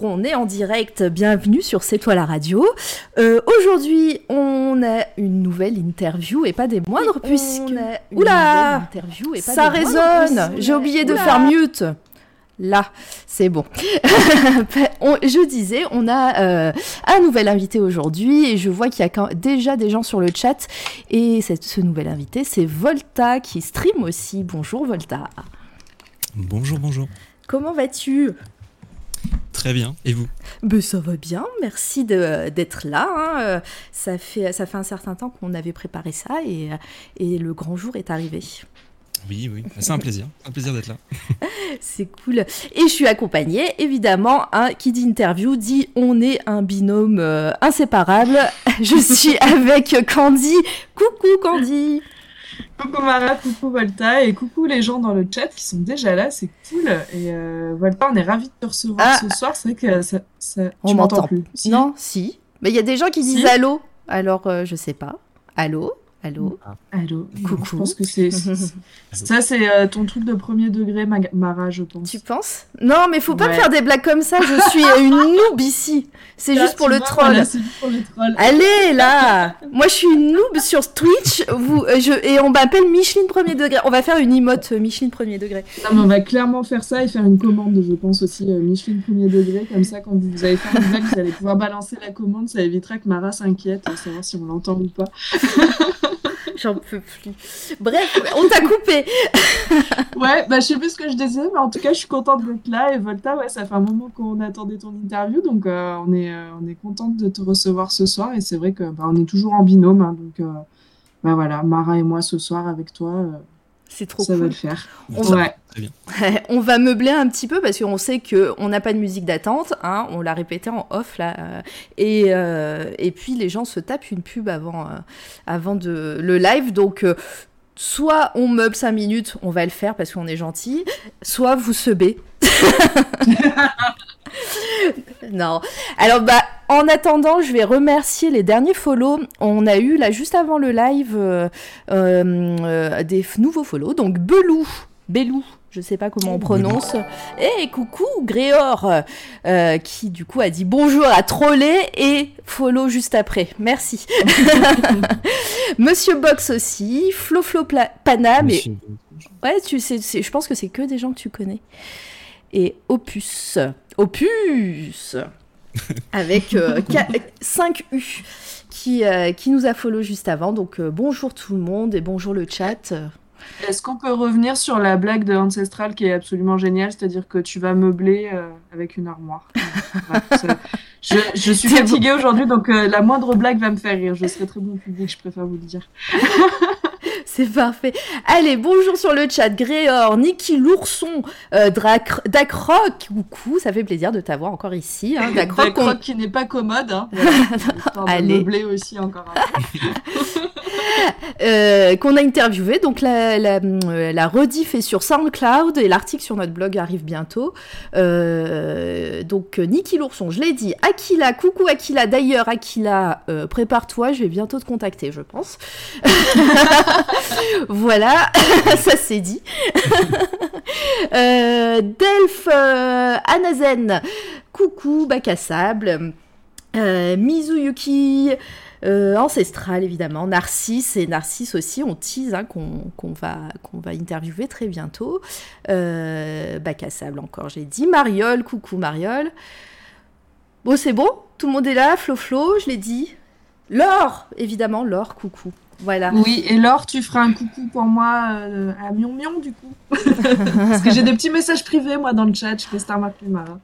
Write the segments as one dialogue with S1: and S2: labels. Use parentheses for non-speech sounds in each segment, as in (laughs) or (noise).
S1: bonjour, on est en direct, bienvenue sur C'est toi la radio. Euh, Aujourd'hui, on a une nouvelle interview et pas des moindres puisque... Oula Ça résonne J'ai oublié de faire mute Là, c'est bon. (laughs) On- je disais, on a euh, un nouvel invité aujourd'hui et je vois qu'il y a quand- déjà des gens sur le chat. Et cette- ce nouvel invité, c'est Volta qui stream aussi. Bonjour Volta.
S2: Bonjour, bonjour.
S1: Comment vas-tu?
S2: Très bien. Et vous?
S1: Ben, ça va bien, merci de- d'être là. hein. Euh, Ça, fait, ça fait un certain temps qu'on avait préparé ça et, euh, et le grand jour est arrivé.
S2: Oui, oui. C'est un plaisir. Un plaisir d'être là. (laughs)
S1: C'est cool. Et je suis accompagnée, évidemment, hein, qui dit interview dit on est un binôme euh, inséparable. Je suis avec Candy. Coucou Candy.
S3: Coucou Mara, coucou Volta et coucou les gens dans le chat qui sont déjà là, c'est cool. Et euh, Volta, on est ravis de te recevoir
S1: Ah.
S3: ce soir. C'est vrai que ça, ça-
S1: On m'entend.
S3: plus. Si
S1: Non, si. Mais il y a des gens qui disent allô. Alors, euh, je sais pas. Allô? Allô
S3: Allô.
S1: Coucou.
S3: Je pense que c'est ça, c'est euh, ton truc de premier degré, Ma- Mara, je pense.
S1: Tu penses? Non, mais faut pas me faire des blagues comme ça. Je suis (laughs) une noob ici. C'est juste pour le
S3: vois,
S1: troll.
S3: voilà, c'est juste pour le troll.
S1: Allez là Moi je suis une noob sur Twitch vous, euh, je, et on m'appelle Micheline premier degré. On va faire une emote euh, Micheline premier degré.
S3: Non, mais on va clairement faire ça et faire une commande, je pense aussi, euh, Micheline premier degré. Comme ça, quand vous allez faire une blague, vous allez pouvoir balancer la commande. Ça évitera que Mara s'inquiète, à savoir si on l'entend ou pas. (laughs)
S1: J'en peux plus. Bref, on t'a coupé. (laughs)
S3: Ouais, bah je sais plus ce que je disais, mais en tout cas, je suis contente d'être là. Et Volta, ouais, ça fait un moment qu'on attendait ton interview, donc euh, on est euh, est contente de te recevoir ce soir. Et c'est vrai que bah, on est toujours en binôme, hein, donc euh, bah voilà, Mara et moi ce soir avec toi,
S1: C'est trop
S3: ça va
S1: cool.
S3: le faire.
S1: On va-
S3: Ouais. (laughs)
S1: on va meubler un petit peu parce qu'on sait que on n'a pas de musique d'attente. Hein, on l'a répété en off là. et, euh, et puis les gens se tapent une pub avant, euh, avant de, le live. Donc euh, soit on meuble 5 minutes, on va le faire parce qu'on est gentil. Soit vous sebez. (laughs) non. Alors bah en attendant, je vais remercier les derniers follow. On a eu là juste avant le live euh, euh, des nouveaux follow. Donc Belou, Belou, je sais pas comment on prononce. Et coucou Gréor, euh, qui du coup a dit bonjour à Trollé et follow juste après. Merci. (laughs) Monsieur Box aussi, Flo Flo Pla-
S2: Monsieur-
S1: Ouais, tu sais, c'est- je pense que c'est que des gens que tu connais. Et Opus. Opus (laughs) Avec 5 U qui, euh, qui nous a follow juste avant. Donc euh, bonjour tout le monde et bonjour le chat.
S3: Est-ce qu'on peut revenir sur la blague de Ancestral qui est absolument géniale, c'est-à-dire que tu vas meubler euh, avec une armoire. (laughs) Ouais, je, je suis fatiguée aujourd'hui, donc euh, la moindre blague va me faire rire. Je serai très bon public, je préfère vous le dire. (laughs)
S1: C'est parfait. Allez, bonjour sur le chat. Gréor, Niki l'ourson, euh, Dacroc. Coucou, ça fait plaisir de t'avoir encore ici. Hein, (laughs) Dacroc,
S3: qui n'est pas commode. Hein. (laughs) Voilà,
S1: Allez.
S3: aussi encore un peu. (laughs) (laughs)
S1: euh, qu'on a interviewé. Donc la, la, euh, la rediff est sur SoundCloud et l'article sur notre blog arrive bientôt. Euh, donc Niki l'ourson, je l'ai dit. Aquila, coucou Aquila. D'ailleurs euh, prépare-toi, je vais bientôt te contacter, je pense. (laughs) voilà, (laughs) ça c'est dit. Delph, Anazen, coucou Bac à sable. Mizuyuki, euh, Ancestral évidemment, Narcisse et Narcisse aussi, on tease hein, qu'on qu'on va, qu'on va interviewer très bientôt. Euh, Bac à sable encore, j'ai dit. Mariole, coucou Mariole. Bon, c'est bon Tout le monde est là Flo Flo, je l'ai dit. Laure, évidemment, Laure, coucou. Voilà.
S3: Oui, et Laure, tu feras un coucou pour moi euh, à Mion Mion du coup. (laughs) Parce que j'ai des petits messages privés moi dans le chat, je fais Star Mara.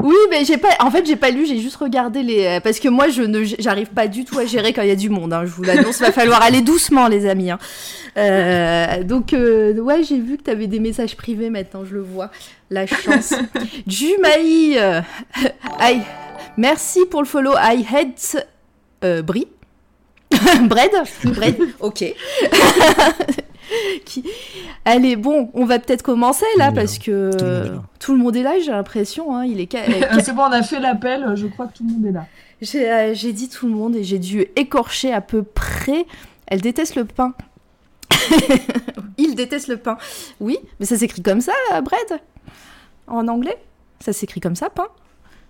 S1: Oui, mais j'ai pas. En fait, j'ai pas lu, j'ai juste regardé les. euh, Parce que moi, je ne, j'arrive pas du tout à gérer quand il y a du monde. hein, je vous l'annonce, va falloir aller doucement, les amis. hein. Euh, donc, euh, ouais, j'ai vu que tu avais des messages privés maintenant, je le vois. La chance. (laughs) Jumaï, (laughs) aïe. Merci pour le follow. I hate Brie. (laughs) Bread Bread, ok. (laughs) Qui... Allez, bon, on va peut-être commencer là parce que
S2: Tout le monde est là.
S1: tout le monde est là, j'ai l'impression. hein, il est
S3: Ah, (laughs) C'est bon, on a fait l'appel, je crois que tout le monde est là.
S1: J'ai euh, j'ai dit tout le monde et j'ai dû écorcher à peu près. Elle déteste le pain. Il déteste le pain. Oui, mais ça s'écrit comme ça, euh, bread? En anglais? Ça s'écrit comme ça, pain?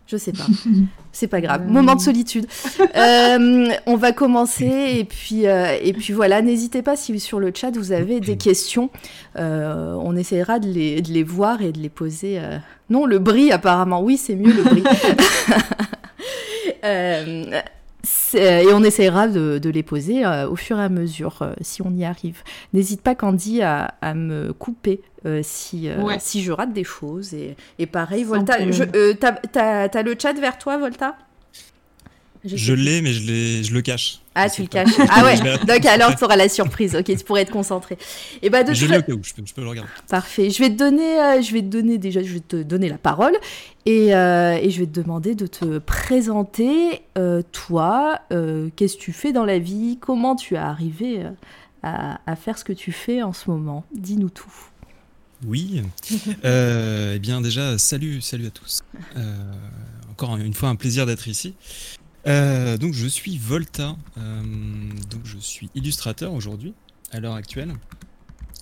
S1: Je sais pas. (laughs) C'est pas grave.
S3: Euh.
S1: Moment de solitude. (laughs) Euh, on va commencer et puis, euh, et puis voilà. N'hésitez pas si sur le chat vous avez des questions. Euh, on essaiera de les, de les voir et de les poser. Non, le bris apparemment. Oui, c'est mieux le bris. (laughs) Euh, et on essaiera de, de les poser euh, au fur et à mesure, euh, si on y arrive. N'hésite pas, Candy, à, à me couper euh, si,
S3: Ouais.
S1: si je rate des choses. Et, et pareil, Volta, t'as le chat vers toi, Volta?
S2: Je l'ai, mais je, le cache.
S1: Ah, tu le
S2: pas.
S1: caches. Ah ouais, (laughs) donc alors tu auras la surprise. Ok, tu pourrais être concentré. Et bah de
S2: Je l'ai au cas où, je peux, je peux le regarder.
S1: Parfait. Je vais te donner, euh, je vais te donner déjà, je vais te donner la parole et, euh, et je vais te demander de te présenter. euh, toi, qu'est-ce que tu fais dans la vie? Comment tu es arrivé à, à faire ce que tu fais en ce moment? Dis-nous tout.
S2: Oui. Eh bien, déjà, salut, salut à tous. Encore une fois, un plaisir d'être ici. Euh, donc, je suis Volta. euh, donc, je suis illustrateur aujourd'hui, à l'heure actuelle.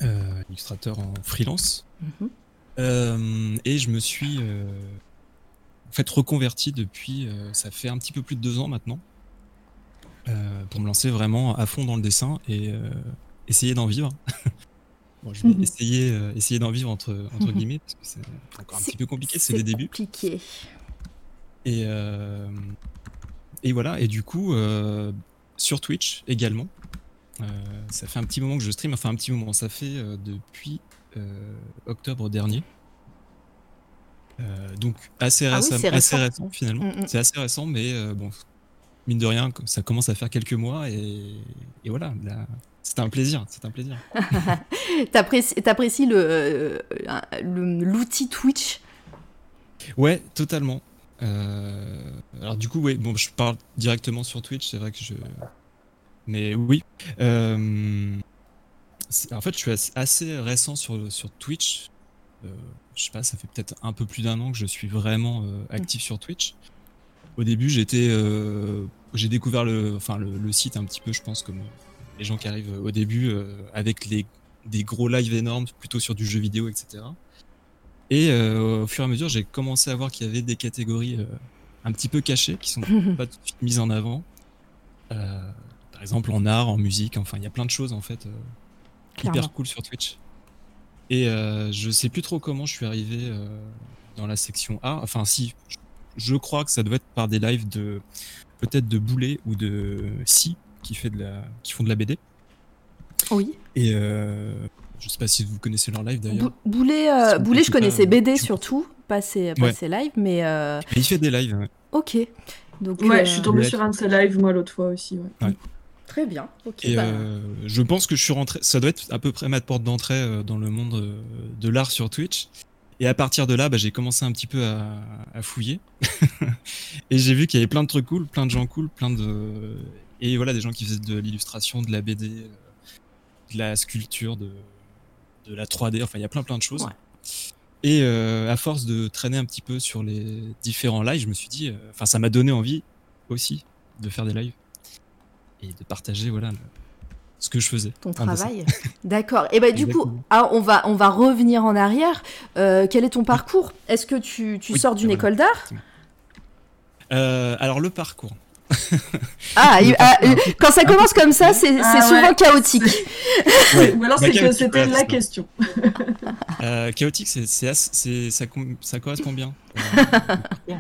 S2: Euh, illustrateur en freelance.
S1: Mhm.
S2: Et je me suis en fait reconverti depuis, ça fait un petit peu plus de deux ans maintenant, pour me lancer vraiment à fond dans le dessin et essayer d'en vivre. (laughs) bon, je vais
S1: Mhm.
S2: essayer, euh, essayer d'en vivre entre, entre
S1: Mhm.
S2: guillemets, parce que c'est encore un petit peu compliqué, c'est les débuts.
S1: compliqué.
S2: Et, euh, et voilà, et du coup, euh, sur Twitch également. Euh, ça fait un petit moment que je stream, enfin un petit moment, ça fait euh, depuis octobre dernier. Donc assez,
S1: Ah
S2: récem- assez
S1: récent.
S2: récent finalement.
S1: Mm, mm.
S2: C'est assez récent, mais bon, mine de rien, ça commence à faire quelques mois et, et voilà, là, c'est un plaisir, c'est un plaisir. (laughs)
S1: T'apprécies t'apprécies le le- l'outil Twitch?
S2: Ouais, totalement. Euh, alors du coup, ouais, bon, je parle directement sur Twitch, c'est vrai que je... Mais oui. Euh, en fait, je suis assez, récent sur, sur Twitch. Euh, je sais pas, ça fait peut-être un peu plus d'un an que je suis vraiment actif sur Twitch. Au début, j'étais, j'ai découvert le, enfin, le, site un petit peu, je pense, comme les gens qui arrivent au début avec les, des gros lives énormes, plutôt sur du jeu vidéo, etc. Et euh, au fur et à mesure, j'ai commencé à voir qu'il y avait des catégories euh, un petit peu cachées qui sont (laughs) pas tout de suite mises en avant. Euh, par exemple, en art, en musique, enfin, il y a plein de choses en fait hyper cool sur Twitch. Et euh, je sais plus trop comment je suis arrivé euh, dans la section A. Enfin, si, je- je crois que ça doit être par des lives de peut-être de Boulet ou de Si qui fait de la, qui font de la BD.
S1: Oui.
S2: Et euh, je sais pas si vous connaissez leur live d'ailleurs.
S1: Bou- Boulet, euh, Boulet, je
S2: pas,
S1: connaissais
S2: euh,
S1: BD
S2: je-
S1: surtout, pas ses, pas
S2: Ouais.
S1: ses lives, mais euh,
S2: Mais il fait des lives. ouais.
S1: ok. Donc,
S3: Ouais,
S1: euh,
S3: je suis tombée
S2: Ouais.
S3: sur un de ses lives, moi, l'autre fois aussi. Ouais.
S1: Très bien.
S2: Et
S1: bah,
S2: euh, je pense que je suis rentré, ça doit être à peu près ma porte d'entrée euh, dans le monde euh, de l'art sur Twitch. Et à partir de là, bah, j'ai commencé un petit peu à, à fouiller. (laughs) et j'ai vu qu'il y avait plein de trucs cool, plein de gens cool, plein de. Et voilà, des gens qui faisaient de l'illustration, de la BD, euh, de la sculpture, de, de la 3D, enfin, il y a plein plein de choses.
S1: Ouais.
S2: Et euh, à force de traîner un petit peu sur les différents lives, je me suis dit, euh, enfin, ça m'a donné envie aussi de faire des lives et de partager voilà le- ce que je faisais.
S1: ton travail. D'accord. Et bah du coup, ah, on va on va revenir en arrière. Euh, quel est ton parcours? Est-ce que tu, tu
S2: Oui,
S1: sors d'une
S2: voilà.
S1: école d'art?
S2: Euh, alors le parcours.
S1: Ah, ah, quand ça commence comme ça, c'est
S3: Ah
S1: souvent (laughs)
S3: ouais.
S1: chaotique.
S3: Ou alors
S2: Bah,
S3: c'est que
S2: chaotique,
S3: c'était
S2: ouais,
S3: la question.
S2: Euh, chaotique, c'est, c'est, assez- c'est- ça, ça correspond bien. Euh. (laughs)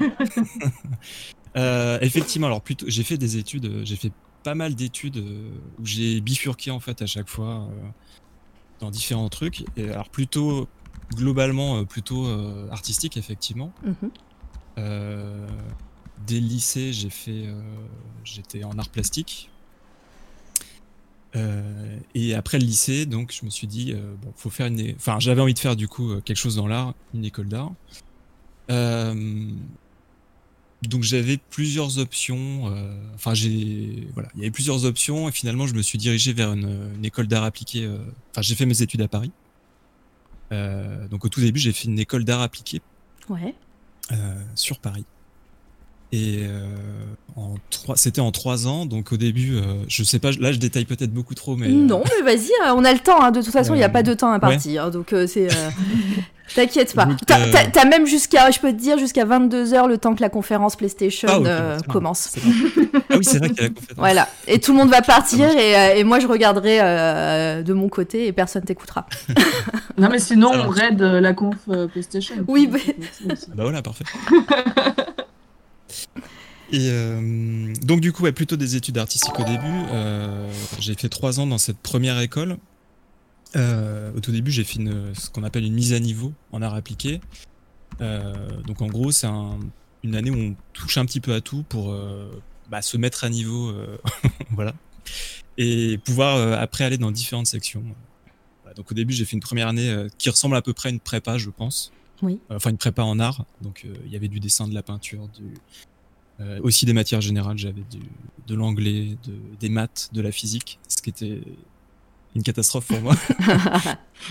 S2: Euh, effectivement, alors plutôt, j'ai fait des études, j'ai fait pas mal d'études où j'ai bifurqué en fait à chaque fois euh, dans différents trucs. Et alors plutôt globalement plutôt euh, artistique effectivement.
S1: Mhm.
S2: Euh, dès le lycée, j'ai fait, euh, j'étais en art plastique. Euh, et après le lycée, donc je me suis dit, euh, bon, faut faire une, enfin, j'avais envie de faire du coup quelque chose dans l'art, une école d'art. Donc j'avais plusieurs options. Enfin, j'ai voilà, il y avait plusieurs options et finalement je me suis dirigé vers une, une école d'art appliqué. Enfin, j'ai fait mes études à Paris. Euh, donc au tout début, j'ai fait une école d'art appliqué
S1: Ouais.
S2: euh, sur Paris. Et euh, en trois, c'était en trois ans. Donc au début, euh, je sais pas, là je détaille peut-être beaucoup trop, mais euh,
S1: Non, mais vas-y, euh, on a le temps. hein. De toute façon, il n'y a pas de temps imparti. hein, donc, euh, c'est. euh, (laughs) T'inquiète pas. T'as t'as- t'as même jusqu'à, je peux te dire, jusqu'à 22h le temps que la conférence PlayStation
S2: Ah,
S1: euh, commence.
S2: c'est. Ah oui, c'est vrai qu'il y a la conférence.
S1: Voilà. Et tout le monde va partir et, et moi je regarderai euh, de mon côté et personne t'écoutera.
S3: Non, mais sinon, on raid la conf PlayStation.
S1: Oui, mais-
S2: Bah voilà, parfait. (laughs) Et euh, donc du coup, ouais, plutôt des études artistiques au début. Euh, j'ai fait trois ans dans cette première école. Euh, au tout début, j'ai fait une, ce qu'on appelle une mise à niveau en art appliqué. Donc en gros, c'est un- une année où on touche un petit peu à tout pour bah, se mettre à niveau, (laughs) voilà, et pouvoir après aller dans différentes sections. Voilà, donc au début, j'ai fait une première année qui ressemble à peu près à une prépa, je pense.
S1: Oui.
S2: Enfin, une prépa en art. Donc il y avait du dessin, de la peinture, du, euh, aussi des matières générales. J'avais de l'anglais, de, des maths, de la physique, ce qui était une catastrophe pour moi. (laughs)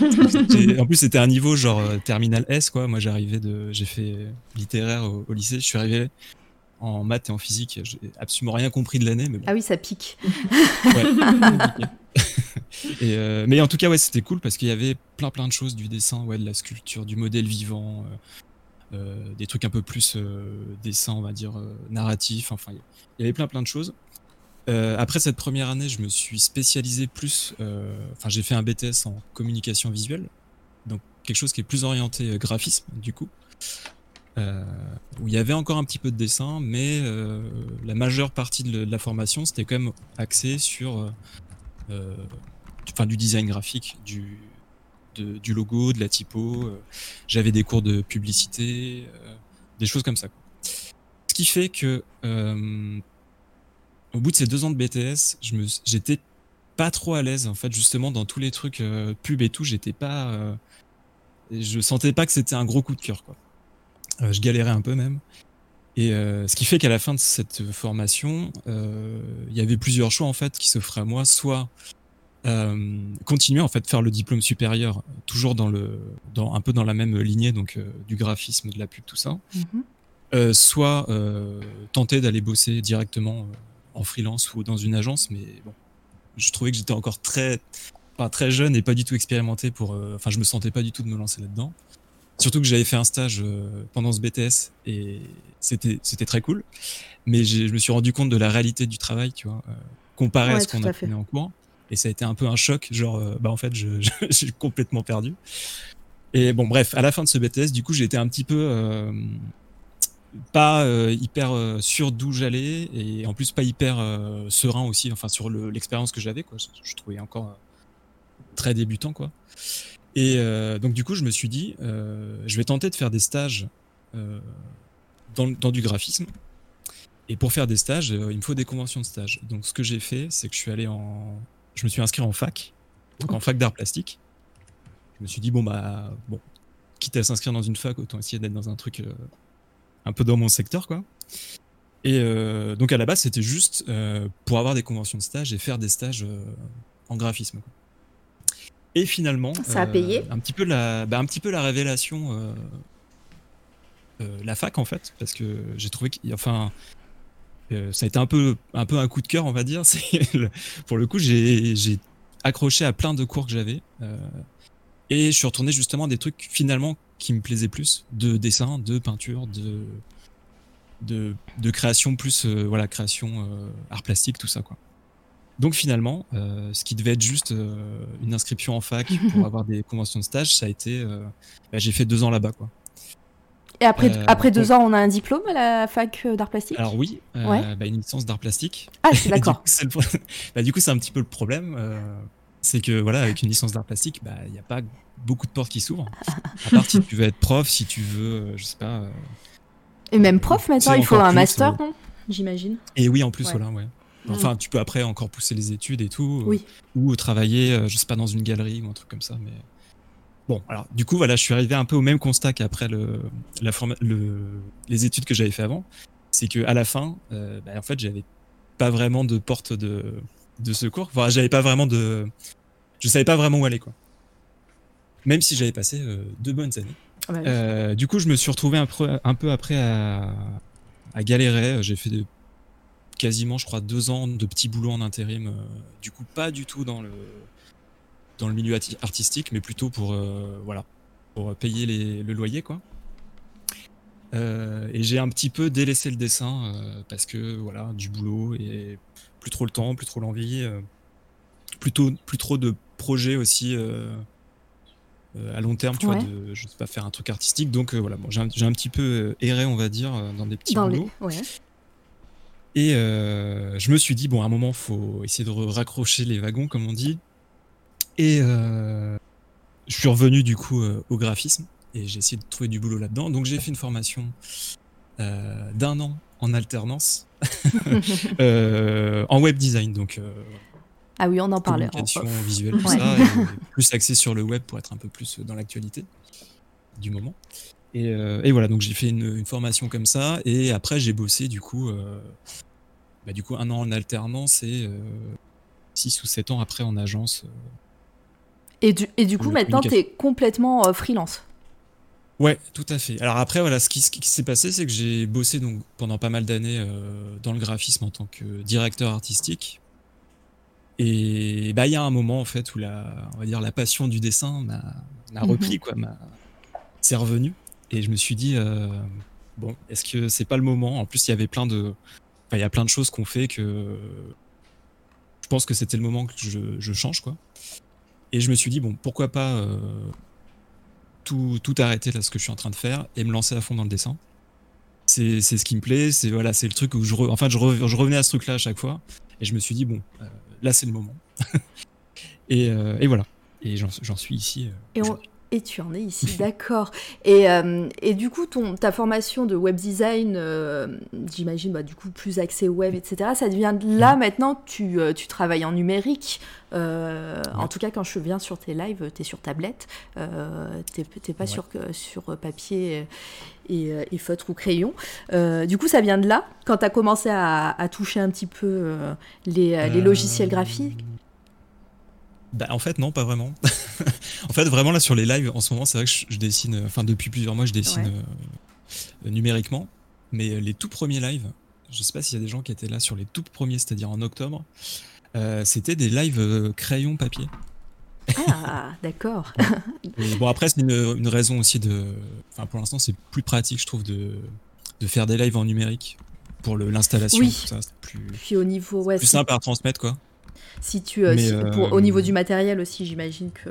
S2: En plus, c'était un niveau genre euh, terminal S, quoi. Moi, j'arrivais de, j'ai fait littéraire au, au lycée. Je suis arrivé en maths et en physique. J'ai absolument rien compris de l'année, bon.
S1: Ah oui, ça pique.
S2: Ouais, compliqué. (laughs) et euh, mais en tout cas, ouais, c'était cool parce qu'il y avait plein plein de choses du dessin, ouais, de la sculpture, du modèle vivant, euh, des trucs un peu plus euh, dessin, on va dire euh, narratif. Enfin, il y avait plein plein de choses. Euh, après cette première année, je me suis spécialisé plus. euh, Enfin, j'ai fait un BTS en communication visuelle, donc quelque chose qui est plus orienté euh, graphisme, du coup. Euh, où il y avait encore un petit peu de dessin, mais euh, la majeure partie de, de la formation, c'était quand même axé sur euh, euh, enfin, du design graphique, du, du logo, de la typo. euh, J'avais des cours de publicité, euh, des choses comme ça. Ce qui fait que euh, au bout de ces deux ans de BTS, j'étais pas trop à l'aise en fait justement dans tous les trucs pub et tout. J'étais pas, je sentais pas que c'était un gros coup de cœur je galérais un peu même. Et ce qui fait qu'à la fin de cette formation, il y avait plusieurs choix en fait qui s'offraient à moi, soit euh, continuer en fait faire le diplôme supérieur, toujours dans le, dans un peu dans la même lignée donc euh, du graphisme, de la pub, tout ça,
S1: Mhm.
S2: euh, soit euh, tenter d'aller bosser directement en freelance ou dans une agence, mais bon, je trouvais que j'étais encore très, enfin, très jeune et pas du tout expérimenté pour, enfin je me sentais pas du tout de me lancer là-dedans. Surtout que j'avais fait un stage pendant ce BTS et c'était c'était très cool, mais je me suis rendu compte de la réalité du travail, tu vois, comparé à ce qu'on apprenait en cours. Et ça a été un peu un choc, genre, euh, bah en fait, je, (laughs) je, je complètement perdu. Et bon, bref, à la fin de ce BTS, du coup, j'ai été un petit peu euh, pas euh, hyper euh, sûr d'où j'allais et en plus pas hyper euh, serein aussi, enfin sur le- l'expérience que j'avais, quoi. Je, trouvais encore euh, très débutant, quoi. Et donc du coup, je me suis dit, je vais tenter de faire des stages dans, dans du graphisme. Et pour faire des stages, il me faut des conventions de stage. Donc ce que j'ai fait, c'est que je suis allé en, je me suis inscrit en fac, donc en fac d'art plastique. Je me suis dit bon bah bon, quitte à s'inscrire dans une fac, autant essayer d'être dans un truc euh, un peu dans mon secteur, quoi. Et euh, donc à la base, c'était juste euh, pour avoir des conventions de stage et faire des stages en graphisme. quoi. Et finalement,
S1: Ça a payé
S2: un petit peu la, bah, un petit peu la révélation, la fac en fait, parce que j'ai trouvé que, enfin, euh, ça a été un peu, un peu un coup de cœur, on va dire. (laughs) Le- pour le coup, j'ai j'ai accroché à plein de cours que j'avais. euh, et je suis retourné justement à des trucs finalement qui me plaisaient plus, de dessin, de peinture, de, de, de création plus, euh, voilà, création art plastique, tout ça quoi. Donc finalement, ce qui devait être juste une inscription en fac pour (laughs) avoir des conventions de stage, ça a été, bah, j'ai fait deux ans là-bas quoi.
S1: Et après,
S2: Euh,
S1: après deux ans, on a un diplôme à la fac euh, d'art plastique
S2: Alors oui, euh,
S1: Ouais.
S2: bah, une licence d'art plastique.
S1: Ah, (laughs)
S2: du
S1: d'accord.
S2: coup, c'est pro- (laughs) bah, du coup, c'est un petit peu le problème. euh, c'est que voilà, avec une licence d'art plastique, bah, il n'y a pas beaucoup de portes qui s'ouvrent. À part si tu veux être prof, si tu veux, je sais pas.
S1: Et même prof maintenant, il faut un
S2: plus,
S1: master, non? J'imagine.
S2: Et oui, en plus,
S1: Ouais.
S2: voilà, ouais. Enfin, tu peux après encore pousser les études et tout.
S1: Oui.
S2: Ou travailler, je sais pas, dans une galerie ou un truc comme ça. Mais bon, alors, du coup, voilà, je suis arrivé un peu au même constat qu'après le, la forma- le, les études que j'avais fait avant. C'est que à la fin, bah, en fait, j'avais pas vraiment de porte de, de secours. Enfin, j'avais pas vraiment de, je savais pas vraiment où aller, quoi. Même si j'avais passé deux bonnes années. Ah bah du coup, je me suis retrouvé un peu, un peu après à, à galérer. J'ai fait de, quasiment, je crois, deux ans de petits boulots en intérim. du coup, pas du tout dans le dans le milieu artistique, mais plutôt pour euh, voilà pour payer les, le loyer quoi. Euh, et j'ai un petit peu délaissé le dessin euh, parce que voilà du boulot et plus trop le temps, plus trop l'envie, plutôt plus trop de projets aussi à long terme, tu vois, de, je sais pas faire un truc artistique. Donc voilà, bon, j'ai un, un, petit peu erré, on va dire, dans des petits boulots. Et je me suis dit, bon, à un moment, faut essayer de raccrocher les wagons, comme on dit. Et euh, je suis revenu du coup euh, au graphisme et j'ai essayé de trouver du boulot là-dedans. Donc j'ai fait une formation euh, d'un an en alternance (laughs) en web design. Donc
S1: ah oui, on en parlait.
S2: Communication visuelle, tout ça, plus axé sur le web pour être un peu plus dans l'actualité du moment. Et, et voilà, donc j'ai fait une, une, formation comme ça, et après j'ai bossé du coup, bah, du coup un an en alternance et 6 ou 7 ans après en agence
S1: et du, et du coup, maintenant, tu es complètement euh, freelance.
S2: Ouais, tout à fait. Alors après, voilà, ce qui, s'est passé, c'est que j'ai bossé donc pendant pas mal d'années euh, dans le graphisme en tant que directeur artistique. Et bah, il y a un moment en fait où la, on va dire, la passion du dessin m'a mhm. repris, quoi, c'est revenu. Et je me suis dit, euh, bon, est-ce que c'est pas le moment? En plus, il y avait plein de, il y a plein de choses qu'on fait que je pense que c'était le moment que je, je change, quoi. Et je me suis dit, bon, pourquoi pas euh, tout, tout arrêter là, ce que je suis en train de faire, et me lancer à fond dans le dessin. C'est ce qui me plaît, c'est voilà, c'est le truc où je, enfin, je, je, revenais à ce truc-là à chaque fois, et je me suis dit, bon, euh, là c'est le moment. (laughs) et, euh, et, voilà, et j'en suis ici.
S1: et et tu en es ici, (laughs) d'accord. Et, euh, et, du coup, ton, ta formation de web design, euh, j'imagine, bah, du coup, plus accès web, etc., ça devient là maintenant, tu, euh, tu travailles en numérique. En tout cas, quand je viens sur tes lives, tu es sur tablette, tu n'es pas sur, sur papier et, et, feutre ou crayon. du coup, ça vient de là, quand tu as commencé à, à, toucher un petit peu les, les logiciels graphiques?
S2: Bah, en fait, non, pas vraiment. (laughs) en fait, vraiment, là, sur les lives, en ce moment, c'est vrai que je, dessine, enfin, depuis plusieurs mois, je dessine euh, numériquement. Mais euh, les tout premiers lives, je sais pas s'il y a des gens qui étaient là sur les tout premiers, c'est-à-dire en octobre, euh, c'était des lives crayon papier.
S1: Ah, (laughs) d'accord.
S2: bon, après, c'est une, raison aussi de. Enfin, pour l'instant, c'est plus pratique, je trouve, de, de faire des lives en numérique pour l'installation.
S1: Oui. Ça, plus, Puis au niveau. Ouais,
S2: plus simple à transmettre, quoi.
S1: Si tu, euh, pour, au niveau euh, du matériel aussi, j'imagine que,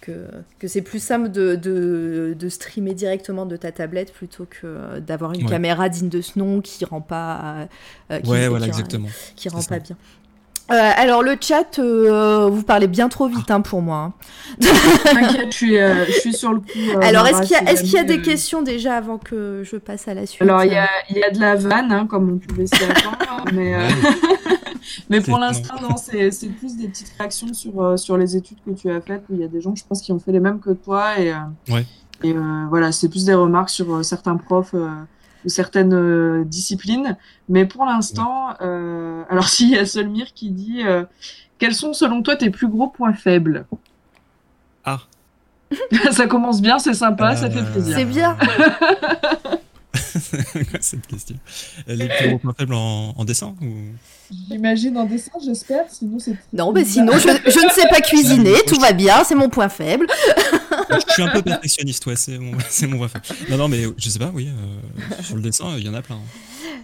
S1: que, que c'est plus simple de, de, de, streamer directement de ta tablette plutôt que d'avoir une caméra digne de ce nom qui rend pas,
S2: euh, qui, ouais, voilà, exactement.
S1: qui rend pas bien. alors le chat, vous parlez bien trop vite hein, pour moi.
S3: Hein. (laughs) T'inquiète, je suis, je suis sur le coup.
S1: alors est-ce qu'il y a, est qu'il y a des questions déjà avant que je passe à la suite?
S3: Alors il y a, y a, de la vanne, hein, comme on pouvait s'y attendre, mais (laughs) mais pour l'instant, non, c'est plus des petites réactions sur, euh, sur les études que tu as faites, où il y a des gens, je pense, qui ont fait les mêmes que toi. Et,
S2: euh,
S3: et euh, voilà, c'est plus des remarques sur certains profs ou certaines disciplines. Mais pour l'instant, alors (laughs) s'il y a Solmir qui dit Quels sont selon toi tes plus gros points faibles?
S2: Ah (laughs)
S3: Ça commence bien, c'est sympa, ça fait plaisir.
S1: C'est bien (laughs) (laughs)
S2: cette question Les plus points faibles en, en dessin ou...
S3: J'imagine en dessin, j'espère. Sinon, c'est.
S1: Non, mais sinon, je, je, ne sais pas cuisiner, tout va bien, c'est mon point faible.
S2: je suis un peu perfectionniste, ouais, c'est mon, mon point faible. Non, non, mais je sais pas, oui, euh, sur le dessin, il y en a plein.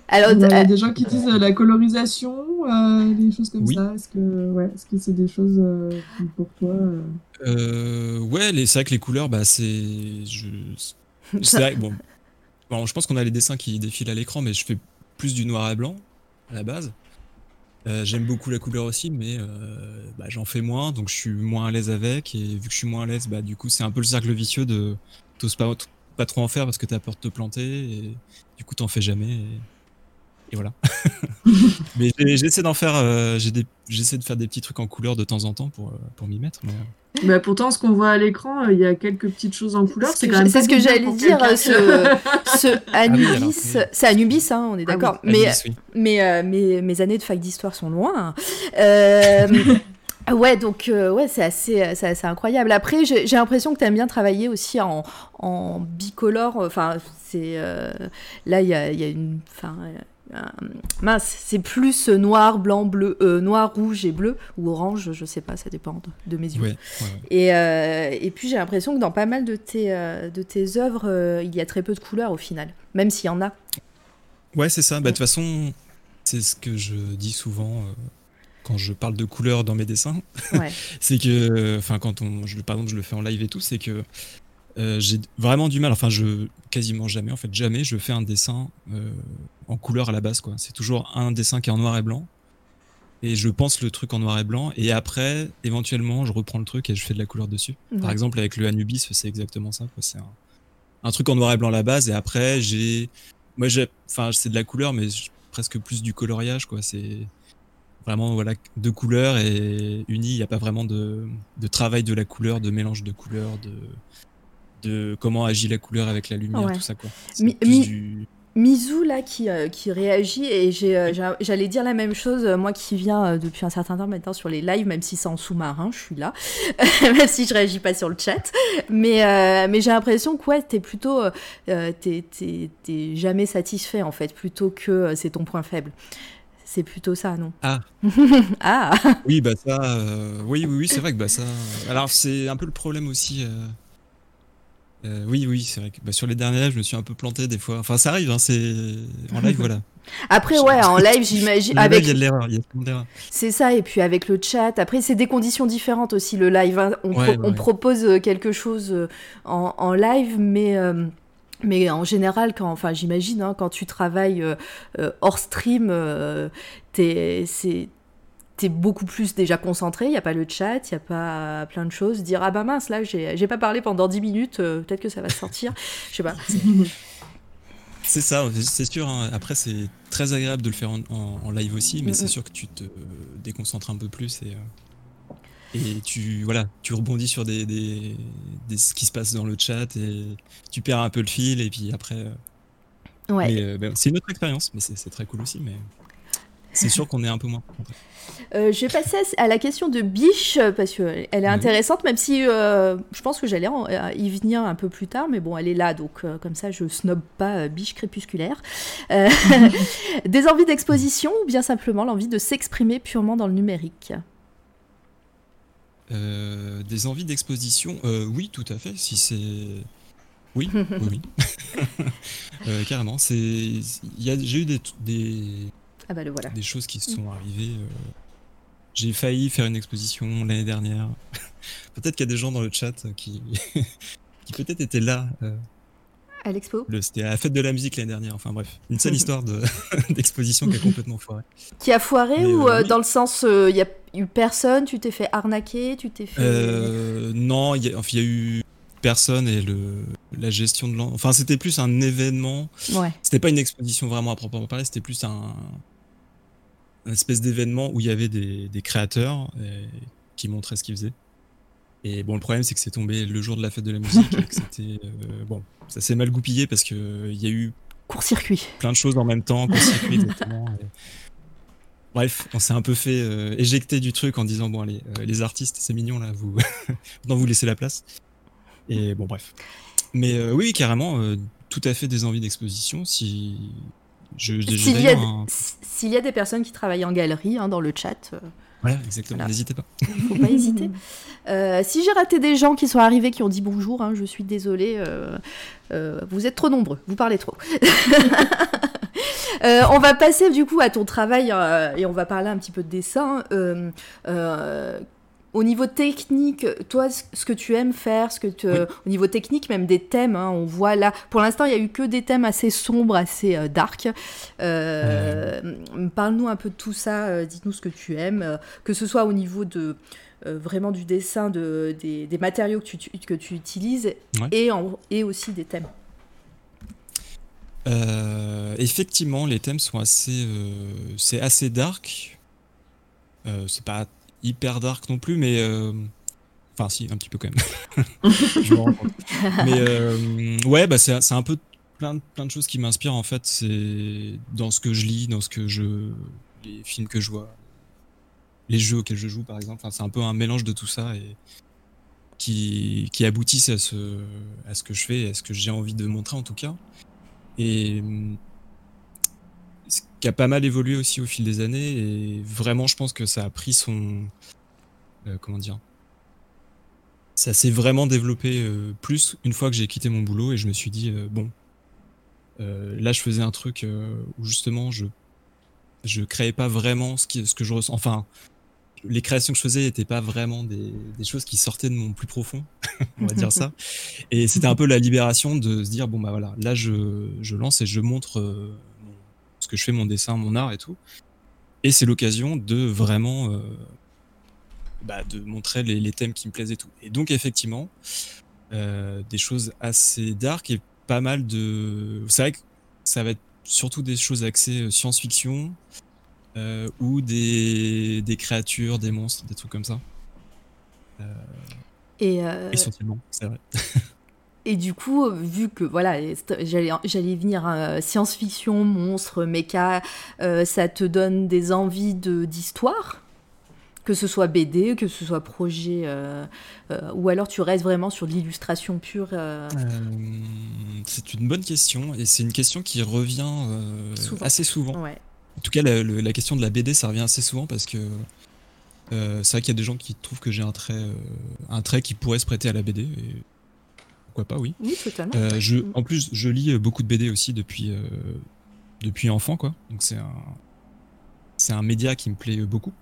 S3: Alors, il y a des gens qui disent euh, la colorisation, euh, des choses comme ça. Est-ce que ouais, est-ce que c'est des choses pour toi
S2: Ouais, c'est vrai que les couleurs, bah, c'est. Je... C'est vrai, bon. Bon. Je pense qu'on a les dessins qui défilent à l'écran, mais je fais plus du noir et blanc à la base. Euh, j'aime beaucoup la couleur aussi, mais euh, bah, j'en fais moins, donc je suis moins à l'aise avec. Et vu que je suis moins à l'aise, bah, du coup, c'est un peu le cercle vicieux de t'oses pas, pas trop en faire parce que t'as peur de te planter. Et du coup, t'en fais jamais. Voilà. (laughs) mais j'essaie d'en faire, euh, j'essaie de faire des petits trucs en couleur de temps en temps pour, euh, pour m'y mettre. Mais...
S3: Euh. Bah pourtant, ce qu'on voit à l'écran, il y a quelques petites choses en couleur. C'est
S1: ce que j'allais dire. Ce, (laughs) ce ah Anubis, c'est Anubis, hein, on est ah d'accord. mais, mais, mais mes années de fac d'histoire sont loin. (laughs) Ouais, donc ouais, c'est assez, assez, incroyable. Après, j'ai l'impression que tu aimes bien travailler aussi en, en bicolore. Enfin, c'est là, il y a, y a, une, euh, mince, c'est plus noir, blanc, bleu, euh, noir, rouge et bleu, ou orange, je sais pas, ça dépend de, mes yeux. Et, euh, et, puis j'ai l'impression que dans pas mal de tes, de tes œuvres, il y a très peu de couleurs au final, même s'il y en a.
S2: Ouais, c'est ça. Bah, de toute façon, c'est ce que je dis souvent quand je parle de couleurs dans mes dessins. (laughs) c'est que, enfin, quand on, je, par exemple, je le fais en live et tout, c'est que euh, j'ai vraiment du mal, enfin je quasiment jamais, en fait jamais, je fais un dessin euh, en couleur à la base quoi. C'est toujours un dessin qui est en noir et blanc et je pense le truc en noir et blanc et après éventuellement je reprends le truc et je fais de la couleur dessus. Par exemple avec le Anubis c'est exactement ça quoi. C'est un, truc en noir et blanc à la base et après j'ai, moi j'ai, enfin c'est de la couleur mais presque plus du coloriage quoi. C'est vraiment voilà deux couleurs et unies. Il n'y a pas vraiment de, de travail de la couleur, de mélange de couleurs, de de comment agit la couleur avec la lumière, tout ça quoi.
S1: Mizou là qui, euh, qui réagit et euh, j'allais dire la même chose euh, moi qui viens depuis un certain temps maintenant sur les lives même si c'est en sous-marin je suis là (laughs) même si je réagis pas sur le chat mais, mais j'ai l'impression que ouais t'es plutôt t'es jamais satisfait en fait plutôt que c'est ton point faible c'est plutôt ça, non?
S2: Ah. (laughs)
S1: ah.
S2: Oui, bah ça, oui, oui, oui, c'est vrai que bah ça. Alors c'est un peu le problème aussi euh, oui, oui, c'est vrai que bah, sur les derniers lives, je me suis un peu planté des fois. Enfin, ça arrive, hein, c'est en live, (laughs) voilà.
S1: Après, ouais, en live, j'imagine.
S2: Avec... Il y a de l'erreur, il y a de l'erreur.
S1: C'est ça, et puis avec le chat. Après, c'est des conditions différentes aussi, le live. Hein. On, propose euh, quelque chose euh, en, live, mais. mais en général, quand, enfin, j'imagine, hein, quand tu travailles hors stream, c'est t'es beaucoup plus déjà concentré, il n'y a pas le chat, il n'y a pas plein de choses. Dire ah bah mince, là j'ai pas parlé pendant 10 minutes, euh, peut-être que ça va sortir. Je sais pas. (laughs)
S2: C'est ça, c'est sûr. Hein. Après, c'est très agréable de le faire en, live aussi, mais c'est sûr que tu te déconcentres un peu plus et, euh, et tu, voilà, tu rebondis sur des, des, ce qui se passe dans le chat et tu perds un peu le fil et puis après. Euh, ouais. Ben, c'est une autre expérience, mais c'est très cool aussi. Mais c'est sûr qu'on est un peu moins.
S1: Euh, je vais passer à la question de Biche, parce qu'elle est intéressante, même si euh, je pense que j'allais euh, y venir un peu plus tard, mais bon, elle est là, donc comme ça, je snob pas Biche crépusculaire. (laughs) des envies d'exposition ou bien simplement l'envie de s'exprimer purement dans le numérique?
S2: Des envies d'exposition, oui, tout à fait, si c'est... Oui, (laughs) oui, (laughs) carrément. J'ai eu des, des
S1: ah bah le voilà.
S2: Des choses qui se sont arrivées. Euh, j'ai failli faire une exposition l'année dernière. (laughs) peut-être qu'il y a des gens dans le chat qui, (laughs) qui peut-être étaient là. Euh,
S1: à l'expo
S2: C'était à la fête de la musique l'année dernière. Enfin bref, une seule histoire (laughs) d'exposition qui a complètement foiré.
S1: Qui a foiré ou euh, dans le sens, il n'y a eu personne, tu t'es fait arnaquer, tu t'es fait...
S2: non, il y, a eu personne et le, la gestion de l'enfant. Enfin, c'était plus un événement.
S1: Ouais.
S2: C'était pas une exposition vraiment à proprement parler, c'était plus un, une espèce d'événement où il y avait des, créateurs euh, qui montraient ce qu'ils faisaient. Et bon, le problème, c'est que c'est tombé le jour de la fête de la musique que (laughs) c'était. Euh, bon, ça s'est mal goupillé parce qu'il euh, il y a eu.
S1: Court-circuit.
S2: Plein de choses en même temps, court-circuit, (laughs) exactement. Bref, on s'est un peu fait éjecter du truc en disant bon, allez, les artistes, c'est mignon là, vous. (laughs) non, vous laissez la place. Et bon, bref. Mais oui, carrément, tout à fait des envies d'exposition. Si
S1: s'il y, a... y, a des personnes qui travaillent en galerie hein, dans le chat. Euh,
S2: voilà, exactement, n'hésitez pas.
S1: Il (laughs) faut pas hésiter. Euh, si j'ai raté des gens qui sont arrivés, qui ont dit bonjour, hein, je suis désolée, euh, vous êtes trop nombreux, vous parlez trop. (laughs) on va passer du coup à ton travail et on va parler un petit peu de dessin au niveau technique, toi, ce que tu aimes faire, ce que tu, au niveau technique, même des thèmes, hein, on voit là, pour l'instant, il y a eu que des thèmes assez sombres, assez euh, dark. Euh, parle-nous un peu de tout ça, euh, dites-nous ce que tu aimes, que ce soit au niveau de vraiment du dessin, de, des, matériaux que tu, que tu utilises et, et aussi des thèmes.
S2: Euh, effectivement, les thèmes sont assez, euh, c'est assez dark. Euh, c'est pas hyper dark non plus, mais enfin si, un petit peu quand même. (laughs) Je me rends compte. Mais ouais, bah c'est un peu plein de, plein de choses qui m'inspirent en fait. C'est dans ce que je lis, dans ce que je, les films que je vois, les jeux auxquels je joue par exemple. Enfin, c'est un peu un mélange de tout ça et qui, qui aboutissent à ce, à ce que je fais, à ce que j'ai envie de montrer en tout cas. Et qui a pas mal évolué aussi au fil des années. Et vraiment, je pense que ça a pris son. Euh, comment dire Ça s'est vraiment développé euh, plus une fois que j'ai quitté mon boulot et je me suis dit, euh, bon, là, je faisais un truc où justement, je je créais pas vraiment ce, qui, ce que je ressens. Enfin, les créations que je faisais n'étaient pas vraiment des, des, choses qui sortaient de mon plus profond, (laughs) on va dire ça. (laughs) Et c'était un peu la libération de se dire bon bah voilà, là je, je lance et je montre euh, ce que je fais, mon dessin, mon art et tout. Et c'est l'occasion de vraiment euh, bah, de montrer les, les, thèmes qui me plaisent et tout. Et donc effectivement, euh, des choses assez dark et pas mal de. C'est vrai que ça va être surtout des choses axées euh, science-fiction, euh, ou des, des, créatures, des monstres, des trucs comme ça. Euh,
S1: et.
S2: Essentiellement, c'est vrai. (laughs)
S1: Et du coup, vu que voilà, j'allais, venir euh, science-fiction, monstres, méca, euh, ça te donne des envies de, d'histoire? Que ce soit BD, que ce soit projet, euh, ou alors tu restes vraiment sur de l'illustration pure
S2: C'est une bonne question, et c'est une question qui revient
S1: souvent.
S2: assez souvent.
S1: Ouais.
S2: En tout cas, la, la, question de la BD, ça revient assez souvent parce que euh, c'est vrai qu'il y a des gens qui trouvent que j'ai un trait, euh, un trait qui pourrait se prêter à la BD. Et pourquoi pas, oui.
S1: Oui, totalement.
S2: Euh, je, en plus, je lis beaucoup de BD aussi depuis, depuis enfant, quoi. Donc c'est un, c'est un média qui me plaît beaucoup.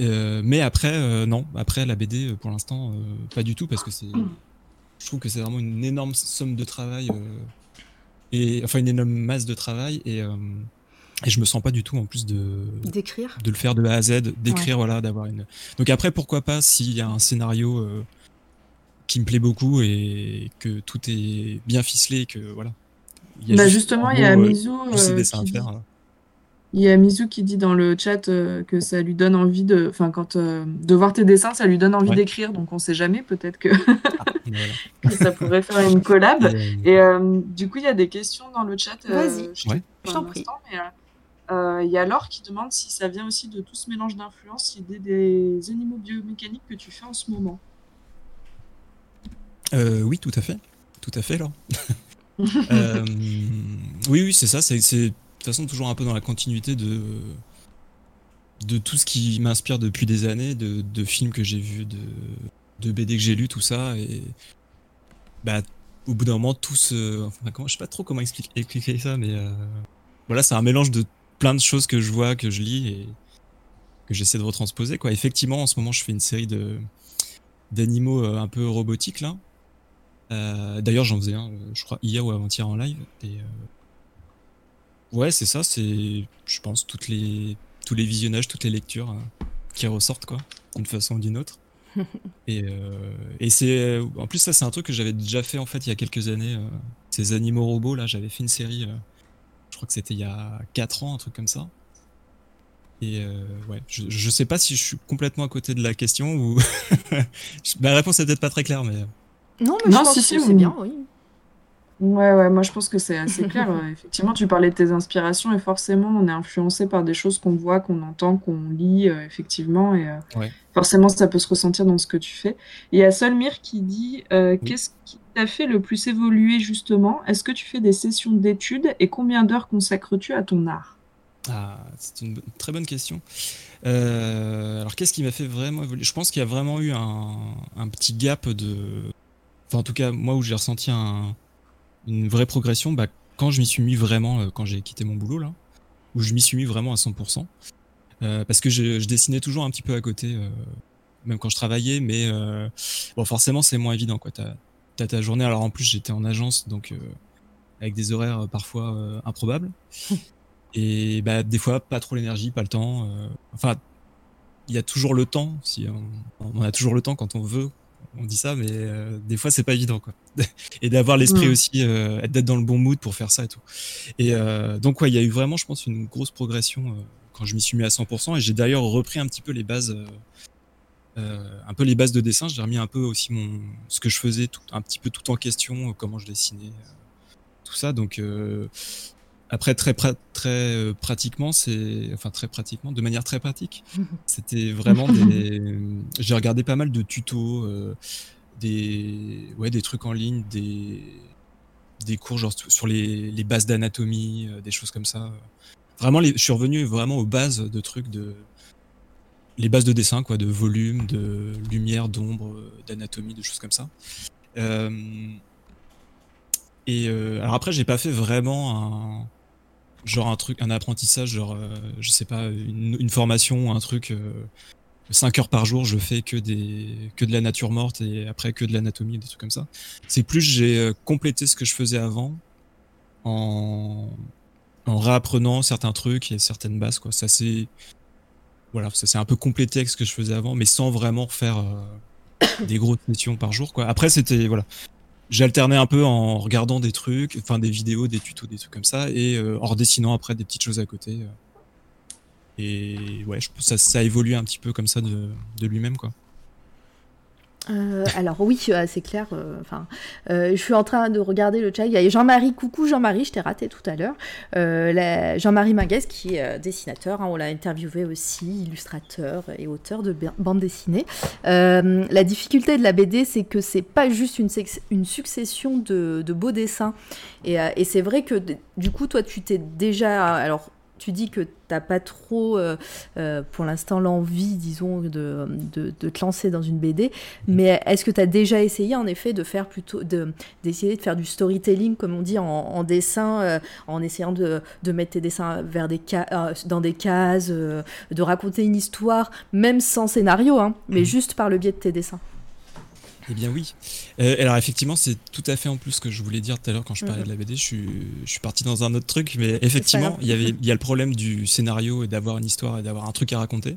S2: mais après, non, après la BD, pour l'instant, pas du tout parce que c'est, je trouve que c'est vraiment une énorme somme de travail et enfin une énorme masse de travail et et je me sens pas du tout en plus de
S1: d'écrire,
S2: de le faire de A à Z, d'écrire ouais. voilà, d'avoir une. Donc après pourquoi pas s'il y a un scénario euh, qui me plaît beaucoup et que tout est bien ficelé, que voilà.
S3: Il y a bah justement il y a Mizu euh,
S2: qui dit...
S3: faire, il y a Mizu qui dit dans le chat euh, que ça lui donne envie de, enfin quand euh, de voir tes dessins, ça lui donne envie ouais. d'écrire. Donc on sait jamais, peut-être que... (laughs) ah, voilà. que ça pourrait faire une collab. Et euh, du coup il y a des questions dans le chat.
S1: Vas-y,
S2: ouais.
S1: je t'en prie.
S3: Il y a Laure qui demande si ça vient aussi de tout ce mélange d'influences, l'idée des animaux biomécaniques que tu fais en ce moment.
S2: Euh, oui, tout à fait. Tout à fait, Laure. (laughs) euh, oui, oui, c'est ça. C'est de toute façon toujours un peu dans la continuité de, de tout ce qui m'inspire depuis des années, de, de films que j'ai vus, de, de BD que j'ai lus, tout ça. Et bah, au bout d'un moment, tout se. Enfin, comment, je sais pas trop comment expliquer, expliquer ça, mais euh, voilà, c'est un mélange de plein de choses que je vois, que je lis et que j'essaie de retransposer. Quoi. Effectivement, en ce moment, je fais une série de d'animaux un peu robotiques là. Euh, D'ailleurs, j'en faisais un, je crois hier ou avant-hier en live. Et euh... ouais, c'est ça. C'est, je pense, toutes les tous les visionnages, toutes les lectures euh, qui ressortent quoi, d'une façon ou d'une autre. (laughs) et, euh, et c'est en plus ça c'est un truc que j'avais déjà fait en fait il y a quelques années. euh, ces animaux robots là, j'avais fait une série euh, je crois que c'était il y a 4 ans, un truc comme ça. Et euh, ouais, je, je sais pas si je suis complètement à côté de la question ou. (laughs) Ma réponse est peut-être pas très claire, mais.
S1: Non, mais
S3: Non,
S1: je pense
S3: si,
S1: que
S3: si,
S1: c'est
S3: oui.
S1: bien, oui.
S3: Ouais, ouais, moi je pense que c'est assez (laughs) clair. Effectivement, tu parlais de tes inspirations et forcément, on est influencé par des choses qu'on voit, qu'on entend, qu'on lit, euh, effectivement. Et euh,
S2: Ouais.
S3: forcément, ça peut se ressentir dans ce que tu fais. Il y a Solmir qui dit euh,
S2: Oui.
S3: Qu'est-ce qui t'a fait le plus évoluer, justement? Est-ce que tu fais des sessions d'études et combien d'heures consacres-tu à ton art?
S2: Ah, c'est une très bonne question. Euh, alors, qu'est-ce qui m'a fait vraiment évoluer? Je pense qu'il y a vraiment eu un, un petit gap de. Enfin, en tout cas, moi, où j'ai ressenti un- une vraie progression, bah, quand je m'y suis mis vraiment, euh, quand j'ai quitté mon boulot, là, où je m'y suis mis vraiment à 100%. Euh, parce que je, je dessinais toujours un petit peu à côté, euh, même quand je travaillais, mais euh, bon, forcément, c'est moins évident, quoi. T'as, t'as ta journée. Alors, en plus, j'étais en agence, donc euh, avec des horaires parfois euh, improbables. (laughs) Et bah, des fois, pas trop l'énergie, pas le temps. euh, enfin, il y a toujours le temps, si on, on a toujours le temps quand on veut, on dit ça, mais des fois, c'est pas évident, quoi. (laughs) et d'avoir l'esprit aussi, d'être dans le bon mood pour faire ça et tout. Et donc, ouais, il y a eu vraiment, je pense, une grosse progression quand je m'y suis mis à 100%. Et j'ai d'ailleurs repris un petit peu les bases. un peu les bases de dessin, j'ai remis un peu aussi mon ce que je faisais tout, un petit peu tout en question, comment je dessinais, tout ça. Donc après, très, très euh, pratiquement, c'est. Enfin, très pratiquement, de manière très pratique. (laughs) C'était vraiment des. J'ai regardé pas mal de tutos, euh, des, ouais, des trucs en ligne, des, des cours genre sur les, les bases d'anatomie, euh, des choses comme ça. Vraiment, les... je suis revenu vraiment aux bases de trucs de. Les bases de dessin, quoi, de volume, de lumière, d'ombre, d'anatomie, de choses comme ça. Et alors après, j'ai pas fait vraiment un, genre un truc, un apprentissage, genre, euh, je sais pas, une, formation, un truc, 5 euh, heures par jour, je fais que, des, que de la nature morte et après que de l'anatomie, des trucs comme ça. C'est plus j'ai euh, complété ce que je faisais avant en, en réapprenant certains trucs et certaines bases, quoi. Ça c'est. Voilà, ça un peu complété avec ce que je faisais avant, mais sans vraiment faire (coughs) des grosses missions par jour, quoi. Après, c'était. Voilà j'alternais un peu en regardant des trucs, enfin des vidéos, des tutos, des trucs comme ça, et euh, en redessinant après des petites choses à côté. Euh. Et ouais, je, ça, ça a évolué un petit peu comme ça de, de lui-même, quoi.
S1: Euh, alors oui, euh, c'est clair. Euh, je suis en train de regarder le chat. Il y a Jean-Marie. Coucou Jean-Marie, je t'ai raté tout à l'heure. Jean-Marie Manguez qui est dessinateur. Hein, on l'a interviewé aussi, illustrateur et auteur de bande dessinée. la difficulté de la BD, c'est que c'est pas juste une, succession de, de, beaux dessins. Et, et c'est vrai que du coup, toi, tu t'es déjà. Alors, tu dis que tu n'as pas trop, euh, euh, pour l'instant, l'envie, disons, de, de, te lancer dans une BD, mais est-ce que tu as déjà essayé, en effet, de faire plutôt, d'essayer de, faire du storytelling, comme on dit, en, dessin, euh, en essayant de, de, mettre tes dessins vers des dans des cases, de raconter une histoire, même sans scénario, hein, mais mmh. juste par le biais de tes dessins?
S2: Eh bien oui. Euh, alors effectivement, c'est tout à fait en plus ce que je voulais dire tout à l'heure quand je parlais mhm. de la BD. Je suis, je suis parti dans un autre truc, mais effectivement, il y avait, il y a le problème du scénario et d'avoir une histoire et d'avoir un truc à raconter.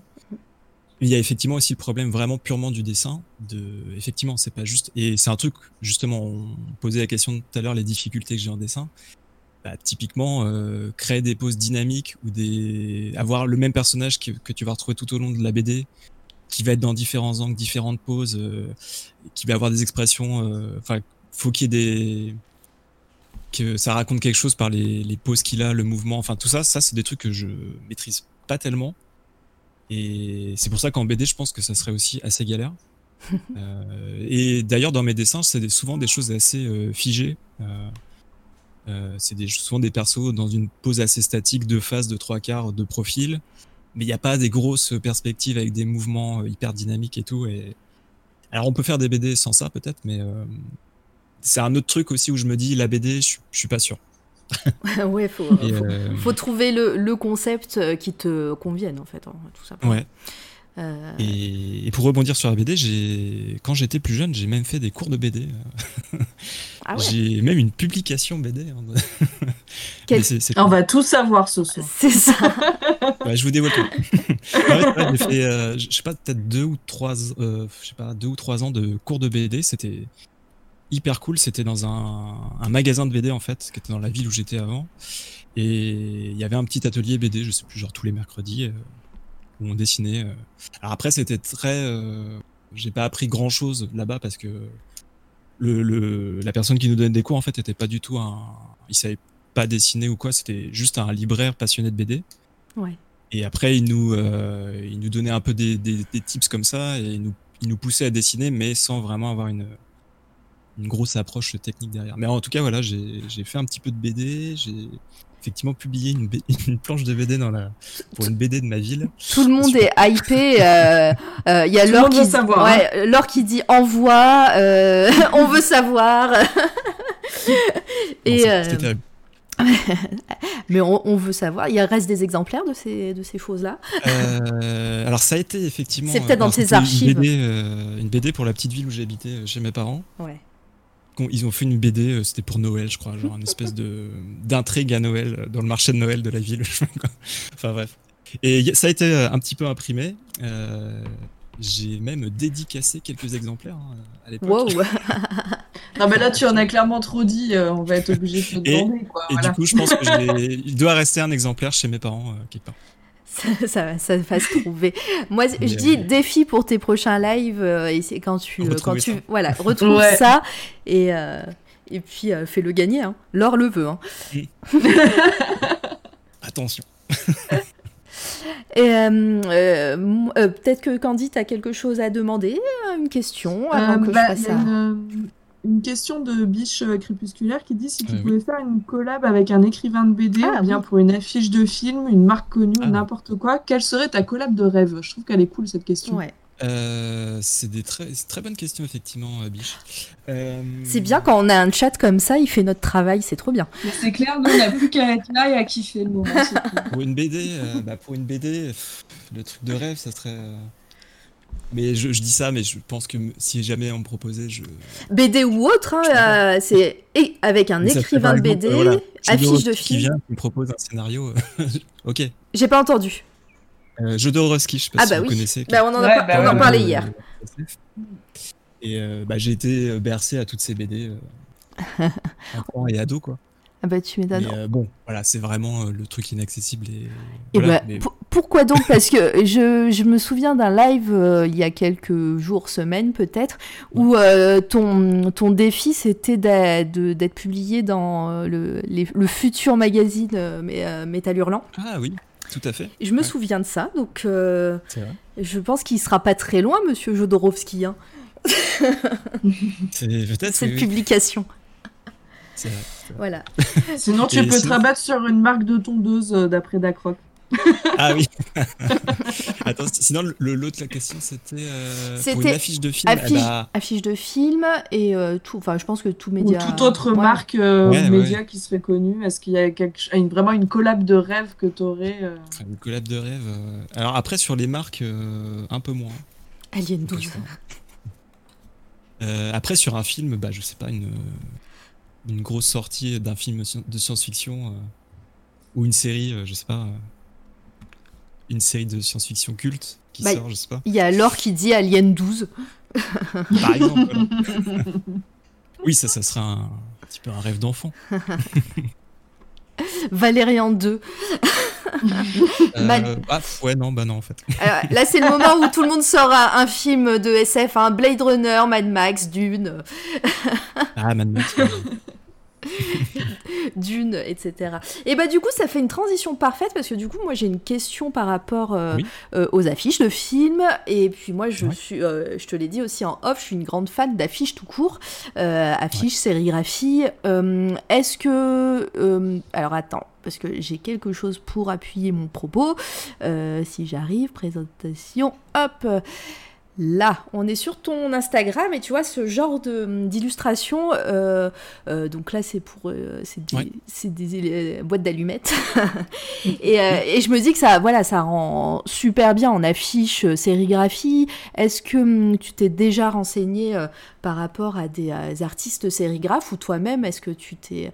S2: Il y a effectivement aussi le problème vraiment purement du dessin. De, effectivement, c'est pas juste. Et c'est un truc justement. On posait la question tout à l'heure les difficultés que j'ai en dessin. Bah, typiquement, euh, créer des poses dynamiques ou des avoir le même personnage que, que tu vas retrouver tout au long de la BD qui va être dans différents angles, différentes poses, euh, qui va avoir des expressions. Euh, enfin, faut qu'il y ait des que ça raconte quelque chose par les, les poses qu'il a, le mouvement, enfin tout ça, ça c'est des trucs que je maîtrise pas tellement. Et c'est pour ça qu'en BD, je pense que ça serait aussi assez galère. (laughs) euh, et d'ailleurs, dans mes dessins, c'est souvent des choses assez euh, figées. Euh, c'est souvent des persos dans une pose assez statique, de face, de trois quarts, de profil mais il n'y a pas des grosses perspectives avec des mouvements euh, hyper dynamiques et tout. Et... Alors on peut faire des BD sans ça peut-être, mais euh, c'est un autre truc aussi où je me dis la BD, je, suis pas sûr. (laughs)
S1: ouais, faut, faut, euh, faut, trouver le, le, concept qui te convienne en fait, hein, tout simplement.
S2: Ouais. Euh, et, pour rebondir sur la BD, quand j'étais plus jeune, j'ai même fait des cours de BD. (laughs) Ah j'ai même une publication BD. Hein.
S3: On va tout savoir ce soir. (laughs)
S1: C'est ça. (laughs)
S2: je vous dévoile tout. j'ai fait, euh, je sais pas, peut-être deux ou trois, euh, je sais pas, deux ou trois ans de cours de BD. C'était hyper cool. C'était dans un, un, magasin de BD en fait, qui était dans la ville où j'étais avant. Et il y avait un petit atelier BD, je sais plus, genre tous les mercredis où on dessinait. Euh. Alors après, c'était très. Euh, j'ai pas appris grand chose là-bas parce que le, le, la personne qui nous donnait des cours, en fait, était pas du tout un. Il savait pas dessiner ou quoi, c'était juste un libraire passionné de BD.
S1: Ouais.
S2: Et après, il nous, euh, il nous donnait un peu des, des, des, tips comme ça et il nous, il nous poussait à dessiner, mais sans vraiment avoir une, une grosse approche technique derrière. Mais en tout cas, voilà, j'ai fait un petit peu de BD, j'ai effectivement publié une, (laughs) une, planche de BD dans la, pour une BD de ma ville.
S1: Tout le monde est hypé. Euh, euh, il y a Laure qui, savoir, ouais, hein. qui dit envoie, euh, (laughs) on veut savoir. (laughs) Et Mais on, veut savoir. Il reste des exemplaires de ces, de ces choses-là
S2: Alors, ça a été effectivement.
S1: C'est peut-être dans tes archives.
S2: Une BD, une BD, pour la petite ville où j'habitais chez mes parents.
S1: Ouais
S2: ils ont fait une BD, euh, c'était pour Noël, je crois, genre une espèce de (laughs) d'intrigue à Noël euh, dans le marché de Noël de la ville. (laughs) enfin bref. Et ça a été euh, un petit peu imprimé. Euh, j'ai même dédicacé quelques exemplaires hein, à l'époque.
S1: Wow. (laughs)
S3: non, mais là, tu en as clairement trop dit. euh, on va être obligé de te demander. Quoi,
S2: Et
S3: voilà.
S2: du coup, je pense que j'ai- il doit rester un exemplaire chez mes parents euh, quelque part.
S1: Ça, ça, ça va se trouver. Moi, je dis défi pour tes prochains lives. euh, et c'est quand tu, euh, quand tu,
S2: ça.
S1: voilà, (laughs) retrouve
S3: Ouais.
S1: ça et euh, et puis euh, fais-le gagner. Hein. L'or le veut. Hein. (laughs)
S2: Attention.
S1: Et euh, euh, euh, peut-être que Candy, tu as quelque chose à demander, une question avant
S3: Euh,
S1: que
S3: bah,
S1: je
S3: y a
S1: à...
S3: une, question de Biche euh, Crépusculaire qui dit si tu
S2: Euh, oui.
S3: pouvais faire une collab avec un écrivain de BD
S1: Ah,
S3: ou bien
S1: oui.
S3: pour une affiche de film, une marque connue
S2: Ah.
S3: n'importe quoi, quelle serait ta collab de rêve? Je trouve qu'elle est cool cette question.
S1: Ouais.
S2: Euh, c'est des très, très bonnes questions, effectivement, euh, Biche. Euh,
S1: C'est bien quand on a un chat comme ça, il fait notre travail, c'est trop bien.
S3: C'est clair, nous on n'a plus qu'à être là et à kiffer le moment.
S2: Pour une BD, euh, bah, pour une BD, pff, le truc de rêve, ça serait. Mais je, je dis ça, mais je pense que si jamais on me proposait, je.
S1: BD ou autre, hein, euh, c'est et avec un
S2: ça
S1: écrivain de BD,
S2: euh, voilà,
S1: affiche de
S2: Jodorowsky qui
S1: film.
S2: vient, qui me propose un scénario. euh, (laughs) ok.
S1: J'ai pas entendu.
S2: Euh, Jodorowsky, je sais pas
S1: Ah
S2: si
S1: bah
S2: vous
S1: oui.
S2: connaissez.
S1: Bah, on en, a
S3: Ouais,
S1: pas-
S3: bah
S1: on
S3: ouais,
S1: en
S3: ouais,
S1: parlait
S2: Euh,
S1: hier.
S2: Et euh, bah, j'ai été bercé à toutes ces BD. Euh, (laughs) enfant et ado, quoi.
S1: Ah bah tu m'étonnes.
S2: Euh, bon, voilà, c'est vraiment euh, le truc inaccessible. Et,
S1: Et
S2: voilà,
S1: bah,
S2: mais-
S1: pourquoi donc? (laughs) Parce que je, je me souviens d'un live euh, il y a quelques jours, semaines peut-être, où euh, ton, ton défi c'était d'être publié dans le, les- le futur magazine Mé- Métal Hurlant.
S2: Ah oui, tout à fait.
S1: Je me
S2: Ouais.
S1: souviens de ça, donc
S2: vrai.
S1: je pense qu'il sera pas très loin, monsieur Jodorowsky, hein,
S2: C'est peut-être. (laughs)
S1: cette
S2: oui,
S1: publication.
S2: Vrai, c'est vrai.
S1: Voilà. (laughs)
S3: Sinon, tu
S2: Et
S3: peux te
S2: sinon-
S3: rabattre sur une marque de tondeuse euh, d'après Dacroc. (laughs)
S2: Ah oui. (laughs) Attends, sinon le lot de la question c'était euh, pour une affiche de film. eh
S1: Affiche,
S2: bah,
S1: affiche de film et euh, tout. Enfin, je pense que tout
S3: Ou
S1: média.
S3: toute autre
S1: Ouais.
S3: marque euh,
S2: Ouais,
S3: ou
S2: ouais.
S3: média qui serait connue. Est-ce qu'il y a quelque... une- vraiment une collab de rêve que tu aurais
S2: une collab de rêve. euh, Alors après sur les marques euh, un peu moins.
S1: Alien
S2: Donc,
S1: 12.
S2: je crois. Euh, après sur un film, bah je sais pas une une grosse sortie d'un film de science-fiction euh, ou une série, euh, je sais pas, euh, une série de science-fiction culte qui
S1: Bah,
S2: sort, je sais pas.
S1: Il y a Laure qui dit Alien 12.
S2: Par exemple. voilà. (laughs) oui, ça, ça serait un, un petit peu un rêve d'enfant. (laughs)
S1: Valérian 2.
S2: Euh, ah, ouais, non, bah non, en fait.
S1: Alors, là, c'est le moment où tout le monde sort un, un film de SF, un Blade Runner, Mad Max, Dune,
S2: Ah, Mad Max. (laughs)
S1: Dune, etc. Et bah du coup, ça fait une transition parfaite parce que du coup, moi, j'ai une question par rapport euh,
S2: Oui.
S1: euh, aux affiches de films. Et puis moi, je
S2: Ouais.
S1: suis, euh, je te l'ai dit aussi en off, je suis une grande fan d'affiches tout court, affiches, sérigraphie. Euh, Est-ce que, alors attends, parce que j'ai quelque chose pour appuyer mon propos. Si j'arrive, présentation, hop. Là, on est sur ton Instagram et tu vois ce genre de d'illustration. euh, euh, donc là, c'est pour euh, c'est des,
S2: Ouais.
S1: c'est des euh, boîtes d'allumettes. (laughs) et, et je me dis que ça, voilà, ça rend super bien en affiche, sérigraphie. Est-ce que hum, tu t'es déjà renseigné par rapport à des artistes sérigraphes ou toi-même, est-ce que tu t'es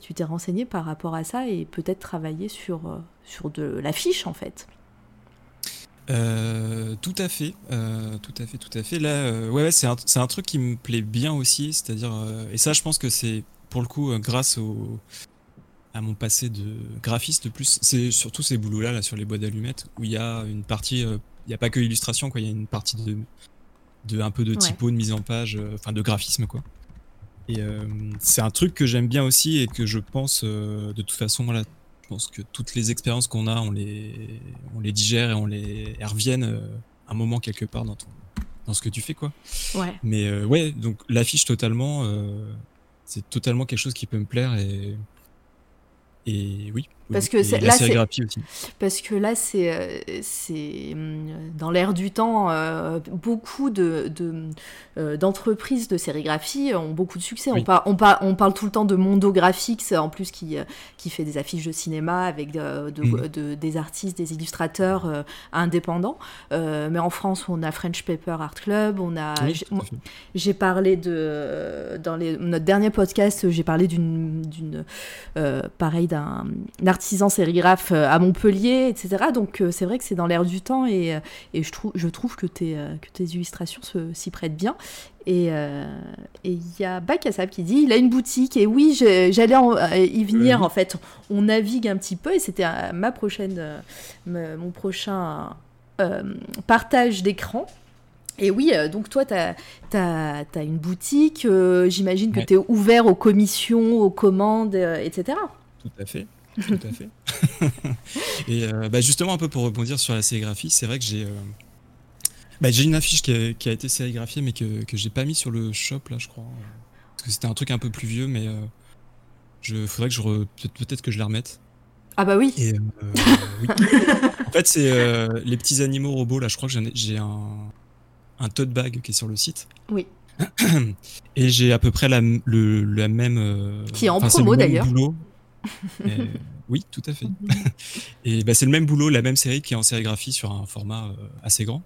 S1: tu t'es renseigné par rapport à ça et peut-être travailler sur sur de l'affiche en fait?
S2: Euh, tout à fait, euh, tout à fait, tout à fait. Là, euh, ouais, ouais, c'est un, c'est un truc qui me plaît bien aussi, c'est-à-dire, et ça, je pense que c'est pour le coup grâce au, à mon passé de graphiste plus, c'est surtout ces boulots-là, là, sur les boîtes d'allumettes, où il y a une partie, il n'y a pas que illustration, quoi, il y a une partie de, de un peu de
S1: Ouais.
S2: typo, de mise en page, enfin de graphisme, quoi. Et c'est un truc que j'aime bien aussi et que je pense, de toute façon, voilà, pense que toutes les expériences qu'on a, on les, on les digère et on les elles reviennent euh, un moment quelque part dans ton, dans ce que tu fais, quoi.
S1: Ouais.
S2: Mais euh, ouais, donc l'affiche totalement, euh, c'est totalement quelque chose qui peut me plaire et et oui.
S1: Parce que c'est- là, c'est-. Parce que là, c'est euh, c'est hum, dans l'air du temps. euh, beaucoup de de, euh, d'entreprises de sérigraphie ont beaucoup de succès.
S2: Oui.
S1: On, par- on, par- on parle tout le temps de Mondo Graphics, en plus qui euh, qui fait des affiches de cinéma avec de, de- de- des artistes, des illustrateurs euh, indépendants. Euh, mais en France, on a French Paper Art Club. On a
S2: Oui,
S1: j'ai- parlé de dans les, notre dernier podcast, j'ai parlé d'une d'une euh, pareil d'un d'un artisan sérigraphe à Montpellier, etc. Donc c'est vrai que c'est dans l'air du temps et, et je, trouve, je trouve que tes, que tes illustrations s'y prêtent bien. Et il y a Bakassab qui dit il a une boutique et oui j'allais y venir en fait on navigue un petit peu et c'était ma prochaine mon prochain partage d'écran et oui, euh, donc toi, tu as, as, une boutique, euh, j'imagine que tu es ouvert aux commissions, aux commandes, euh, etc.
S2: Tout à fait. Tout à fait. (laughs) et bah, justement, un peu pour rebondir sur la sérigraphie, c'est vrai que j'ai bah, j'ai une affiche qui a, qui a, été sérigraphiée, mais que, que j'ai pas mis sur le shop, là, je crois. Parce que c'était un truc un peu plus vieux, mais je faudrait que je peut-être que je la remette.
S1: Ah bah oui.
S2: Et, oui. (laughs) en fait, c'est les petits animaux robots, là, je crois que j'ai un un tote bag qui est sur le site.
S1: Oui.
S2: Et j'ai à peu près la, le, la même. Euh,
S1: qui est en promo d'ailleurs. (laughs)
S2: oui, tout à fait. Mhm. (laughs) et bah, c'est le même boulot, la même série qui est en sérigraphie sur un format euh, assez grand.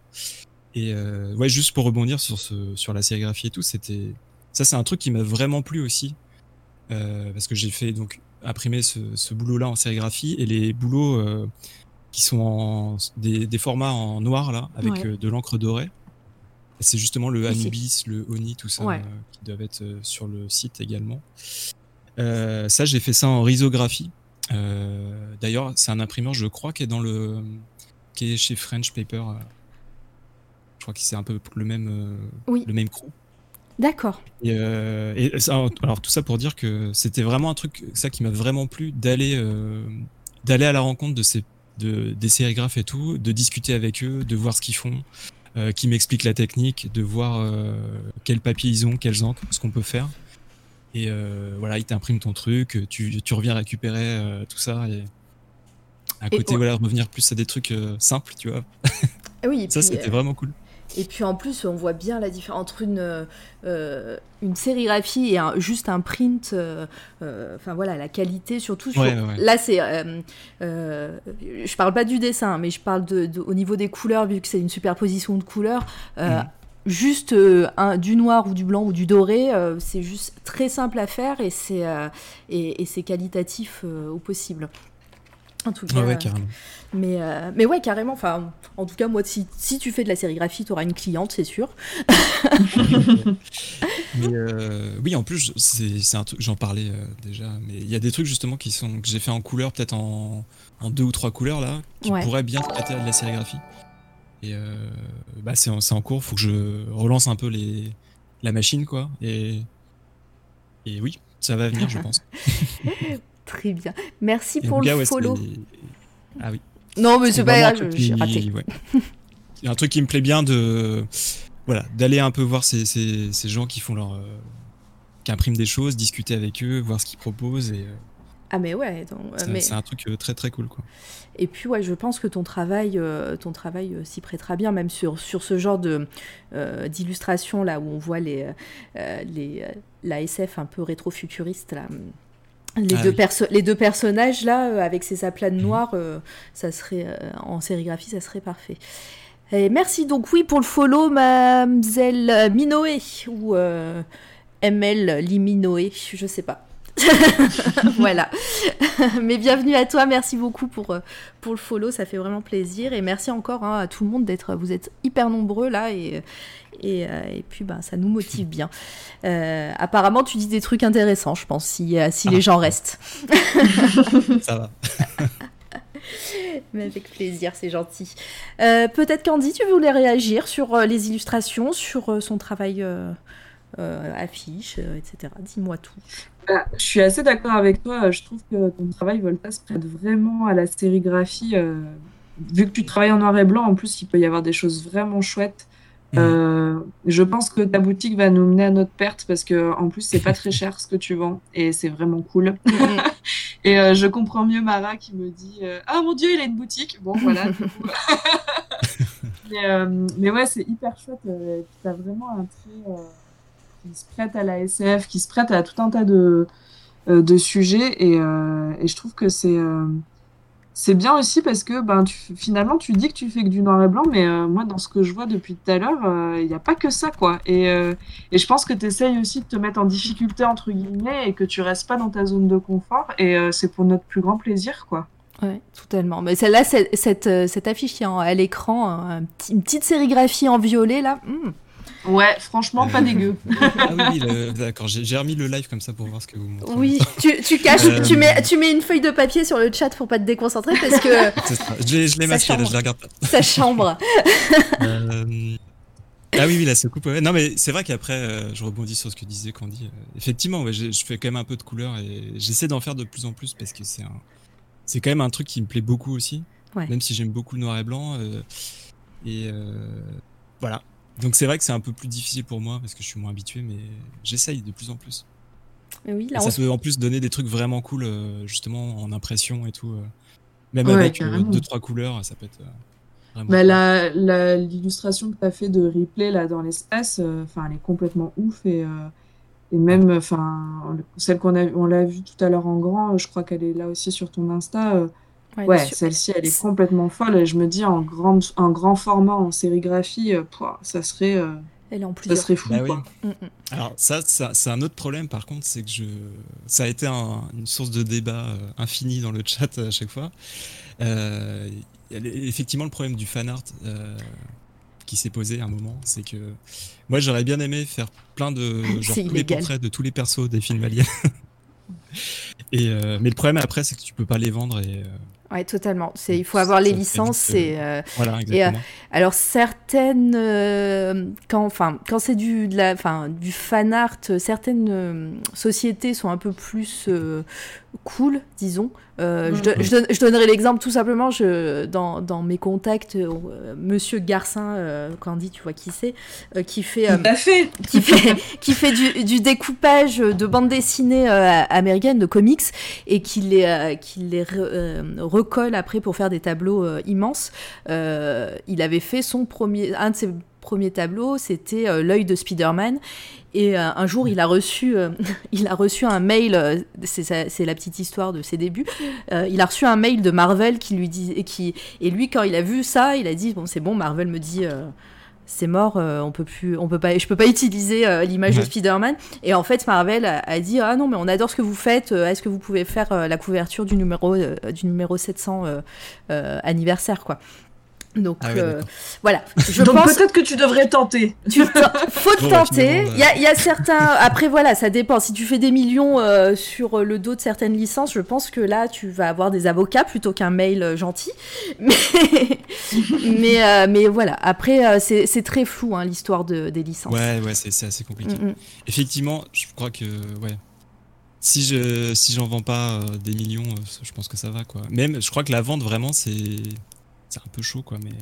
S2: Et euh, ouais, juste pour rebondir sur, ce, sur la sérigraphie et tout, c'était. Ça, c'est un truc qui m'a vraiment plu aussi. parce que j'ai fait donc imprimer ce, ce boulot-là en sérigraphie et les boulots qui sont en, des, des, formats en noir là, avec de l'encre dorée. C'est justement le Anubis, le Oni, tout ça, euh, qui doivent être euh, sur le site également. Euh, ça, j'ai fait ça en risographie. D'ailleurs, c'est un imprimeur, je crois, qui est dans le, qui est chez French Paper. Je crois que c'est un peu le même, le même crew.
S1: D'accord.
S2: Et, alors tout ça pour dire que c'était vraiment un truc, ça qui m'a vraiment plu, d'aller d'aller à la rencontre de ces de, des sérigraphes et tout, de discuter avec eux, de voir ce qu'ils font, euh, qui m'explique la technique, de voir euh, quel papier ils ont, quelles encres, ce qu'on peut faire. Et euh, voilà, ils t'impriment ton truc, tu, tu reviens récupérer tout ça. Et à côté, voilà, revenir plus à des trucs simples, tu vois.
S1: Oui, (laughs)
S2: ça, c'était vraiment cool.
S1: Et puis en plus, on voit bien la différence entre une, euh, une sérigraphie et un, juste un print. Euh, euh, enfin voilà, la qualité, surtout. Là, c'est. je parle pas du dessin, mais je parle de, au niveau des couleurs, vu que c'est une superposition de couleurs. Mm. Juste un, du noir ou du blanc ou du doré, c'est juste très simple à faire et c'est et, et c'est qualitatif au possible. En tout cas.
S2: Ouais, carrément.
S1: Mais, euh, mais ouais, carrément. Enfin, en tout cas, moi, si, si tu fais de la sérigraphie, tu auras une cliente, c'est sûr. (laughs)
S2: mais euh, oui, en plus, c'est un truc, j'en parlais euh, déjà, mais il y a des trucs justement qui sont, que j'ai fait en couleur, peut-être en, en, deux ou trois couleurs là, qui pourraient bien se prêter à de la sérigraphie. Et bah, c'est en, en, cours, faut que je relance un peu les, la machine, quoi. Et, et oui, ça va venir, je pense. (laughs)
S1: Très bien. Merci pour le follow.
S2: Ah oui.
S1: Non, mais c'est pas grave, j'ai raté.
S2: Il y a un truc qui me plaît bien de voilà d'aller un peu voir ces, ces, ces, gens qui font leur euh, qui impriment des choses, discuter avec eux, voir ce qu'ils proposent et euh,
S1: ah mais ouais,
S2: euh, c'est un truc très très cool quoi.
S1: Et puis ouais, je pense que ton travail, ton travail s'y prêtera bien, même sur, sur ce genre de d'illustration là où on voit les, les la SF un peu rétro-futuriste là, les, ah deux les, deux personnages là, euh, avec ces aplats de mhm. noir, euh, ça serait euh, en sérigraphie, ça serait parfait. Et merci donc oui pour le follow, Mademoiselle Minoé ou ML Liminoé, je sais pas. (laughs) voilà. Mais bienvenue à toi, merci beaucoup pour, pour le follow, ça fait vraiment plaisir. Et merci encore hein, à tout le monde d'être, vous êtes hyper nombreux là et, et, et puis bah, ça nous motive bien. Euh, apparemment, tu dis des trucs intéressants, je pense, si, euh, si les gens restent.
S2: Ça va. (laughs)
S1: Mais avec plaisir, c'est gentil. Euh, peut-être Candy, tu voulais réagir sur les illustrations, sur son travail affiche, etc. Dis-moi tout.
S3: Bah, je suis assez d'accord avec toi. Je trouve que ton travail Volta se prête vraiment à la sérigraphie. vu que tu travailles en noir et blanc, en plus, il peut y avoir des choses vraiment chouettes. Mm. Euh, je pense que ta boutique va nous mener à notre perte parce que en plus c'est pas très (laughs) cher ce que tu vends et c'est vraiment cool. Mm. (laughs) et euh, je comprends mieux Mara qui me dit euh, ah mon dieu il a une boutique. Bon voilà. (laughs) mais, mais, ouais c'est hyper chouette. tu as vraiment un trait qui se prête à la SF, qui se prête à tout un tas de de sujets et, et je trouve que c'est c'est bien aussi parce que ben, finalement, tu dis que tu fais que du noir et blanc, mais euh, moi, dans ce que je vois depuis tout à l'heure, euh, il n'y a pas que ça, quoi. Et, euh, et je pense que tu essayes aussi de te mettre en difficulté, entre guillemets, et que tu restes pas dans ta zone de confort, et c'est pour notre plus grand plaisir, quoi.
S1: Ouais, totalement. Mais celle-là, cette, cette, affiche qui est à l'écran, une petite sérigraphie en violet, là. Hmm.
S3: Ouais, franchement, pas dégueu. (laughs)
S2: ah oui, d'accord, j'ai remis le live comme ça pour voir ce que vous montrez.
S1: Oui, tu, tu caches, euh, tu, mets, tu mets une feuille de papier sur le chat pour pas te déconcentrer parce que. (laughs)
S2: Je l'ai masqué, là, je la regarde pas.
S1: Ça chambre. (laughs)
S2: euh... Ah oui, oui, là, ça coupe. Non, mais c'est vrai qu'après, euh, je rebondis sur ce que disait Candy. effectivement, ouais, je fais quand même un peu de couleur et j'essaie d'en faire de plus en plus parce que c'est un... c'est quand même un truc qui me plaît beaucoup aussi. Même si j'aime beaucoup le noir et blanc. Euh, et voilà, donc c'est vrai que c'est un peu plus difficile pour moi parce que je suis moins habitué, mais j'essaye de plus en plus.
S1: oui,
S2: ça peut en plus donner des trucs vraiment cool, euh, justement en impression et tout. Euh. Même avec euh, deux trois couleurs, ça peut être.
S3: Vraiment bah, l'illustration que tu as fait de replay là dans l'espace, enfin elle est complètement ouf et, et même enfin celle qu'on a on l'a vue tout à l'heure en grand, je crois qu'elle est là aussi sur ton Insta Ouais, celle-ci, elle est complètement folle. Et je me dis, en grand, en grand format, en sérigraphie, euh, ça serait. Euh,
S1: elle est en
S3: ça serait fou. Bah
S1: quoi. Mm, mm.
S2: Alors, ça, c'est un autre problème, par contre, c'est que je... ça a été une source de débat euh, infini dans le chat à chaque fois. Euh, effectivement, le problème du fan art qui s'est posé à un moment, c'est que moi, j'aurais bien aimé faire plein de. (laughs) Genre, tous les portraits de tous les persos des films aliens. (laughs) et, mais le problème après, c'est que tu peux pas les vendre et.
S1: Ouais, totalement. C'est, il faut avoir les licences. Et,
S2: euh, voilà, et, euh,
S1: alors certaines, euh, quand, enfin, quand c'est du, de la, du fan art, certaines sociétés sont un peu plus cool, disons. Euh, mm. je, donnerai l'exemple tout simplement. Je, dans, dans mes contacts, euh, Monsieur Garcin, euh, Candy, tu vois qui c'est, qui fait,
S3: fait.
S1: qui fait, (laughs) qui fait du, du, découpage de bandes dessinées américaines, de comics, et qui les, qui les recolle après pour faire des tableaux immenses. il avait fait son premier, un de ses premiers tableaux, c'était l'œil de Spider-Man. Et euh, un jour, il a reçu, euh, (laughs) il a reçu un mail, euh, c'est la petite histoire de ses débuts, il a reçu un mail de Marvel qui lui dit, et, qui, et lui, quand il a vu ça, il a dit, bon, c'est bon, Marvel me dit c'est mort, on peut plus, on peut pas, je peux pas utiliser l'image de Spider-Man. Et en fait, Marvel a, dit ah non mais on adore ce que vous faites. Est-ce que vous pouvez faire la couverture du numéro du numéro 700 anniversaire quoi donc ah euh, voilà.
S3: Je Donc peut-être que tu devrais tenter.
S1: Tu faut tenter. Il y, a, y, a certains. Après voilà, ça dépend. Si tu fais des millions euh, sur le dos de certaines licences, je pense que là tu vas avoir des avocats plutôt qu'un mail euh, gentil. (laughs) Mais mais, mais voilà. Après c'est très flou hein, l'histoire de, des licences.
S2: Ouais ouais c'est assez compliqué. Mm, mm. Effectivement, je crois que ouais. Si je si j'en vends pas des millions, je pense que ça va quoi. Même je crois que la vente vraiment c'est c'est un peu chaud, quoi. Mais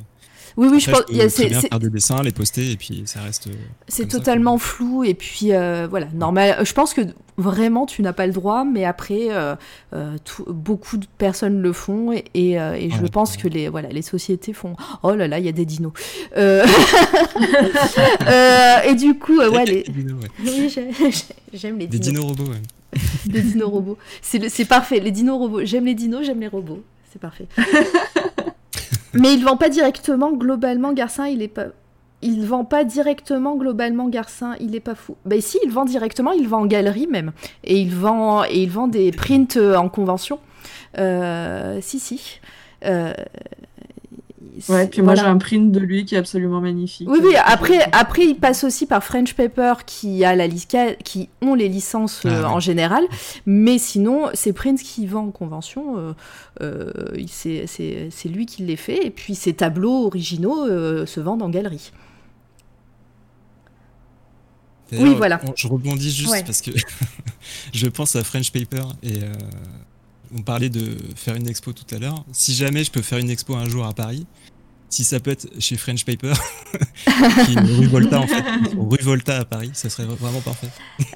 S1: oui, oui, je pense.
S2: C'est faire des dessins, les poster, et puis ça reste. Euh,
S1: c'est totalement flou, et puis euh, voilà, normal. Je pense que vraiment, tu n'as pas le droit, mais après, euh, beaucoup de personnes le font, et, et, je pense que les, voilà, les sociétés font. Oh là là, il y a des dinos. (laughs) et du coup, ouais, (laughs) les... (laughs) oui, j'aime les
S2: dinos. Des dinos robots, ouais.
S1: des dinos robots. C'est parfait. Les dinos robots. J'aime les dinos, j'aime les robots. C'est parfait. Mais il vend pas directement, globalement, Garcin, il est pas. Il vend pas directement, globalement, Garcin, il est pas fou. Ben si, il vend directement, il vend en galerie même. Et il vend, et il vend des prints euh, en convention. Euh, si, si. Euh,
S3: Ouais, puis moi j'ai un print de lui qui est absolument magnifique.
S1: Oui, oui, après, après il passe aussi par French Paper qui, a la qui ont les licences ah euh, en général, mais sinon, c'est Prince qui vend en convention, euh, euh, c'est lui qui les fait, et puis ses tableaux originaux se vendent en galerie. Oui, voilà.
S2: Je rebondis juste parce que (laughs) je pense à French Paper et on parlait de faire une expo tout à l'heure. Si jamais je peux faire une expo un jour à Paris, si ça peut être chez French Paper, (laughs) qui est rue Volta en fait, rue Volta à Paris, ça serait vraiment parfait.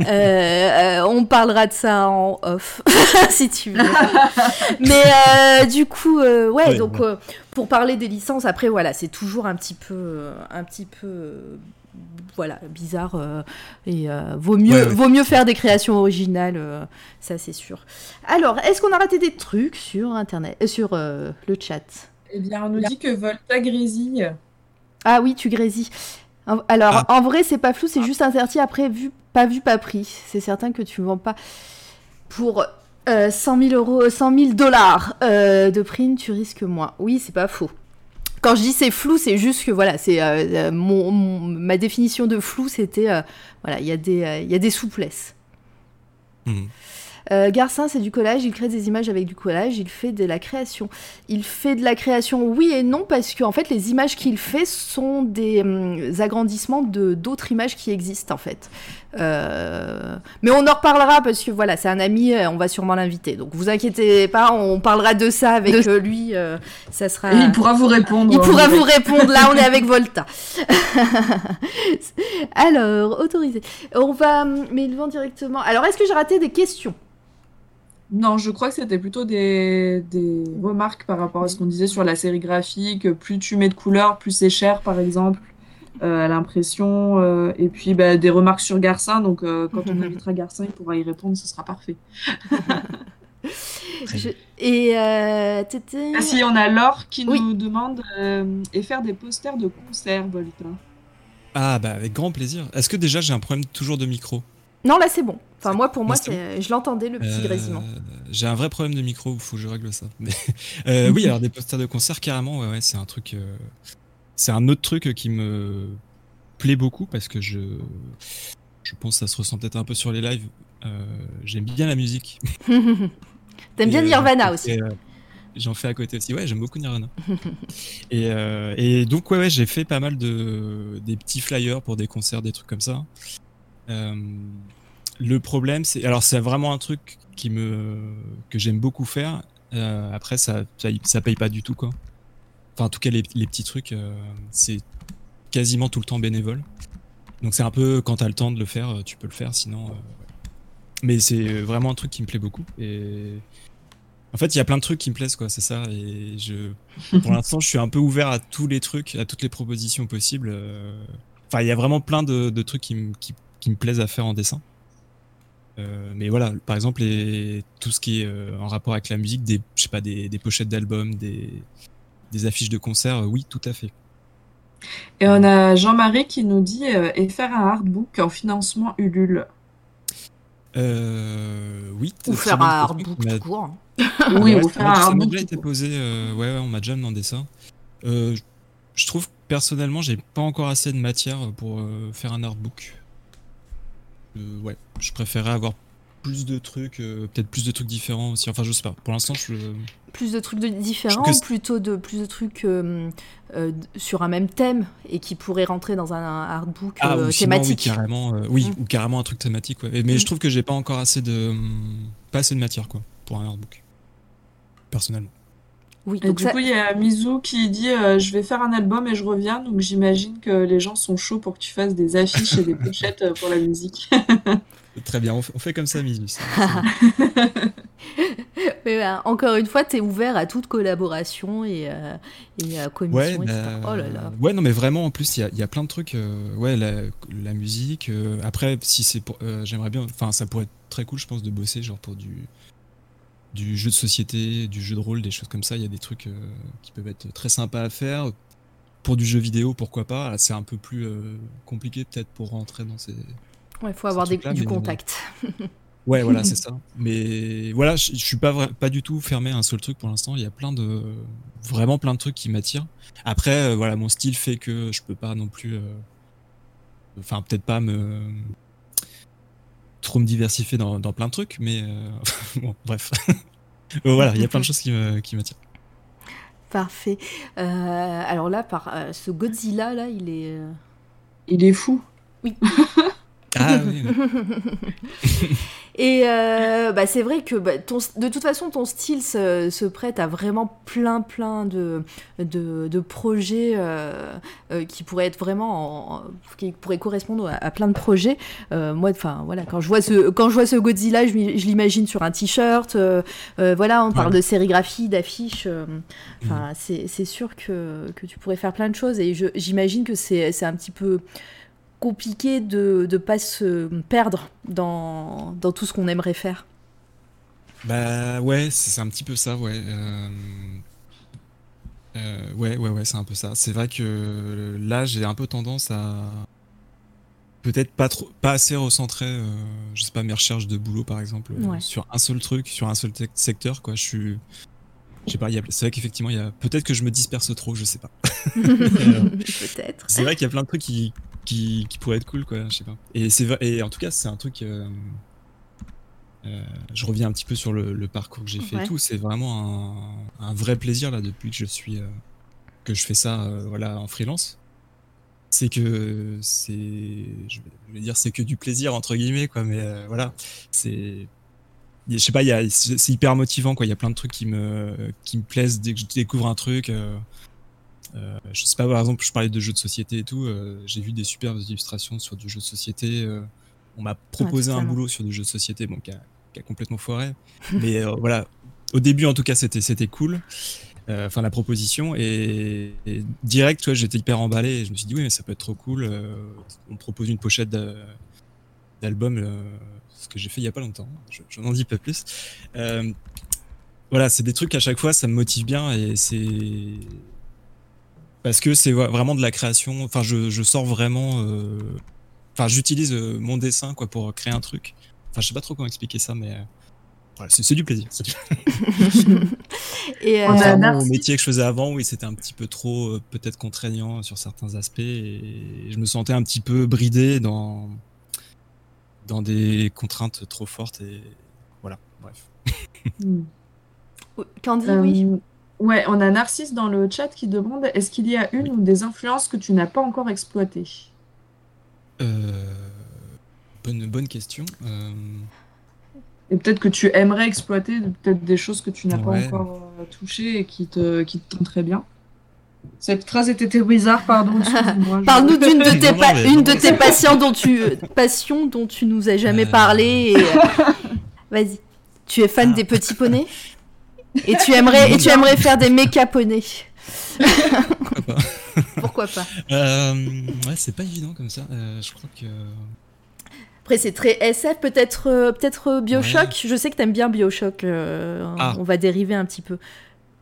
S1: Euh, euh, on parlera de ça en off, (laughs) si tu veux. Mais euh, du coup, ouais, donc pour parler des licences, après voilà, c'est toujours un petit peu, un petit peu voilà, bizarre. et vaut, mieux, vaut mieux faire des créations originales, ça c'est sûr. Alors, est-ce qu'on a raté des trucs sur Internet, sur le chat?
S3: Eh bien, on nous dit que Volta grésille.
S1: Ah oui, tu grésilles. Alors, ah. en vrai, c'est pas flou, c'est juste interdit après, vu, pas vu, pas pris. C'est certain que tu ne vends pas pour 100 euh, 000 euros, 100 000 dollars euh, de prime, tu risques moins. Oui, c'est pas faux. Quand je dis c'est flou, c'est juste que voilà, c'est euh, mon, ma définition de flou, c'était voilà, il y a des il y a des souplesses. Mmh. Euh, Garcin, c'est du collage, il crée des images avec du collage, il fait de la création. Il fait de la création, oui et non, parce que en fait, les images qu'il fait sont des hum, agrandissements de d'autres images qui existent en fait. Euh, mais on en reparlera parce que voilà, c'est un ami, euh, on va sûrement l'inviter. Donc vous inquiétez pas, on parlera de ça avec lui. ça sera.
S3: il pourra vous répondre.
S1: Il pourra vous répondre. Là, on est avec (laughs) Volta. (laughs) Alors, autorisé. On va, hum, mais ils vont directement. Alors, est-ce que j'ai raté des questions?
S3: Non, je crois que c'était plutôt des, remarques par rapport à ce qu'on disait sur la série graphique. Plus tu mets de couleurs, plus c'est cher, par exemple, euh, à l'impression. Euh, et puis bah, des remarques sur Garcin. Donc euh, quand on (laughs) invitera Garcin, il pourra y répondre, ce sera parfait. (laughs)
S1: Et
S3: ah, si on a Laure qui nous demande et faire des posters de concerts, Volta.
S2: Ah bah avec grand plaisir. Est-ce que déjà j'ai un problème toujours de micro?
S1: Non, là c'est bon. Enfin, moi, pour moi, je l'entendais le petit grésillement.
S2: Euh, j'ai un vrai problème de micro, il faut que je règle ça. (laughs) Euh, oui, alors des posters de concert, carrément, ouais, ouais c'est un truc. Euh, c'est un autre truc qui me plaît beaucoup parce que je. Je pense que ça se ressent peut-être un peu sur les lives. j'aime bien la musique. (laughs)
S1: T'aimes bien Nirvana aussi.
S2: J'en fais à côté aussi. Ouais, j'aime beaucoup Nirvana. (laughs) et, et, donc, ouais, ouais j'ai fait pas mal de des petits flyers pour des concerts, des trucs comme ça. Euh, le problème, c'est alors c'est vraiment un truc qui me que j'aime beaucoup faire. Euh, après, ça, ça, paye pas du tout quoi. Enfin, en tout cas, les, petits trucs, euh, c'est quasiment tout le temps bénévole. Donc c'est un peu quand t'as le temps de le faire, tu peux le faire. Sinon, mais c'est vraiment un truc qui me plaît beaucoup. Et en fait, il y a plein de trucs qui me plaisent, quoi, c'est ça. Et je, pour (laughs) l'instant, je suis un peu ouvert à tous les trucs, à toutes les propositions possibles. Enfin, il y a vraiment plein de, trucs qui, me qui me plaisent à faire en dessin. Euh, mais voilà, par exemple, les, tout ce qui est euh, en rapport avec la musique, des, je sais pas, des, pochettes d'albums, des, des, affiches de concerts, oui, tout à fait.
S3: Et on a Jean-Marie qui nous dit euh, et faire un artbook en financement Ulule.
S2: oui.
S1: Ou faire un artbook tout court. (laughs)
S3: oui, ou faire un artbook.
S2: Déjà été posé, ouais, on m'a déjà demandé ça. je trouve personnellement, j'ai pas encore assez de matière pour faire un artbook ouais, je préférais avoir plus de trucs, euh, peut-être plus de trucs différents aussi. Enfin, je sais pas. Pour l'instant, je.
S1: Plus de trucs différents, ou plutôt de plus de trucs euh, euh, sur un même thème et qui pourraient rentrer dans un, artbook ah, thématique.
S2: oui, carrément, oui, mm. ou carrément un truc thématique. Ouais. Mais je mm. trouve que j'ai pas encore assez de, pas assez de matière quoi pour un artbook, personnellement.
S3: Oui, donc du coup, il y a Mizu qui dit je vais faire un album et je reviens. Donc j'imagine que les gens sont chauds pour que tu fasses des affiches et des (laughs) pochettes pour la musique.
S2: Très bien, on fait, comme ça, Mizu. (laughs) (laughs)
S1: Ben, encore une fois, tu es ouvert à toute collaboration et, et commission,
S2: ouais,
S1: bah, Oh là là.
S2: Ouais, non, mais vraiment, en plus, il y, a plein de trucs. ouais, la, musique. après, si c'est pour. J'aimerais bien. Enfin, ça pourrait être très cool, je pense, de bosser genre pour du du jeu de société, du jeu de rôle, des choses comme ça. Il y a des trucs euh, qui peuvent être très sympas à faire. Pour du jeu vidéo, pourquoi pas. C'est un peu plus euh, compliqué peut-être pour rentrer dans ces.
S1: Ouais, il faut avoir du contact. (laughs)
S2: ouais, voilà, c'est ça. Mais voilà, je, suis pas, pas du tout fermé à un seul truc pour l'instant. Il y a plein de. Vraiment plein de trucs qui m'attirent. Après, euh, voilà, mon style fait que je peux pas non plus. Enfin, peut-être pas me trop me diversifier dans, dans plein de trucs, mais (laughs) bon, bref. (laughs) voilà, il y a plein de choses qui m'attirent.
S1: Parfait. Euh, alors là, par euh, ce Godzilla là, il est. Euh,
S3: il est fou.
S1: Oui. (laughs)
S2: ah oui. (laughs)
S1: Et euh, bah, c'est vrai que bah, ton, de toute façon, ton style se, se, prête à vraiment plein, plein de, de, de projets euh, euh, qui pourraient être vraiment, qui pourraient correspondre à, plein de projets. moi, enfin voilà, quand je vois ce, quand je vois ce Godzilla, je, je l'imagine sur un t-shirt. voilà, on parle de sérigraphie, d'affiches. Enfin, mm. c'est sûr que, que tu pourrais faire plein de choses. Et j'imagine que c'est un petit peu compliqué de ne pas se perdre dans, dans tout ce qu'on aimerait faire.
S2: Bah ouais, c'est un petit peu ça, ouais. Euh, euh, ouais, ouais, ouais, c'est un peu ça. C'est vrai que là, j'ai un peu tendance à peut-être pas trop, pas assez recentrer, euh, je sais pas, mes recherches de boulot par exemple, sur un seul truc, sur un seul secteur, quoi. Je suis, je sais pas, c'est vrai qu'effectivement, il y a peut-être que je me disperse trop, je sais pas. (laughs) (laughs)
S1: peut-être.
S2: C'est vrai qu'il y a plein de trucs qui, qui, qui, pourraient être cool, quoi. Je sais pas. Et c'est et en tout cas, c'est un truc. Euh, je reviens un petit peu sur le, parcours que j'ai fait et tout. C'est vraiment un, vrai plaisir là depuis que je suis euh, que je fais ça euh, voilà en freelance. C'est que c'est je vais dire c'est que du plaisir entre guillemets quoi. Mais voilà c'est je sais pas, c'est hyper motivant quoi. Il y a plein de trucs qui me qui me plaisent dès que je découvre un truc. Je sais pas, par exemple, je parlais de jeux de société et tout. J'ai vu des superbes illustrations sur du jeu de société. on m'a proposé un boulot sur du jeu de société, bon, qui complètement foiré. (laughs) Mais euh, voilà, au début en tout cas, c'était c'était cool. Euh, enfin, la proposition et, direct, toi, j'étais hyper emballé. Et je me suis dit oui, mais ça peut être trop cool. Euh, on propose une pochette d'album, ce que j'ai fait il y a pas longtemps. Je, n'en dis pas plus. voilà, c'est des trucs à chaque fois, ça me motive bien et c'est parce que c'est vraiment de la création. Enfin, je, je sors vraiment. Enfin, j'utilise mon dessin quoi pour créer un truc. Enfin, je sais pas trop comment expliquer ça, mais euh, c'est du plaisir. (laughs)
S1: et
S2: euh, mon métier que je faisais avant, oui, c'était un petit peu trop euh, peut-être contraignant sur certains aspects, et je me sentais un petit peu bridé dans dans des contraintes trop fortes, et voilà, bref. (laughs)
S1: Hmm. Candy, oui.
S3: Ouais, on a Narcisse dans le chat qui demande est-ce qu'il y a une ou des influences que tu n'as pas encore exploitées?
S2: Euh bonne, bonne question. Euh,
S3: et peut-être que tu aimerais exploiter peut-être des choses que tu n'as pas encore euh, touchées et qui te, qui te très bien? Cette phrase était très bizarre, pardon.
S1: Parle-nous d'une de (laughs) tes, une de tes patients dont tu, passions dont tu nous as jamais euh. parlé. (laughs) Vas-y. Tu es fan ah. des petits poneys? (laughs) Et tu aimerais, et tu aimerais faire des méca poneys
S2: Pourquoi pas
S1: Pourquoi pas
S2: Ouais, c'est pas évident comme ça. je crois que
S1: après, c'est très SF, peut-être euh, peut-être euh, Bioshock. Je sais que t'aimes bien Bioshock. Euh, ah. On va dériver un petit peu.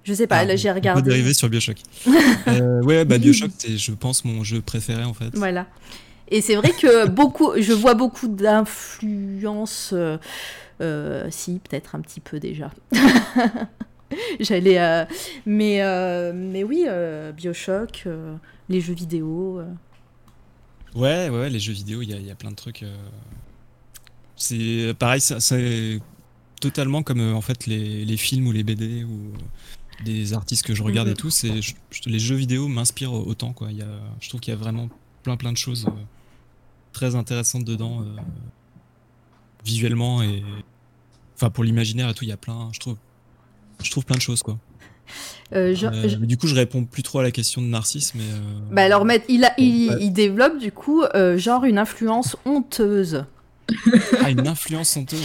S1: Je sais pas, ah, là j'ai regardé.
S2: On peut dériver sur Bioshock. (laughs) ouais, bah Bioshock, c'est, je pense, mon jeu préféré en fait.
S1: Voilà. Et c'est vrai que beaucoup, je vois beaucoup d'influence. si, peut-être un petit peu déjà. (laughs) J'allais. mais, mais oui, Bioshock, les jeux vidéo.
S2: Ouais, ouais, les jeux vidéo, il y, a plein de trucs. Euh. C'est pareil, c'est totalement comme euh, en fait les, films ou les BD ou des artistes que je regarde et mhm. tout. C'est les jeux vidéo m'inspirent autant quoi. Il y a, je trouve qu'il y a vraiment plein plein de choses euh, très intéressantes dedans, visuellement et enfin pour l'imaginaire et tout. Il y a plein, je trouve, je trouve plein de choses quoi. Euh, euh, du coup, je réponds plus trop à la question de Narcisse, mais. Euh,
S1: bah alors, il, il, développe du coup genre une influence honteuse. (laughs)
S2: ah, une influence honteuse.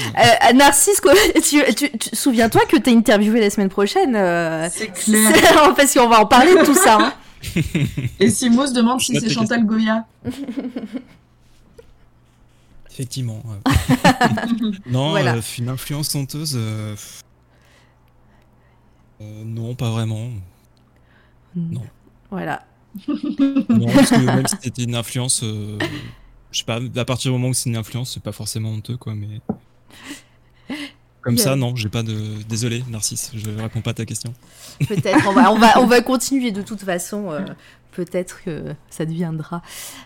S1: Narcisse, quoi, (laughs) tu, souviens-toi que t'es interviewé la semaine prochaine.
S3: c'est clair.
S1: Parce qu'on (laughs) va en parler de tout ça. Hein.
S3: Et Simos demande si c'est Chantal Goya.
S2: Effectivement. (laughs) non, une influence honteuse. Euh, non, pas vraiment. Hmm. Non.
S1: Voilà.
S2: non, parce que même si c'était une influence, euh, je sais pas, à partir du moment où c'est une influence, c'est pas forcément honteux, quoi, mais. Comme ça, non, j'ai pas de. Désolé, Narcisse, je réponds pas à ta question.
S1: Peut-être, on va, on, va, on va continuer de toute façon. Euh, peut-être que ça deviendra.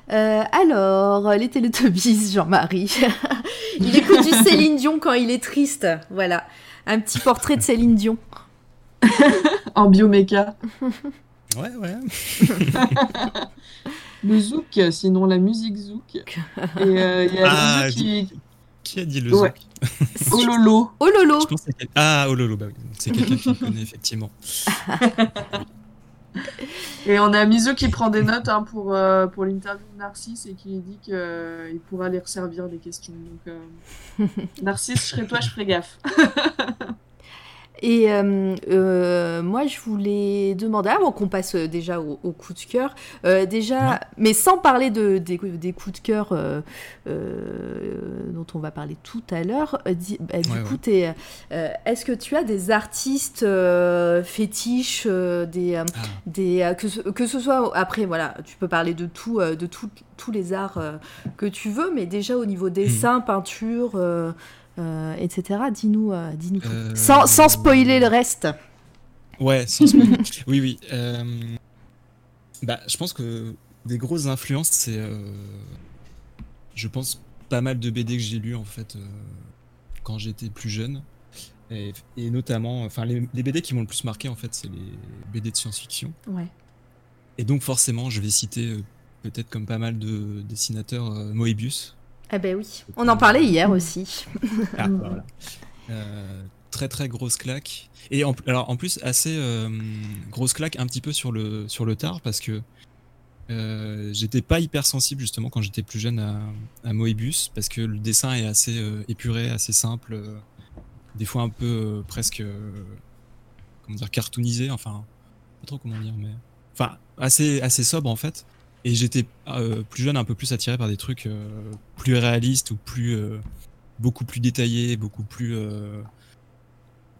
S1: alors, les Teletubbies, Jean-Marie. (laughs) il écoute du Céline Dion quand il est triste. Voilà. Un petit portrait de Céline Dion. (laughs)
S3: en bioméca.
S2: Ouais, ouais. (laughs)
S3: le zouk, sinon la musique zouk. Et euh, il y a ah, qui...
S2: qui a dit le zouk
S3: Ololo.
S1: Ololo.
S2: Ah, Ololo, bah c'est quelqu'un qui connaît effectivement. (laughs)
S3: Et on a Mizu qui prend des notes hein, pour, euh, pour l'interview de Narcisse et qui dit qu'il euh, pourra les resservir des questions. Donc, (laughs) Narcisse, je serai toi, je ferai gaffe. (laughs)
S1: Et moi, je voulais demander, avant qu'on passe déjà au, coup de cœur, déjà, mais sans parler de, des, coups de cœur dont on va parler tout à l'heure, bah, du coup, est-ce que tu as des artistes fétiches, des, ah. des, que, que, ce soit, après, voilà, tu peux parler de tout, de tous les arts que tu veux, mais déjà au niveau dessin, hmm. peinture, euh, etc. Dis-nous, euh, dis-nous euh, sans, sans, spoiler le reste.
S2: Ouais, sans spoiler. (laughs) oui, oui. Bah, je pense que des grosses influences, c'est, je pense, pas mal de BD que j'ai lu en fait quand j'étais plus jeune. Et, notamment, enfin, les, BD qui m'ont le plus marqué, en fait, c'est les BD de science-fiction.
S1: Ouais.
S2: Et donc, forcément, je vais citer, peut-être comme pas mal de dessinateurs, Moebius,
S1: eh ben oui, on en parlait hier aussi.
S2: Ah, (laughs) euh, très très grosse claque. Et en, alors en plus assez euh, grosse claque un petit peu sur le, sur le tard parce que euh, j'étais pas hyper sensible justement quand j'étais plus jeune à, à, Moebius parce que le dessin est assez épuré, assez simple, des fois un peu presque comment dire cartoonisé, enfin pas trop comment dire mais enfin assez assez sobre en fait. Et j'étais euh, plus jeune, un peu plus attiré par des trucs euh, plus réalistes ou plus euh, beaucoup plus détaillés, beaucoup plus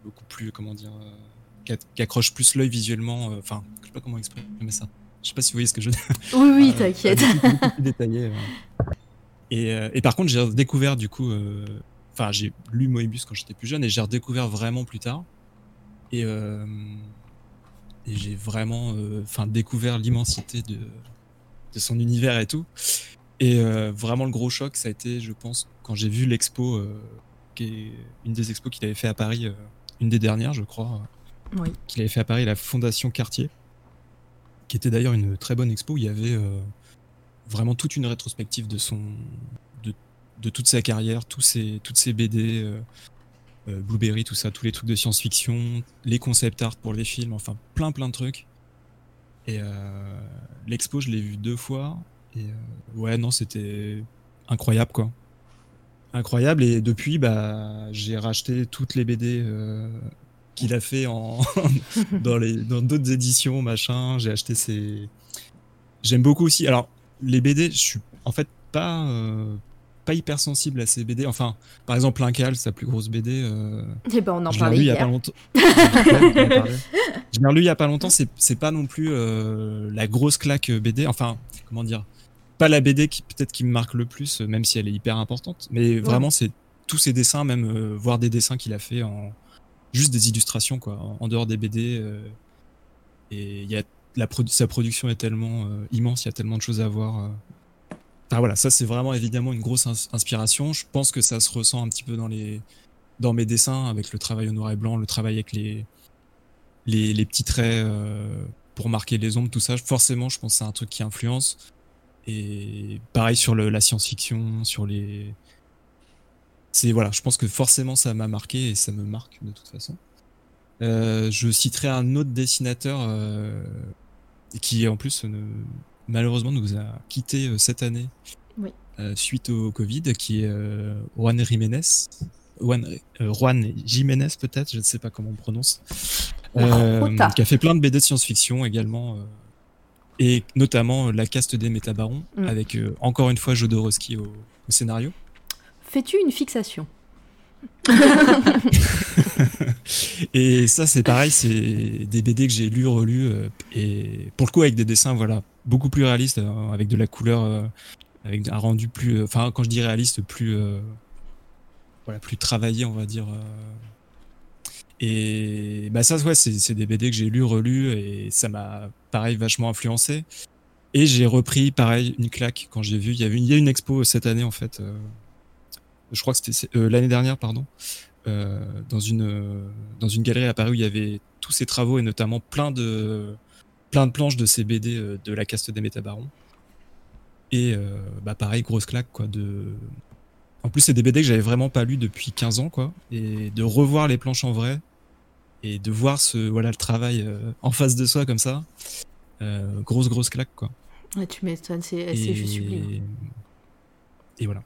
S2: beaucoup plus comment dire qui accroche plus l'œil visuellement. Enfin, je sais pas comment exprimer ça. Je sais pas si vous voyez ce que je veux dire.
S1: Oui, oui, t'inquiète.
S2: beaucoup, plus détaillé. Et, et, par contre, j'ai redécouvert du coup. Enfin, j'ai lu Moebius quand j'étais plus jeune et j'ai redécouvert vraiment plus tard. Et, et j'ai vraiment enfin découvert l'immensité de, de son univers et tout. Et euh, vraiment le gros choc, ça a été, je pense, quand j'ai vu l'expo, euh, qui est une des expos qu'il avait fait à Paris, euh, une des dernières, je crois,
S1: oui.
S2: qu'il avait fait à Paris, la Fondation Cartier, qui était d'ailleurs une très bonne expo. Où il y avait vraiment toute une rétrospective de son, de, de toute sa carrière, tous ses, toutes ses BD. Blueberry, tout ça, tous les trucs de science-fiction, les concept art pour les films, enfin plein plein de trucs. Et euh, l'expo, je l'ai vu deux fois. Et euh, ouais, non, c'était incroyable, quoi. Incroyable. Et depuis, bah, j'ai racheté toutes les BD euh, qu'il a fait en (laughs) dans les dans d'autres éditions, machin. J'ai acheté ses. J'aime beaucoup aussi. Alors, les BD, je suis en fait pas pas hyper sensible à ces BD. Enfin, par exemple, Incal, sa plus grosse BD. Euh,
S1: eh ben, on en parlait hier. (laughs) Il y a pas longtemps.
S2: je l'ai relu il y a pas longtemps. C'est pas non plus euh, la grosse claque BD. Enfin, comment dire Pas la BD qui peut-être qui me marque le plus, même si elle est hyper importante. Mais vraiment, c'est tous ses dessins, même euh, voir des dessins qu'il a fait en juste des illustrations, quoi, en, dehors des BD. Euh, et il y a la sa production est tellement immense, il y a tellement de choses à voir voilà, ça c'est vraiment évidemment une grosse inspiration. Je pense que ça se ressent un petit peu dans les dans mes dessins avec le travail au noir et blanc, le travail avec les les, petits traits euh, pour marquer les ombres, tout ça. Forcément, je pense que c'est un truc qui influence. Et pareil sur la science-fiction, sur les c'est voilà, je pense que forcément ça m'a marqué et ça me marque de toute façon. Euh, je citerai un autre dessinateur euh, qui en plus ne, malheureusement nous a quitté euh, cette année euh, suite au Covid, qui est euh, Juan Jiménez. Juan, Juan Jiménez peut-être, je ne sais pas comment on prononce. qui a fait plein de BD de science-fiction également. et notamment La caste des métabarons, mm. avec encore une fois Jodorowsky au, au scénario.
S1: Fais-tu une fixation? (laughs)
S2: et ça, c'est pareil, c'est des BD que j'ai lu, relus, et pour le coup, avec des dessins, voilà, beaucoup plus réaliste, euh, avec de la couleur, euh, avec un rendu plus. Euh, enfin, quand je dis réaliste, plus. voilà, plus travaillé, on va dire. Et bah ça, ouais, c'est des BD que j'ai lu, relus, et ça m'a, pareil, vachement influencé. Et j'ai repris, pareil, une claque quand j'ai vu. Il y, avait une, a une expo cette année, en fait. Je crois que c'était l'année dernière, pardon. dans, une, dans une galerie à Paris où il y avait tous ces travaux et notamment plein de, plein de planches de ces BD euh, de la caste des métabarons. Et euh, bah pareil, grosse claque quoi. De... En plus, c'est des BD que j'avais vraiment pas lu depuis 15 ans quoi. Et de revoir les planches en vrai et de voir ce voilà le travail euh, en face de soi comme ça, grosse grosse claque quoi.
S1: tu m'étonnes, c'est juste sublime.
S2: Et voilà.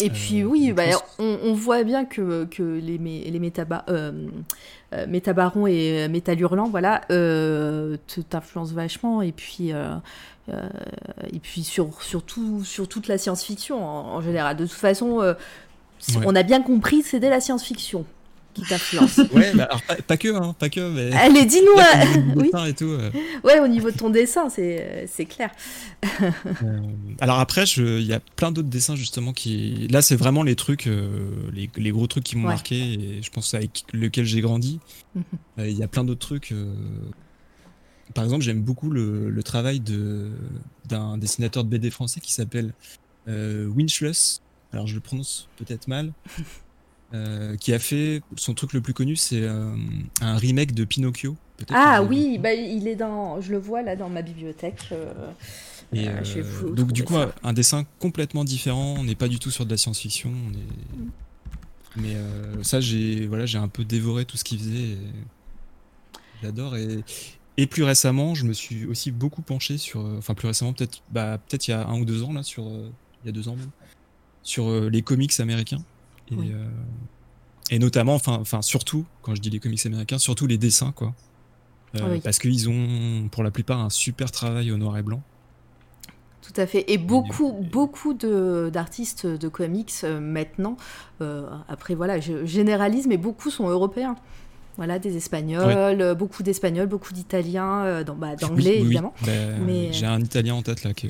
S1: Et puis oui, bah, on, voit bien que, que les, les métaba, Métabarons et Métal Hurlant, voilà, t'influencent vachement. Et puis, et puis sur, surtout sur toute la science-fiction en, général. De toute façon, on a bien compris, c'est de la science-fiction qui t'influence. (laughs)
S2: ouais, bah, alors, pas, que, hein, pas que, mais.
S1: Allez, (laughs) dis-nous. oui.
S2: Et tout,
S1: Ouais, au niveau de ton dessin, c'est, c'est clair. (laughs)
S2: Euh, alors après, il y a plein d'autres dessins justement qui. Là, c'est vraiment les trucs, euh, les, les, gros trucs qui m'ont marqué et je pense avec lequel j'ai grandi. Euh, il y a plein d'autres trucs. Par exemple, j'aime beaucoup le, le travail de, d'un dessinateur de BD français qui s'appelle Winchless alors je le prononce peut-être mal, euh, qui a fait son truc le plus connu, c'est euh, un remake de Pinocchio.
S1: Ah oui, bah, il est dans, je le vois là dans ma bibliothèque.
S2: Euh, donc du coup, un dessin complètement différent. On n'est pas du tout sur de la science-fiction. Mm. Mais ça, j'ai voilà, j'ai un peu dévoré tout ce qu'il faisait. J'adore et, et plus récemment, je me suis aussi beaucoup penché sur, enfin plus récemment peut-être, bah, peut-être il y a un ou deux ans là, sur, il y a deux ans même, sur les comics américains. Et, euh, et notamment, enfin, enfin, surtout, quand je dis les comics américains, surtout les dessins, quoi. Euh, ah parce qu'ils ont, pour la plupart, un super travail au noir et blanc.
S1: Tout à fait. Et beaucoup, beaucoup d'artistes de, comics maintenant, après voilà, je généralise, mais beaucoup sont européens. Voilà, des Espagnols, beaucoup d'Espagnols, beaucoup d'Italiens, bah, d'Anglais évidemment.
S2: Mais... J'ai un Italien en tête là qui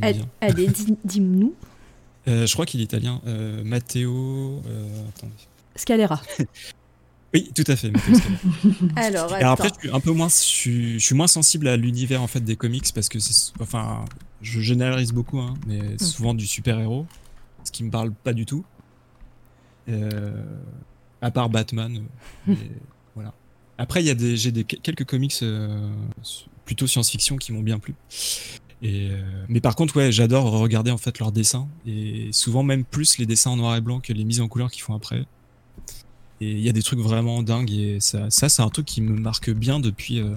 S2: me vient.
S1: Allez, dis-nous.
S2: Euh, je crois qu'il est italien. Euh, Matteo. Euh,
S1: Scalera. (laughs)
S2: oui, tout à fait. (laughs)
S1: Alors,
S2: après, je suis un peu moins, je suis, moins sensible à l'univers en fait des comics parce que c'est, enfin, je généralise beaucoup, hein, mais mm. souvent du super héros, ce qui me parle pas du tout. à part Batman, voilà. Après, il y a des, j'ai des quelques comics plutôt science-fiction qui m'ont bien plu. Euh, mais par contre, ouais, j'adore regarder en fait leurs dessins et souvent même plus les dessins en noir et blanc que les mises en couleur qu'ils font après. Et il y a des trucs vraiment dingues et ça, ça c'est un truc qui me marque bien depuis euh,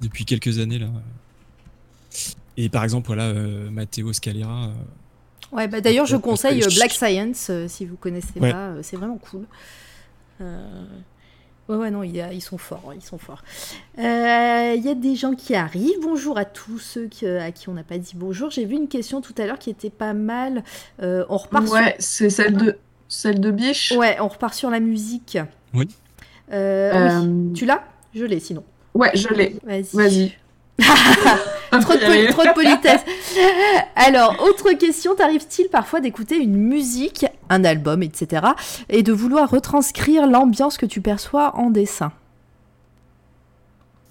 S2: depuis quelques années là. Et par exemple, voilà, euh, Matteo Scalera.
S1: ouais, bah d'ailleurs, je conseille Black Science si vous connaissez pas, c'est vraiment cool. Ouais, ouais, non, ils sont forts, ils sont forts. Euh, il y a des gens qui arrivent. Bonjour à tous ceux à qui on n'a pas dit bonjour. J'ai vu une question tout à l'heure qui était pas mal. Euh, on repart
S3: ouais, c'est celle de celle de Biche.
S1: Ouais, on repart sur la musique.
S2: Oui.
S1: Euh, tu l'as? Je l'ai sinon.
S3: Ouais, je l'ai. Vas-y. Vas-y. (laughs) (laughs)
S1: trop, de politesse. (laughs) Alors, autre question, t'arrive-t-il parfois d'écouter une musique, un album, etc., et de vouloir retranscrire l'ambiance que tu perçois en dessin?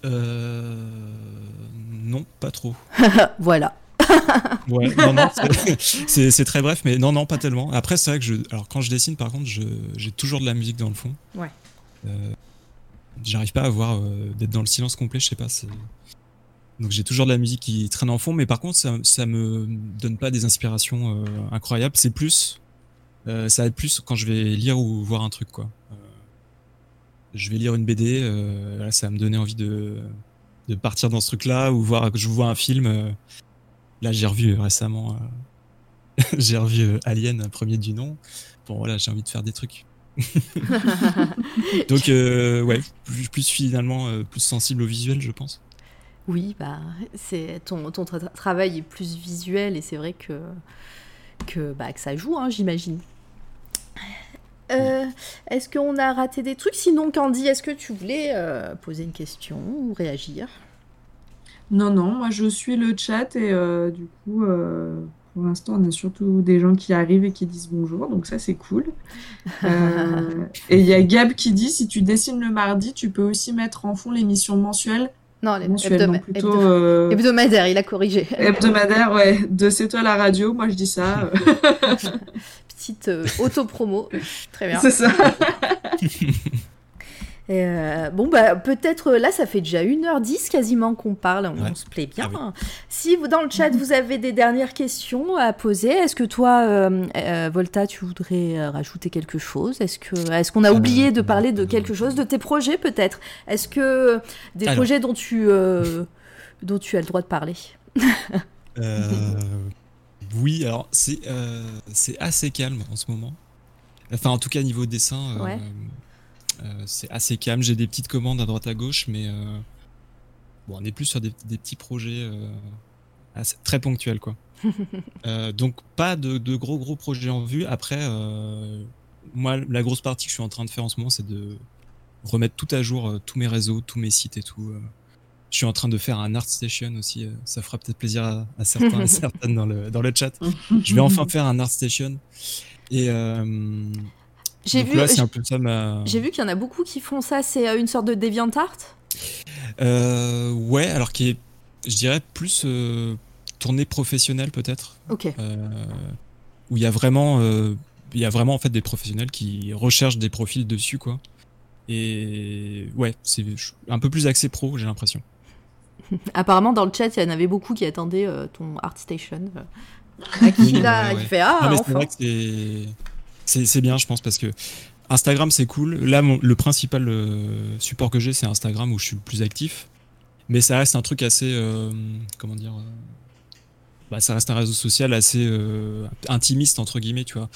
S2: Euh... Non, pas trop. (laughs)
S1: voilà.
S2: ouais, non, non, c'est très bref, mais non, non, pas tellement. Après, c'est vrai que je, alors quand je dessine, par contre, j'ai toujours de la musique dans le fond.
S1: Ouais.
S2: Euh, J'arrive pas à voir euh, d'être dans le silence complet, je sais pas. Donc j'ai toujours de la musique qui traîne en fond, mais par contre ça, ça me donne pas des inspirations euh, incroyables. C'est plus, euh, ça va être plus quand je vais lire ou voir un truc quoi. Euh, je vais lire une BD, là, ça va me donner envie de, de partir dans ce truc-là ou voir que je vois un film. là j'ai revu récemment, (laughs) j'ai revu Alien, premier du nom. Bon voilà, j'ai envie de faire des trucs. (laughs) Donc ouais, plus, plus finalement plus sensible au visuel, je pense.
S1: Oui, bah, c'est ton, ton travail est plus visuel et c'est vrai que, que, bah, que ça joue, hein, j'imagine. Euh, est-ce qu'on a raté des trucs? Sinon, Candy, est-ce que tu voulais euh, poser une question ou réagir?
S3: Non, non, moi je suis le chat et euh, du coup, pour l'instant, on a surtout des gens qui arrivent et qui disent bonjour, donc ça c'est cool. (laughs) et il y a Gab qui dit si tu dessines le mardi, tu peux aussi mettre en fond l'émission mensuelle
S1: non, les plutôt, euh, hebdomadaire, il a corrigé. (laughs)
S3: Hebdomadaire, ouais. De C'est toi la radio, moi je dis ça.
S1: Petite euh, auto-promo. (laughs) Très bien.
S3: C'est ça. (laughs)
S1: Euh, bon, bah, peut-être là, ça fait déjà 1h10 quasiment qu'on parle, on, se plaît bien. Ah si vous, dans le chat, vous avez des dernières questions à poser, est-ce que toi, euh, euh, Volta, tu voudrais rajouter quelque chose? Est-ce qu'on est qu'on a oublié de parler de quelque chose, de tes projets peut-être? Est-ce que des projets dont tu, dont tu as le droit de parler?
S2: Oui, alors c'est c'est assez calme en ce moment. Enfin, en tout cas, niveau dessin, c'est assez calme. J'ai des petites commandes à droite à gauche, mais bon, on est plus sur des, des petits projets très ponctuels, quoi. (laughs) donc, pas de, de, gros gros projets en vue. Après, moi, la grosse partie que je suis en train de faire en ce moment, c'est de remettre tout à jour, euh, tous mes réseaux, tous mes sites et tout. Euh. Je suis en train de faire un ArtStation aussi. Euh, ça fera peut-être plaisir à, certains (laughs) certaines dans le, dans le chat. (laughs) Je vais enfin faire un ArtStation. Et
S1: j'ai vu, J'ai vu qu'il y en a beaucoup qui font ça. C'est une sorte de DeviantArt?
S2: Euh, Ouais, alors qui est, je dirais, plus tournée professionnelle peut-être.
S1: Ok.
S2: où il y a vraiment il y a vraiment en fait des professionnels qui recherchent des profils dessus quoi. Et ouais, c'est un peu plus axé pro, j'ai l'impression. (laughs)
S1: Apparemment dans le chat, il y en avait beaucoup qui attendaient euh, ton ArtStation. Euh, qui là, fait ah enfin.
S2: C'est bien, je pense, parce que Instagram c'est cool. Là, le principal euh, support que j'ai, c'est Instagram où je suis le plus actif. Mais ça reste un truc assez, comment dire, bah, ça reste un réseau social assez intimiste entre guillemets, tu vois.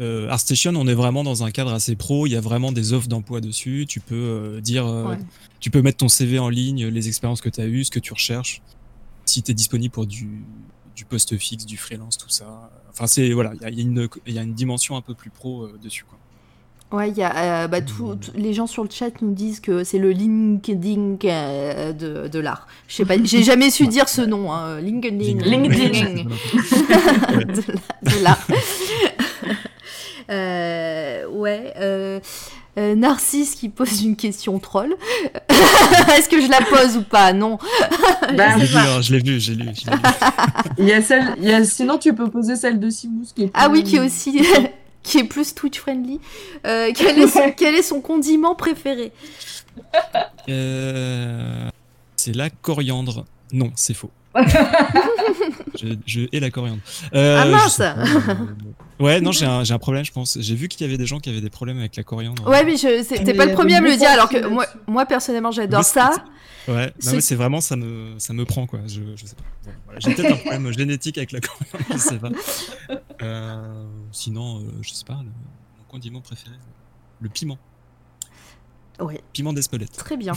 S2: Euh, ArtStation, on est vraiment dans un cadre assez pro. Il y a vraiment des offres d'emploi dessus. Tu peux euh, dire, euh, tu peux mettre ton CV en ligne, les expériences que tu as eues, ce que tu recherches. Si tu es disponible pour du, du poste fixe, du freelance, tout ça. Enfin, c'est voilà, il y, y, a une dimension un peu plus pro dessus. Quoi.
S1: Ouais, il y a, bah, tout, les gens sur le chat nous disent que c'est le LinkedIn de, de l'art. Je sais pas, j'ai (laughs) jamais su dire ce nom, hein. LinkedIn. LinkedIn. (laughs) (laughs) de l'art. Euh, ouais. Euh, euh, Narcisse qui pose une question troll. (laughs) Est-ce que je la pose ou pas? Non. (laughs)
S2: Bah, je l'ai vu, j'ai lu. (laughs)
S3: il y a celle, il y a, sinon tu peux poser celle de Simous qui est
S1: Ah oui, qui est aussi qui est plus Twitch friendly. quel, est son, quel est son condiment préféré?
S2: C'est la coriandre. Non, c'est faux. Je, je, hais la coriandre.
S1: ah mince (laughs)
S2: Ouais, non, j'ai un, un, problème, je pense. J'ai vu qu'il y avait des gens qui avaient des problèmes avec la coriandre.
S1: Ouais, mais t'es pas le premier à me le dire, alors que moi, moi personnellement, j'adore ça.
S2: Ouais, c'est vraiment, ça me, ça me prend, quoi. Je, je sais pas. voilà. J'ai (laughs) peut-être un problème génétique avec la coriandre, je sais pas. (laughs) Euh, sinon, euh, je sais pas, le, mon condiment préféré, le piment.
S1: Ouais.
S2: Piment d'Espelette.
S1: Très bien.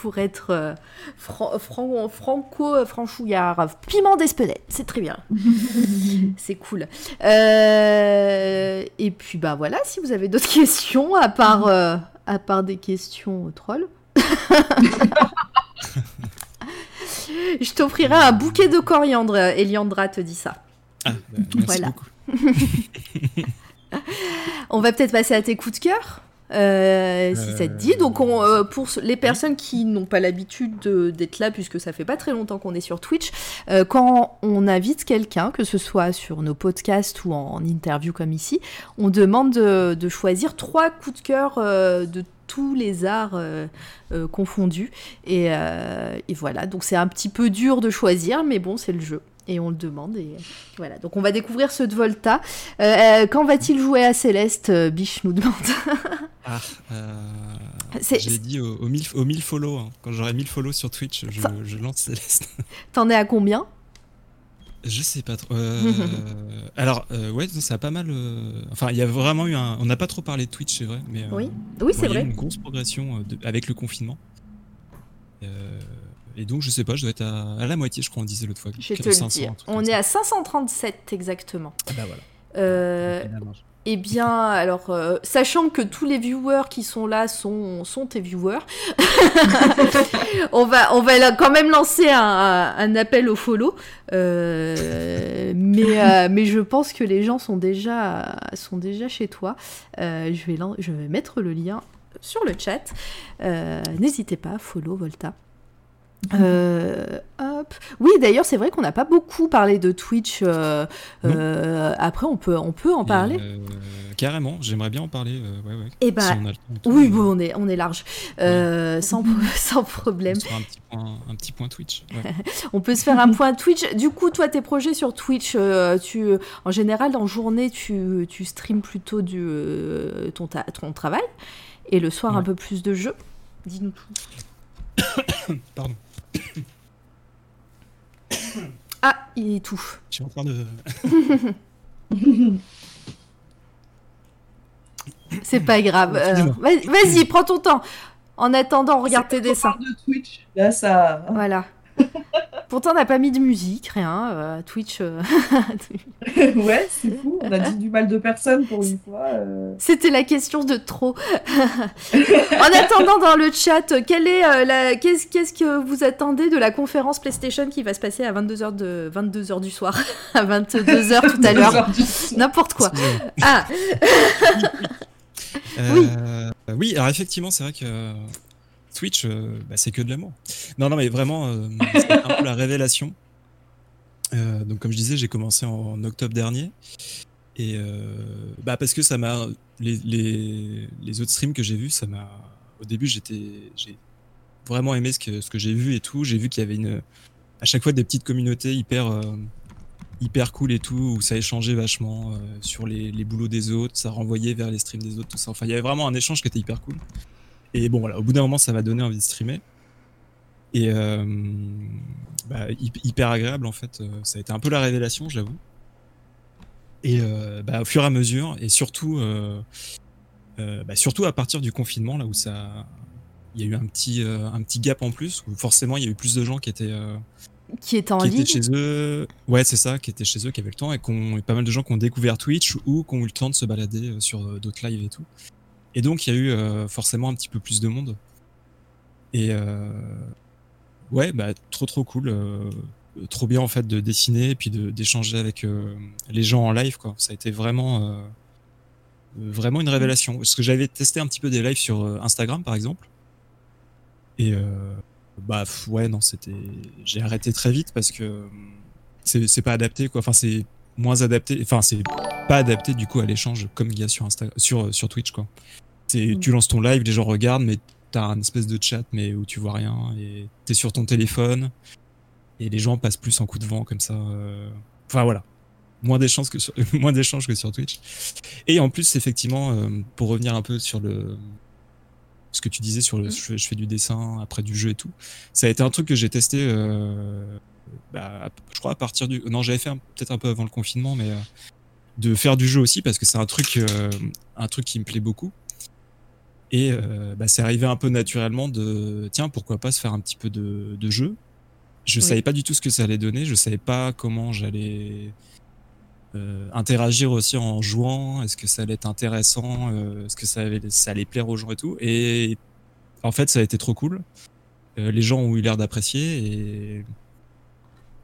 S1: Pour être euh, franco-franchouillard. Piment d'Espelette, c'est très bien. (laughs) c'est cool. Euh, et puis, bah voilà, si vous avez d'autres (laughs) questions, à part, euh, à part des questions trolls. (laughs) Je t'offrirai un bouquet de coriandre, Eliandra te dit ça.
S2: Ah, bah, merci voilà. beaucoup.
S1: On va peut-être passer à tes coups de cœur euh, si ça te dit. Donc, on, euh, pour les personnes qui n'ont pas l'habitude d'être là, puisque ça fait pas très longtemps qu'on est sur Twitch, euh, quand on invite quelqu'un, que ce soit sur nos podcasts ou en, interview comme ici, on demande de, choisir trois coups de cœur de tous les arts confondus. Et, et, voilà, donc c'est un petit peu dur de choisir, mais bon, c'est le jeu et on le demande. Et voilà. Donc on va découvrir ceux de Volta. Euh, euh, quand va-t-il jouer à Céleste euh, Biche nous demande. (laughs)
S2: ah, j'ai dit au, 1000, follow. Hein. Quand j'aurai 1000 follow sur Twitch, je, lance Céleste. (laughs)
S1: T'en es à combien?
S2: Je sais pas trop. alors, ouais, ça a pas mal. Enfin, il y a vraiment eu un. On n'a pas trop parlé de Twitch, c'est vrai, mais.
S1: oui, oui c'est vrai.
S2: une grosse progression avec le confinement. Et donc, je sais pas, je dois être à, la moitié, je crois, on disait l'autre fois.
S1: Je te le dire. On est à 537 exactement.
S2: Ah bah voilà.
S1: Euh, eh bien, alors, euh, sachant que tous les viewers qui sont là sont, sont tes viewers, (laughs) on, va, on va quand même lancer un, un appel au follow. Euh, mais, mais je pense que les gens sont déjà, sont déjà chez toi. je, vais, je vais mettre le lien sur le chat. N'hésitez pas, follow Volta. Euh, hop. Oui, d'ailleurs, c'est vrai qu'on n'a pas beaucoup parlé de Twitch. Euh, euh, après, on peut, on peut en parler.
S2: carrément, j'aimerais bien en parler. ouais, ouais,
S1: Et eh bah, oui, bon, on est, on est large, sans, (laughs) sans problème.
S2: On un petit point, un petit point Twitch. (laughs)
S1: on peut se faire un point Twitch. Du coup, toi, tes projets sur Twitch, tu, en général, en journée, tu, tu streams plutôt du, ton, ton travail, et le soir, un peu plus de jeux? Dis-nous tout. (coughs)
S2: Pardon. (coughs)
S1: Ah, il étouffe.
S2: Je suis en train de. (coughs)
S1: C'est pas grave. Euh, vas-y, prends ton temps. En attendant, regarde tes dessins.
S3: de Twitch. Là, ça.
S1: Voilà. (laughs) Pourtant, on n'a pas mis de musique, rien. Euh, Twitch.
S3: Euh, (laughs) ouais, c'est fou. On a dit du mal de personne pour une fois. Euh.
S1: C'était la question de trop. (laughs) en attendant, dans le chat, quelle est la... qu'est-ce, qu'est-ce que vous attendez de la conférence PlayStation qui va se passer à 22h, de... 22h du soir? À 22h tout à l'heure. N'importe quoi. Ah
S2: oui. oui, alors effectivement, c'est vrai que Twitch, euh, bah, c'est que de l'amour. Non, non, mais vraiment, euh, c'est un peu la révélation. Euh, donc, comme je disais, j'ai commencé en, octobre dernier. Et bah, parce que ça m'a. Les, les, autres streams que j'ai vus, ça m'a. Au début, j'étais, j'ai vraiment aimé ce que, ce que j'ai vu et tout. J'ai vu qu'il y avait une, à chaque fois des petites communautés hyper, hyper cool et tout, où ça échangeait vachement sur les, les boulots des autres, ça renvoyait vers les streams des autres, tout ça. Enfin, il y avait vraiment un échange qui était hyper cool. Et bon, voilà, au bout d'un moment, ça m'a donné envie de streamer. Et euh, bah, hyper agréable, en fait. Euh, ça a été un peu la révélation, j'avoue. Et euh, bah, au fur et à mesure, et surtout, bah, surtout à partir du confinement, là où ça. Il y a eu un petit, un petit gap en plus, où forcément, il y a eu plus de gens qui étaient.
S1: qui étaient en
S2: qui
S1: ligne.
S2: Étaient chez eux. Ouais, c'est ça, qui étaient chez eux, qui avaient le temps, et qu'on pas mal de gens qui ont découvert Twitch ou qui ont eu le temps de se balader sur d'autres lives et tout. Et donc, il y a eu euh, forcément un petit peu plus de monde. Et euh, ouais, bah, trop trop cool. Euh, trop bien en fait de dessiner et puis d'échanger avec les gens en live. Quoi. Ça a été vraiment, vraiment une révélation. Parce que j'avais testé un petit peu des lives sur Instagram par exemple. Et bah ouais, non, c'était. J'ai arrêté très vite parce que c'est pas adapté quoi. Enfin, c'est moins adapté. Enfin, c'est pas adapté du coup à l'échange comme il y a sur, Insta sur, sur Twitch quoi. Mm. Tu lances ton live, les gens regardent, mais t'as un espèce de chat mais où tu vois rien et t'es sur ton téléphone et les gens passent plus en coup de vent comme ça. Euh. Enfin voilà, moins d'échanges que sur... (laughs) moins d'échanges que sur Twitch. Et en plus effectivement, euh, pour revenir un peu sur le ce que tu disais sur le mm. je, fais du dessin après du jeu et tout, ça a été un truc que j'ai testé. Euh, bah, je crois à partir du non j'avais fait peut-être un peu avant le confinement mais de faire du jeu aussi parce que c'est un truc un truc qui me plaît beaucoup et euh, bah, c'est arrivé un peu naturellement de tiens, pourquoi pas se faire un petit peu de, de jeu. Je savais pas du tout ce que ça allait donner, je savais pas comment j'allais euh, interagir aussi en jouant, est-ce que ça allait être intéressant, euh, est-ce que ça allait, ça allait plaire aux gens et tout. Et en fait, ça a été trop cool. les gens ont eu l'air d'apprécier et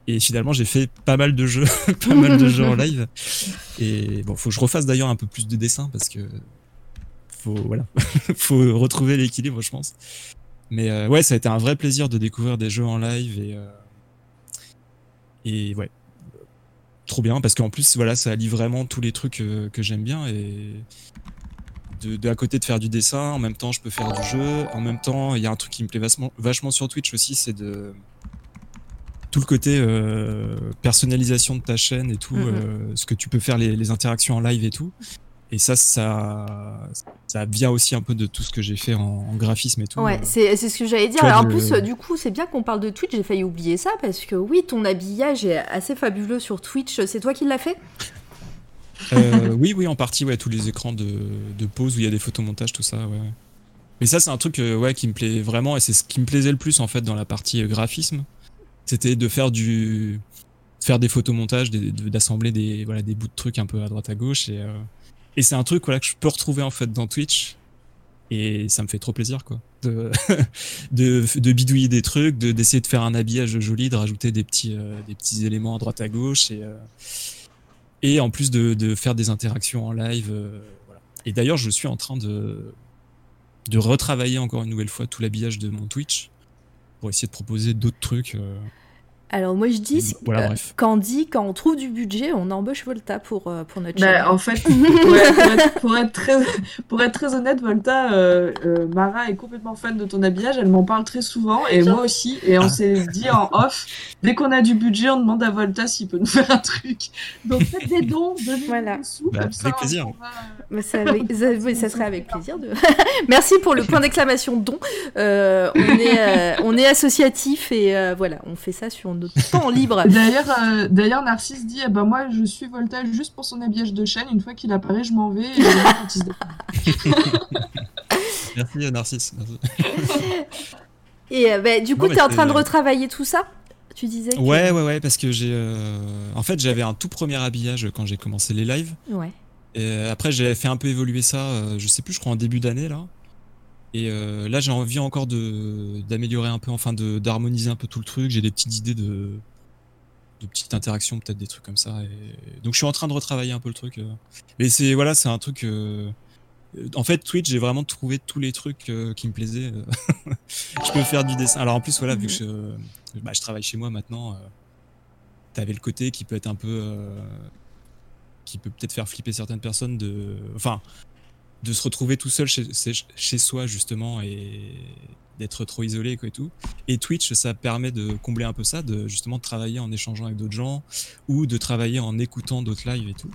S2: et finalement, j'ai fait pas mal de jeux, (laughs) pas mal de jeux en live. Et bon, faut que je refasse d'ailleurs un peu plus de dessins parce que faut voilà, (laughs) faut retrouver l'équilibre, je pense. Mais euh, ouais, ça a été un vrai plaisir de découvrir des jeux en live et euh, et ouais, trop bien parce qu'en plus voilà, ça allie vraiment tous les trucs euh, que j'aime bien et de, à côté de faire du dessin, en même temps je peux faire du jeu, en même temps il y a un truc qui me plaît vachement, vachement sur Twitch aussi, c'est de tout le côté personnalisation de ta chaîne et tout, mm-hmm. ce que tu peux faire les, les, interactions en live et tout. Et ça, ça, ça vient aussi un peu de tout ce que j'ai fait en, graphisme et tout.
S1: Ouais, c'est ce que j'allais dire. Alors, en plus, du coup, c'est bien qu'on parle de Twitch. J'ai failli oublier ça parce que oui, ton habillage est assez fabuleux sur Twitch. C'est toi qui l'as fait?
S2: Euh, (laughs) Oui, oui, en partie. Ouais, tous les écrans de, de pause où il y a des photomontages, tout ça. Ouais. Mais ça, c'est un truc euh, ouais, qui me plaît vraiment et c'est ce qui me plaisait le plus en fait dans la partie euh, graphisme. C'était de faire du faire des photomontages, d'assembler des voilà des bouts de trucs un peu à droite à gauche et et c'est un truc voilà, que je peux retrouver en fait dans Twitch. Et ça me fait trop plaisir, quoi. De, (laughs) de, bidouiller des trucs, d'essayer de, faire un habillage joli, de rajouter des petits, euh, des petits éléments à droite à gauche. Et, euh, et en plus de, de, faire des interactions en live. Euh. Et d'ailleurs, je suis en train de, de retravailler encore une nouvelle fois tout l'habillage de mon Twitch pour essayer de proposer d'autres trucs.
S1: Alors moi je dis, voilà, quand dit quand on trouve du budget, on embauche Volta pour, euh, pour notre
S3: bah, En fait, (laughs) pour, être, pour, être, très, pour être très honnête, Volta, euh, euh, Mara est complètement fan de ton habillage, elle m'en parle très souvent, et moi aussi, et on s'est dit en off, dès qu'on a du budget, on demande à Volta s'il peut nous faire un truc. Donc faites des dons, donnez voilà. des sous,
S2: bah, comme ça. Avec
S1: ça, (laughs) ça, serait avec plaisir. De... (laughs) Merci pour le point d'exclamation don. on, est, on est associatif et voilà, on fait ça sur notre temps libre.
S3: D'ailleurs, euh, d'ailleurs, Narcisse dit, eh ben, moi, je suis Volta juste pour son habillage de chaîne. Une fois qu'il apparaît, je m'en vais. Et (laughs)
S2: Merci Narcisse.
S1: Et bah, du coup, tu es en train de retravailler tout ça? Tu disais que...
S2: Ouais, ouais, ouais, parce que j'ai. En fait, j'avais un tout premier habillage quand j'ai commencé les lives.
S1: Ouais.
S2: Et après, j'ai fait un peu évoluer ça, je sais plus, je crois en début d'année là. Et euh, là, j'ai envie encore de d'améliorer un peu, enfin d'harmoniser un peu tout le truc. J'ai des petites idées de de petites interactions, peut-être des trucs comme ça. Et... Donc, je suis en train de retravailler un peu le truc. Euh. Mais c'est voilà, c'est un truc. Euh, en fait, Twitch, j'ai vraiment trouvé tous les trucs qui me plaisaient. (laughs) je peux faire du dessin. Alors en plus, voilà, vu que mhm. je, bah, je travaille chez moi maintenant, t'avais le côté qui peut être un peu qui peut peut-être faire flipper certaines personnes de enfin de se retrouver tout seul chez, chez soi justement et d'être trop isolé quoi et tout. Et Twitch, ça permet de combler un peu ça, de justement de travailler en échangeant avec d'autres gens ou de travailler en écoutant d'autres lives et tout.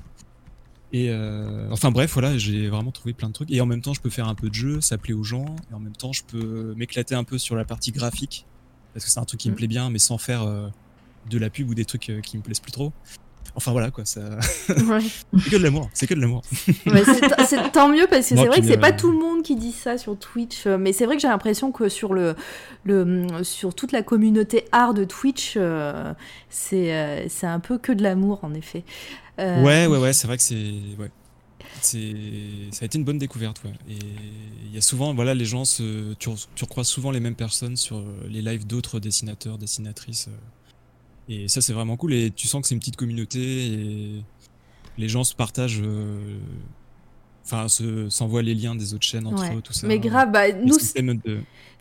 S2: Et euh, enfin bref, voilà, j'ai vraiment trouvé plein de trucs. Et en même temps, je peux faire un peu de jeu, ça plaît aux gens. Et en même temps, je peux m'éclater un peu sur la partie graphique parce que c'est un truc qui me mm. plaît bien, mais sans faire euh, de la pub ou des trucs euh, qui me plaisent plus trop. Enfin voilà quoi, ça. c'est que de l'amour, c'est que de l'amour.
S1: c'est tant mieux parce que c'est vrai que c'est pas tout le monde qui dit ça sur Twitch, euh, mais c'est vrai que j'ai l'impression que sur le, le sur toute la communauté art de Twitch, euh, c'est euh, c'est un peu que de l'amour en effet.
S2: Ouais ouais ouais, c'est vrai que c'est ouais. C'est ça a été une bonne découverte ouais. Et il y a souvent voilà les gens se tu, tu recroises souvent les mêmes personnes sur les lives d'autres dessinateurs, dessinatrices. Et ça, c'est vraiment cool. Et tu sens que c'est une petite communauté et les gens se partagent. Euh, enfin, s'envoient les liens des autres chaînes entre eux, tout ça.
S1: Mais grave, bah, nous,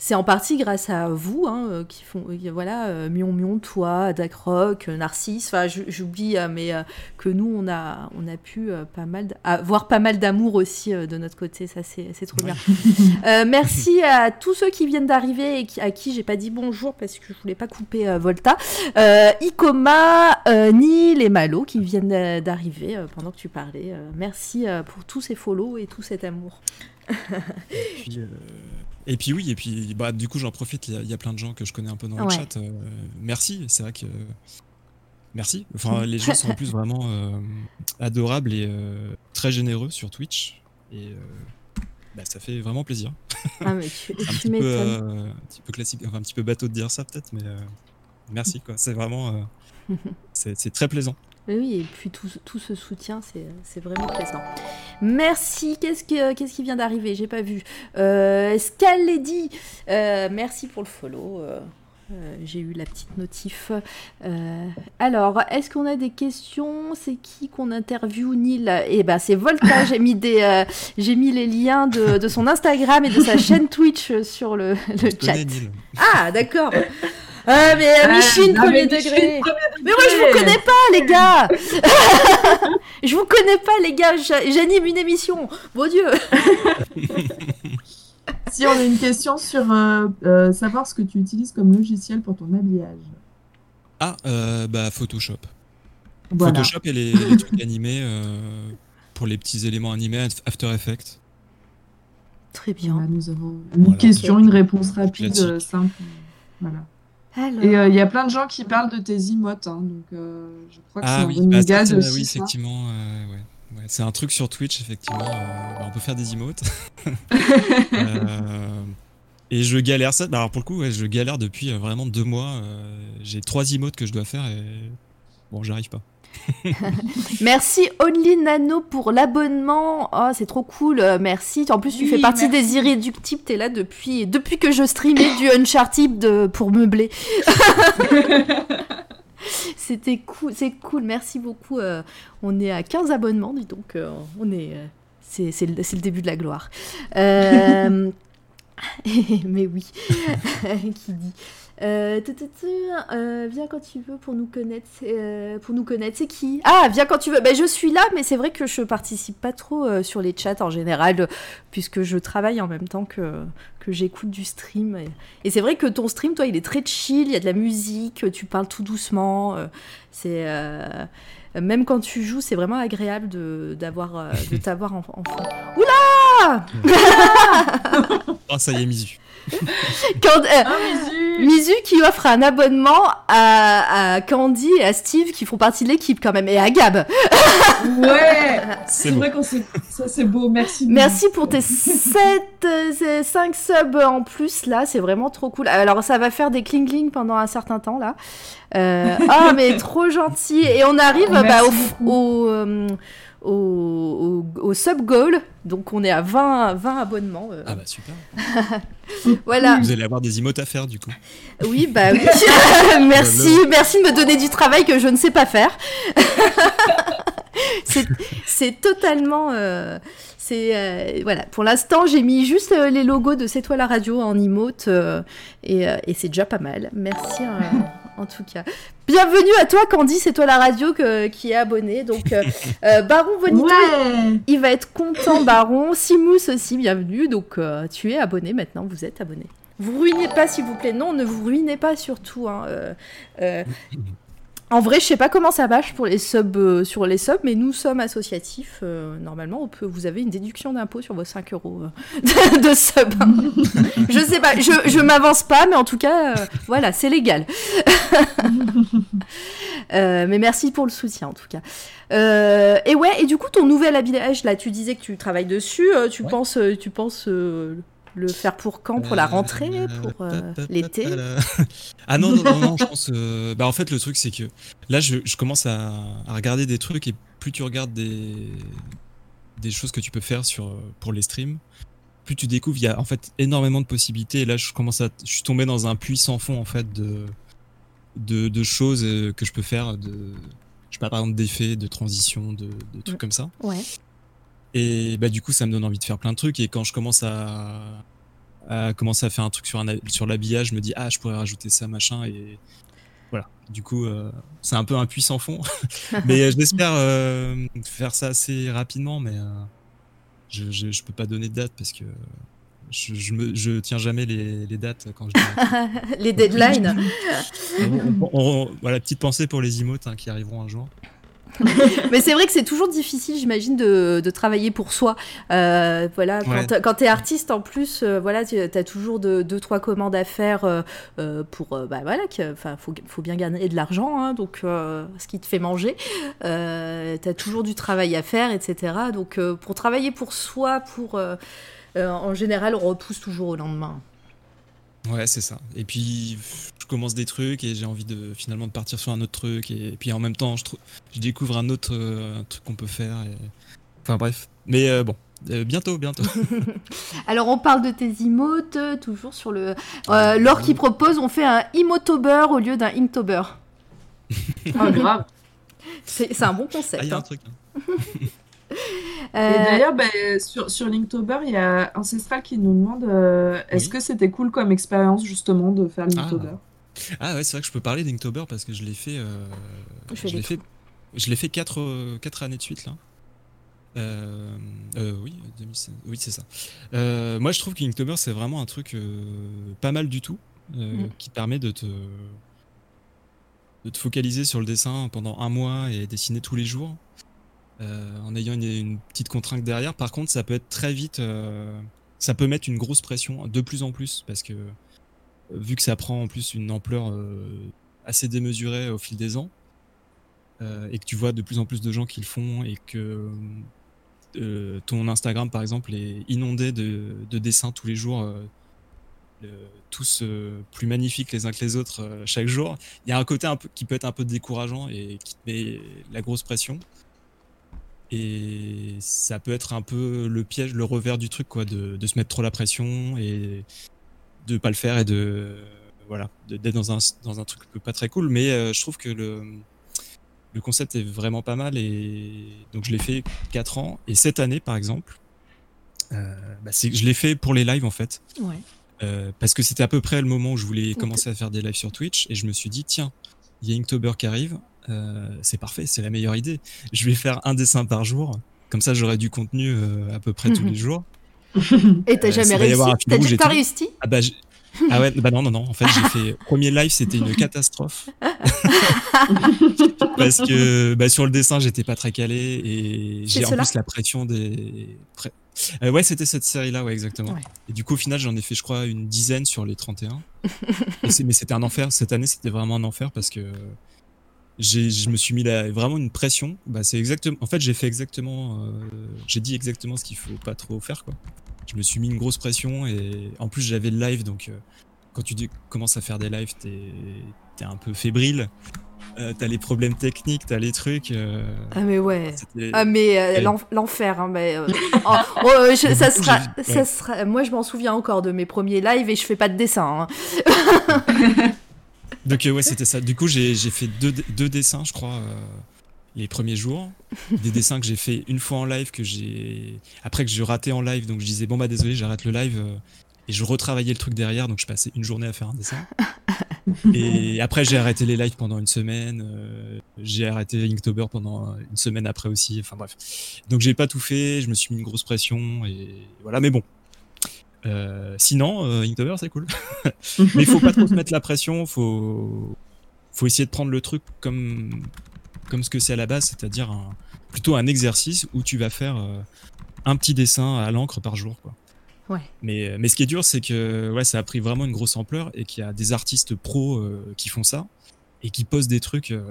S1: c'est en partie grâce à vous, hein, euh, qui font, euh, voilà, euh, Mion Mion, toi, Dacroc, Narcisse, enfin, j'oublie, mais que nous, on a, on a pu pas mal, avoir pas mal d'amour aussi de notre côté, ça c'est trop bien. merci à tous ceux qui viennent d'arriver et qui, à qui j'ai pas dit bonjour parce que je voulais pas couper Volta. Icoma, Neil et Malo qui viennent d'arriver pendant que tu parlais. merci pour tous ces follow et tout cet amour.
S2: et, puis, et puis oui, et puis bah, du coup j'en profite, il y, a plein de gens que je connais un peu dans le chat. Euh, merci, c'est vrai que... Merci. Enfin, (laughs) les gens sont en plus vraiment euh, adorables et euh, très généreux sur Twitch. Et bah, ça fait vraiment plaisir.
S1: Ah, mais tu, (laughs)
S2: un, petit peu, un petit peu classique, enfin un petit peu bateau de dire ça peut-être, mais merci quoi. C'est vraiment... (laughs) c'est très plaisant.
S1: Oui, et puis tout, tout ce soutien, c'est vraiment plaisant. Merci. Qu'est-ce qui, euh, vient d'arriver? J'ai pas vu. Euh, Scaledi, euh, merci pour le follow. Euh, j'ai eu la petite notif. alors, est-ce qu'on a des questions? C'est qui qu'on interviewe, Neil? Eh ben, c'est Volta. j'ai mis des, j'ai mis les liens de, de, son Instagram et de sa chaîne Twitch sur le, le chat. Ah, d'accord. Ah, mais euh, Michine, premier, degré. Mais moi, je vous connais pas, les gars. (laughs) je vous connais pas, les gars. J'anime une émission. Mon Dieu. (laughs)
S3: si on a une question sur euh, euh, savoir ce que tu utilises comme logiciel pour ton habillage.
S2: Ah, bah Photoshop. Photoshop et les, trucs animés pour les petits éléments animés, After Effects.
S1: Très bien.
S3: nous avons une question, une réponse rapide, simple. Voilà. Et euh, il y a plein de gens qui parlent de tes emotes, hein, donc euh, je crois que ah, c'est oui. un bon bah, aussi.
S2: Oui, effectivement, euh, ouais. Ouais, c'est un truc sur Twitch, effectivement. Bah, on peut faire des emotes. (laughs) et je galère ça. Bah, alors pour le coup, ouais, je galère depuis vraiment deux mois. J'ai trois emotes que je dois faire et bon, j'arrive pas. (laughs)
S1: merci Only Nano pour l'abonnement. Oh, c'est trop cool. Euh, merci. En plus, tu fais partie des irréductibles. T'es là depuis, depuis que je streamais du Uncharted de, pour meubler. (laughs) C'était cool. C'est cool. Merci beaucoup. Euh, on est à 15 abonnements, dis donc. Euh, on est. c'est le, le, début de la gloire. (laughs) mais oui, qui dit euh, euh, viens quand tu veux pour nous connaître. Euh, pour nous connaître, c'est qui? Ah, viens quand tu veux. Ben, je suis là, mais c'est vrai que je participe pas trop sur les chats en général, puisque je travaille en même temps que, que j'écoute du stream. Et, c'est vrai que ton stream, toi, il est très chill, il y a de la musique, tu parles tout doucement. c'est même quand tu joues, c'est vraiment agréable de, d'avoir, de (laughs) t'avoir en, fond. (laughs) Oula
S2: Oh, ça y est, Misu. (laughs)
S1: Quand, euh, Mizu. qui offre un abonnement à, Candy et à Steve qui font partie de l'équipe quand même et à Gab.
S3: Ouais, (laughs) c'est vrai qu'on ça c'est beau, merci.
S1: Merci pour tes 7 5 subs en plus là, c'est vraiment trop cool. Alors ça va faire des cling cling pendant un certain temps là. Euh, ah (laughs) mais trop gentil et on arrive bah, au, euh, au, au, sub goal. Donc on est à 20, 20 abonnements.
S2: Euh. Ah bah super. (laughs)
S1: voilà.
S2: Vous allez avoir des emotes à faire du coup.
S1: Oui, bah oui. (laughs) (laughs) merci, merci de me donner du travail que je ne sais pas faire. c'est totalement. Euh, c'est euh, voilà. Pour l'instant, j'ai mis juste les logos de C'est toi la radio en emote et, et c'est déjà pas mal. Merci en tout cas. Bienvenue à toi, Candy, c'est toi la radio qui est abonné. Donc, euh, (laughs) euh, Baron Bonito, il va être content, Baron. Simous aussi, bienvenue. Donc, euh, tu es abonné maintenant, vous êtes abonné. Vous ruinez pas, s'il vous plaît. Non, ne vous ruinez pas surtout. Hein. En vrai, je sais pas comment ça marche pour les subs euh, sur les subs, mais nous sommes associatifs. Euh, normalement, on peut, vous avez une déduction d'impôt sur vos 5 euros euh, (laughs) de, sub. (laughs) je sais pas, je, je m'avance pas, mais en tout cas, voilà, c'est légal. (laughs) mais merci pour le soutien en tout cas. et ouais, et du coup, ton nouvel habillage, là, tu disais que tu travailles dessus. tu penses, tu penses le faire pour quand? Pour la rentrée Pour euh, l'été?
S2: Ah non, non, non, je pense. Euh, bah, en fait, le truc, c'est que là, je, commence à, regarder des trucs et plus tu regardes des, des choses que tu peux faire sur, pour les streams, plus tu découvres, il y a en fait énormément de possibilités. Et là, je commence à. Je suis tombé dans un puits sans fond, en fait, de, de, choses euh, que je peux faire. De, je sais pas, par exemple, d'effets, de transition, de, de trucs comme ça.
S1: Ouais.
S2: Et bah, du coup, ça me donne envie de faire plein de trucs. Et quand je commence à, à commencer à faire un truc sur, un, sur l'habillage, je me dis, ah, je pourrais rajouter ça, machin. Et voilà. Du coup, euh, c'est un peu un puits sans fond. (laughs) mais euh, j'espère euh, faire ça assez rapidement. Mais je, je, peux pas donner de date parce que je, je, me, je tiens jamais les, les, dates quand je
S1: dis. (laughs) les deadlines. (laughs)
S2: voilà, petite pensée pour les emotes hein, qui arriveront un jour. (laughs)
S1: Mais c'est vrai que c'est toujours difficile, j'imagine, de, de, travailler pour soi. Euh, voilà, quand tu es artiste, en plus, euh, voilà, tu as toujours deux, trois commandes à faire euh, pour, bah voilà, enfin, faut, faut bien gagner de l'argent, hein, donc ce qui te fait manger. tu as toujours du travail à faire, etc. Donc, pour travailler pour soi, pour, en général, on repousse toujours au lendemain.
S2: Ouais, c'est ça. Et puis, commence des trucs et j'ai envie de finalement de partir sur un autre truc. Et, puis en même temps, je, je découvre un autre euh, truc qu'on peut faire. Enfin bref. Mais euh, bon, euh, bientôt, bientôt. (laughs) (laughs)
S1: Alors on parle de tes emotes, toujours sur le... L'or qui propose, on fait un emotober au lieu d'un inktober. (laughs)
S3: ah, grave.
S1: C'est un bon concept.
S2: Ah, y a un hein. truc. Hein.
S3: Euh, d'ailleurs, bah, sur, sur Linktober, il y a Ancestral qui nous demande euh, est-ce que c'était cool comme expérience justement de faire Linktober?
S2: ah. Ah. ouais, c'est vrai que je peux parler d'Inktober parce que je l'ai fait. Euh, je l'ai fait. Je l'ai fait 4, 4 années de suite là. oui, oui c'est ça. moi, je trouve que Inktober c'est vraiment un truc pas mal du tout, mm. qui permet de te de te focaliser sur le dessin pendant un mois et dessiner tous les jours. Euh, en ayant une, petite contrainte derrière. Par contre, ça peut être très vite, euh, ça peut mettre une grosse pression de plus en plus parce que euh, vu que ça prend en plus une ampleur assez démesurée au fil des ans et que tu vois de plus en plus de gens qui le font et que ton Instagram par exemple est inondé de, dessins tous les jours. tous plus magnifiques les uns que les autres chaque jour. Il y a un côté qui peut être un peu décourageant et qui te met la grosse pression. Et ça peut être un peu le piège, le revers du truc, quoi, de, de se mettre trop la pression et de pas le faire et de voilà, d'être dans un, dans un truc pas très cool. Mais euh, je trouve que le, le concept est vraiment pas mal et donc je l'ai fait 4 ans. Et cette année, par exemple, euh, bah je l'ai fait pour les lives en fait.
S1: Ouais.
S2: Euh, parce que c'était à peu près le moment où je voulais commencer à faire des lives sur Twitch et je me suis dit, tiens, il y a Inktober qui arrive, c'est parfait, c'est la meilleure idée. Je vais faire un dessin par jour, comme ça j'aurai du contenu à peu près tous les jours. (laughs)
S1: Et t'as euh, jamais réussi T'as réussi
S2: ah bah, ah ouais, bah non, non, non. En fait, j'ai fait. (laughs) Premier live, c'était une catastrophe. (laughs) Parce que bah, sur le dessin, j'étais pas très calé et j'ai en plus la pression des. Euh, ouais, c'était cette série-là, ouais, exactement. Et du coup, au final, j'en ai fait, je crois, une dizaine sur les 31. mais c'était un enfer. Cette année, c'était vraiment un enfer parce que je me suis mis là, vraiment une pression. Bah, c'est exactement. En fait, j'ai fait exactement. Euh, j'ai dit exactement ce qu'il faut pas trop faire, quoi. Je me suis mis une grosse pression et en plus, j'avais le live, donc euh, quand tu commences à faire des lives, t'es es un peu fébrile. Euh, t'as les problèmes techniques, t'as les trucs. Euh,
S1: ah mais ouais. Ah mais euh, l'enfer. Hein, mais, oh, oh, ça, sera, (laughs) ça sera. Moi je m'en souviens encore de mes premiers lives et je fais pas de dessin. Hein. (laughs)
S2: Donc ouais c'était ça. Du coup j'ai fait deux, deux, dessins je crois les premiers jours. Des dessins que j'ai fait une fois en live que j'ai après que j'ai raté en live donc je disais bon bah désolé j'arrête le live et je retravaillais le truc derrière donc je passais une journée à faire un dessin. (laughs) Et après, j'ai arrêté les lives pendant une semaine. Euh, j'ai arrêté Inktober pendant une semaine après aussi. Enfin bref. Donc j'ai pas tout fait. Je me suis mis une grosse pression et voilà. Mais bon. Euh, sinon, euh, Inktober c'est cool. (laughs) Mais il faut pas trop se mettre la pression. Faut faut essayer de prendre le truc comme comme ce que c'est à la base, c'est-à-dire plutôt un exercice où tu vas faire un petit dessin à l'encre par jour. Quoi. Mais, mais ce qui est dur, c'est que ouais, ça a pris vraiment une grosse ampleur et qu'il y a des artistes pros euh, qui font ça et qui postent des trucs. Euh,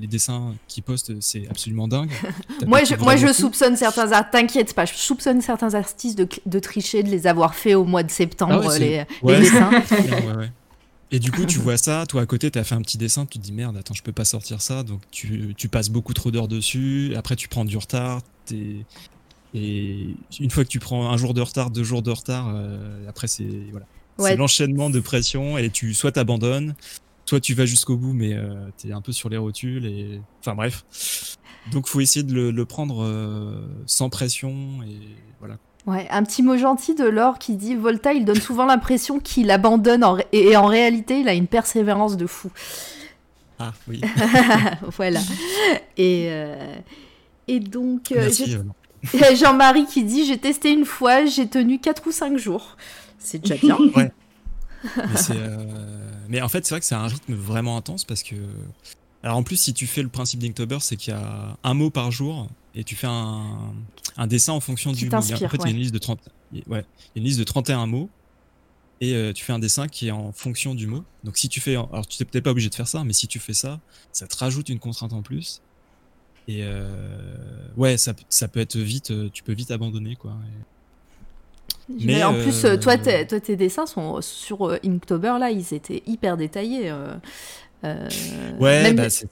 S2: les dessins qu'ils postent, c'est absolument dingue. (laughs)
S1: moi, je, moi, je soupçonne certains artistes. T'inquiète pas, je soupçonne certains artistes de, de, tricher, de les avoir fait au mois de septembre, ah les, dessins. (laughs)
S2: Et du coup, tu vois ça, toi à côté, tu as fait un petit dessin, tu te dis merde, attends, je peux pas sortir ça, donc tu, tu passes beaucoup trop d'heures dessus, après tu prends du retard, es, et une fois que tu prends un jour de retard, deux jours de retard, euh, après c'est voilà, c'est l'enchaînement de pression et tu soit t'abandonnes, soit tu vas jusqu'au bout, mais euh, tu es un peu sur les rotules et enfin bref. Donc faut essayer de le, prendre euh, sans pression et voilà.
S1: Ouais, un petit mot gentil de Laure qui dit Volta, il donne souvent l'impression qu'il abandonne et en réalité, il a une persévérance de fou.
S2: Ah oui. (laughs)
S1: voilà. Et, et donc. Merci, (laughs) Jean-Marie qui dit J'ai testé une fois, j'ai tenu 4 ou 5 jours. C'est déjà bien.
S2: ouais. Euh, mais, en fait, c'est vrai que c'est un rythme vraiment intense parce que. Alors en plus, si tu fais le principe d'Inktober, c'est qu'il y a un mot par jour et tu fais un, dessin en fonction du mot. En fait, il y a une liste de 30... ouais, une liste de 31 mots et euh, tu fais un dessin qui est en fonction du mot. Donc si tu fais, alors tu n'es peut-être pas obligé de faire ça, mais si tu fais ça, ça te rajoute une contrainte en plus. Et euh, ouais, ça, ça, peut être vite, euh, tu peux vite abandonner quoi.
S1: Mais en plus, euh, toi, toi, tes dessins sont sur Inktober là, ils étaient hyper détaillés.
S2: ouais, bah, c'est.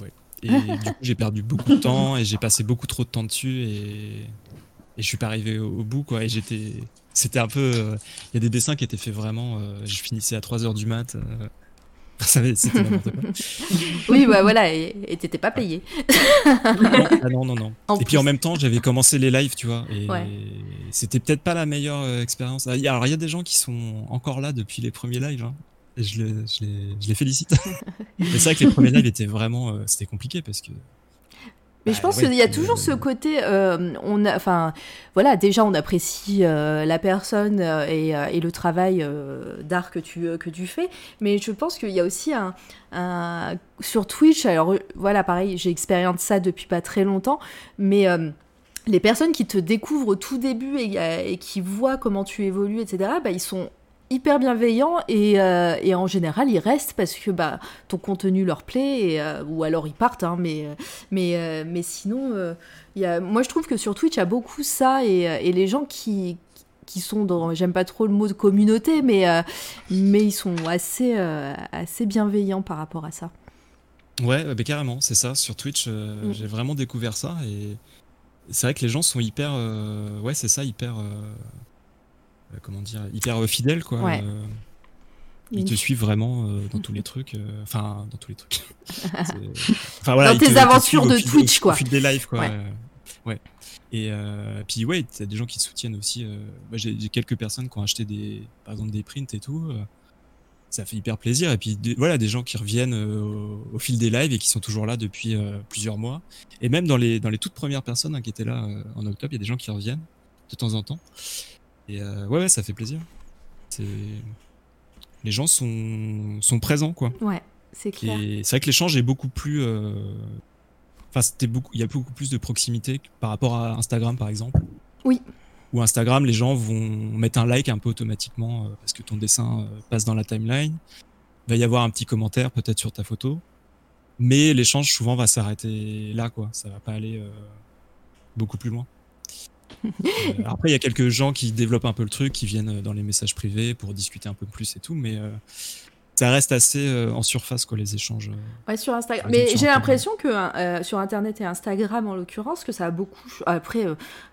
S2: Ouais. Et (laughs) du coup, j'ai perdu beaucoup de temps et j'ai passé beaucoup trop de temps dessus et, et je suis pas arrivé au, bout quoi. Et j'étais, c'était un peu, il y a des dessins qui étaient faits vraiment. je finissais à 3 heures du mat. (laughs) C'était n'importe quoi. (laughs)
S1: oui, bah voilà, et t'étais pas payé.
S2: non, non, non. et puis en même temps, j'avais commencé les lives, tu vois, et c'était peut-être pas la meilleure euh, expérience. Alors, il y a des gens qui sont encore là depuis les premiers lives, hein, et je, les, félicite. (laughs) c'est vrai que les premiers lives étaient vraiment. Euh, c'était compliqué parce que
S1: mais je pense qu'il y a toujours ce côté, euh, on enfin, voilà, déjà on apprécie euh, la personne euh, et, le travail d'art que tu, que tu fais, mais je pense qu'il y a aussi un, sur Twitch, alors voilà, pareil, j'ai expérimenté ça depuis pas très longtemps, mais les personnes qui te découvrent au tout début et, et, qui voient comment tu évolues, etc., bah, ils sont hyper bienveillants et, euh, et, en général ils restent parce que bah, ton contenu leur plaît et, euh, ou alors ils partent hein, mais, mais, euh, mais sinon y a, moi je trouve que sur Twitch il y a beaucoup ça et, et les gens qui, qui sont dans j'aime pas trop le mot de communauté mais, mais ils sont assez, assez bienveillants par rapport à ça
S2: ouais bah, carrément c'est ça sur Twitch mm. j'ai vraiment découvert ça et c'est vrai que les gens sont hyper ouais c'est ça hyper comment dire, hyper fidèle, quoi. Euh, ils te suivent vraiment euh, dans tous les trucs. Enfin, dans tous les trucs. (laughs)
S1: enfin, voilà, dans tes aventures de Twitch, quoi.
S2: Au fil des lives, quoi. Ouais. Et puis, ouais, t'as des gens qui te soutiennent aussi. J'ai quelques personnes qui ont acheté des, par exemple, des prints et tout. ça fait hyper plaisir. Et puis, voilà, des gens qui reviennent au, fil des lives et qui sont toujours là depuis plusieurs mois. Et même dans les, dans les toutes premières personnes hein, qui étaient là en octobre, il y a des gens qui reviennent de temps en temps. Et euh, ouais, ouais, ça fait plaisir. Les gens sont, sont présents, quoi.
S1: Ouais, c'est clair.
S2: c'est vrai que l'échange est beaucoup plus. Euh, enfin, c'était beaucoup. Il y a beaucoup plus de proximité par rapport à Instagram, par exemple.
S1: Oui.
S2: Ou Instagram, les gens vont mettre un like un peu automatiquement euh, parce que ton dessin euh, passe dans la timeline. Il va y avoir un petit commentaire peut-être sur ta photo. Mais l'échange souvent va s'arrêter là, quoi. Ça va pas aller beaucoup plus loin. Après, il y a quelques gens qui développent un peu le truc, qui viennent dans les messages privés pour discuter un peu plus et tout, mais ça reste assez euh, en surface quoi les échanges.
S1: Euh, ouais, sur Instagram. Mais j'ai l'impression que euh, sur Internet et Instagram en l'occurrence que ça a beaucoup. Après,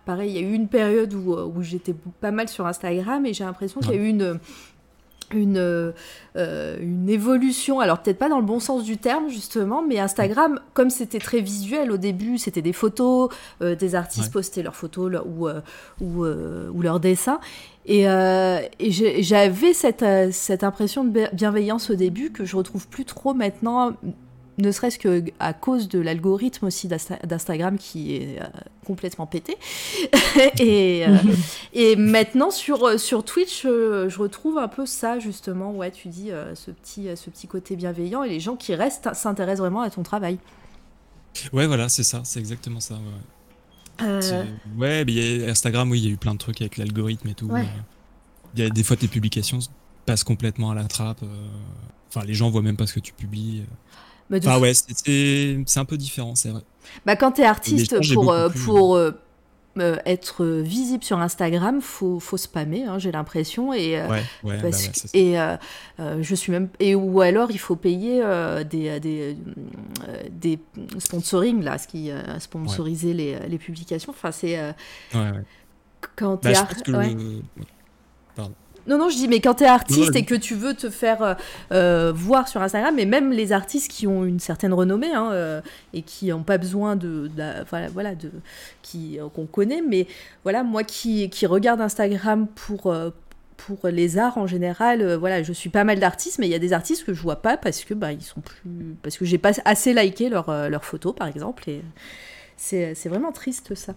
S1: pareil, il y a eu une période où, où j'étais pas mal sur Instagram et j'ai l'impression qu'il y a eu une une, une évolution, alors peut-être pas dans le bon sens du terme justement, mais Instagram, comme c'était très visuel au début, c'était des photos, des artistes postaient leurs photos ou, ou, ou leurs dessins, et, euh, j'avais cette, euh, cette, impression de bienveillance au début que je retrouve plus trop maintenant, ne serait-ce que à cause de l'algorithme aussi d'Instagram qui est euh, complètement pété. (laughs) et, et, maintenant sur, sur Twitch, je retrouve un peu ça justement. Ouais, tu dis ce, petit, ce petit côté bienveillant et les gens qui restent s'intéressent vraiment à ton travail.
S2: Ouais, voilà, c'est ça, c'est exactement ça. Ouais. Euh. Ouais, mais Instagram, oui, il y a eu plein de trucs avec l'algorithme et tout. Euh. Il y a des fois tes publications passent complètement à la trappe. Euh. Enfin, les gens voient même pas ce que tu publies. Bah, enfin, ouais, c'est un peu différent, c'est vrai.
S1: Bah, quand tu es artiste, pour, pour euh, être visible sur Instagram, faut, faut spammer, hein, j'ai l'impression. Et, euh,
S2: ouais, bah
S1: et euh, je suis même. Et, ou alors il faut payer des, des, des sponsoring, là, ce qui sponsoriser les, les, publications. Enfin, c'est. Quand tu es. Pardon. Non, non, je dis, mais quand tu es artiste et que tu veux te faire euh, euh, voir sur Instagram, mais même les artistes qui ont une certaine renommée hein, euh, et qui n'ont pas besoin de, voilà, voilà, de, qui qu'on connaît, mais voilà, moi qui, qui regarde Instagram pour pour les arts en général, voilà, je suis pas mal d'artistes, mais il y a des artistes que je vois pas parce que bah ils sont plus, parce que j'ai pas assez liké leurs leur photos par exemple, et c'est vraiment triste ça.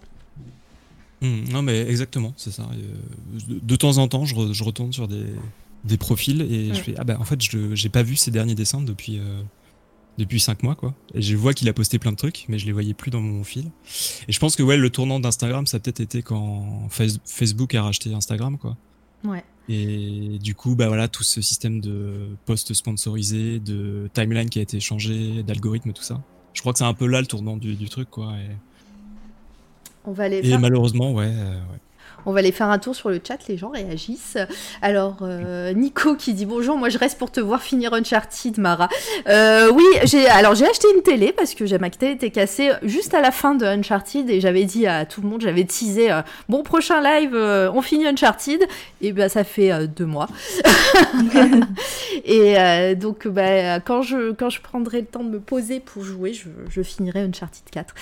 S2: Mmh, non, mais exactement, c'est ça. Euh, de, temps en temps, je, je retourne sur des, des profils et je fais Ah ben en fait, je j'ai pas vu ses derniers dessins depuis, euh, depuis 5 mois, quoi. Et je vois qu'il a posté plein de trucs, mais je les voyais plus dans mon fil. Et je pense que ouais, le tournant d'Instagram, ça a peut-être été quand Facebook a racheté Instagram, quoi.
S1: Ouais.
S2: Et du coup, bah voilà, tout ce système de posts sponsorisés, de timeline qui a été changé, d'algorithmes, tout ça. Je crois que c'est un peu là le tournant du, du truc, quoi. Et
S1: on va aller
S2: Et malheureusement, ouais,
S1: euh, On va aller faire un tour sur le chat, les gens réagissent. Alors, euh, Nico qui dit bonjour, moi je reste pour te voir finir Uncharted, Mara. Euh, oui, j'ai alors j'ai acheté une télé parce que ma télé était cassée juste à la fin de Uncharted et j'avais dit à tout le monde, j'avais teasé bon prochain live, on finit Uncharted et ben ça fait deux mois. (laughs) et donc bah, quand je quand je prendrai le temps de me poser pour jouer, je, je finirai Uncharted 4.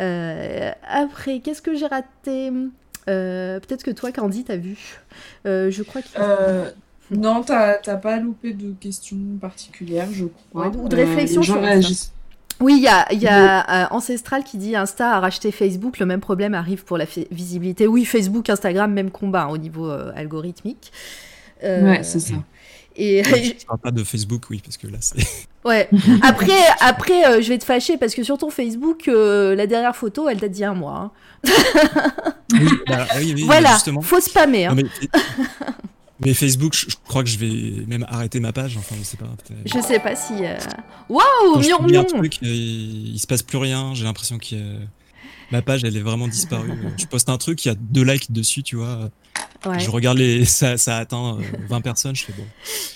S1: Euh, après, qu'est-ce que j'ai raté? Euh, Peut-être que toi, Candy, t'as vu. Euh, je crois que.
S3: Non, t'as pas loupé de questions particulières, je crois.
S1: ou de réflexion sur Oui, il y a, y a Ancestral qui dit Insta a racheté Facebook, le même problème arrive pour la visibilité. Oui, Facebook, Instagram, même combat hein, au niveau algorithmique.
S3: ouais, c'est ça.
S2: Et je (laughs) parle pas de Facebook, oui, parce que là, c'est. (laughs)
S1: Ouais. Après, après euh, je vais te fâcher parce que sur ton Facebook, euh, la dernière photo, elle date d'il y a un mois. Hein.
S2: Bah,
S1: voilà, justement. faut spammer. Hein. (laughs)
S2: mais, Facebook, je, crois que je vais même arrêter ma page. Enfin, je sais pas.
S1: Je sais pas si. Euh, Waouh,
S2: wow, truc, il, il se passe plus rien. J'ai l'impression que ma page, elle est vraiment disparue. je poste un truc, il y a deux likes dessus, tu vois. Je regarde les. (laughs) Ça, atteint 20 euh, personnes, je fais bon.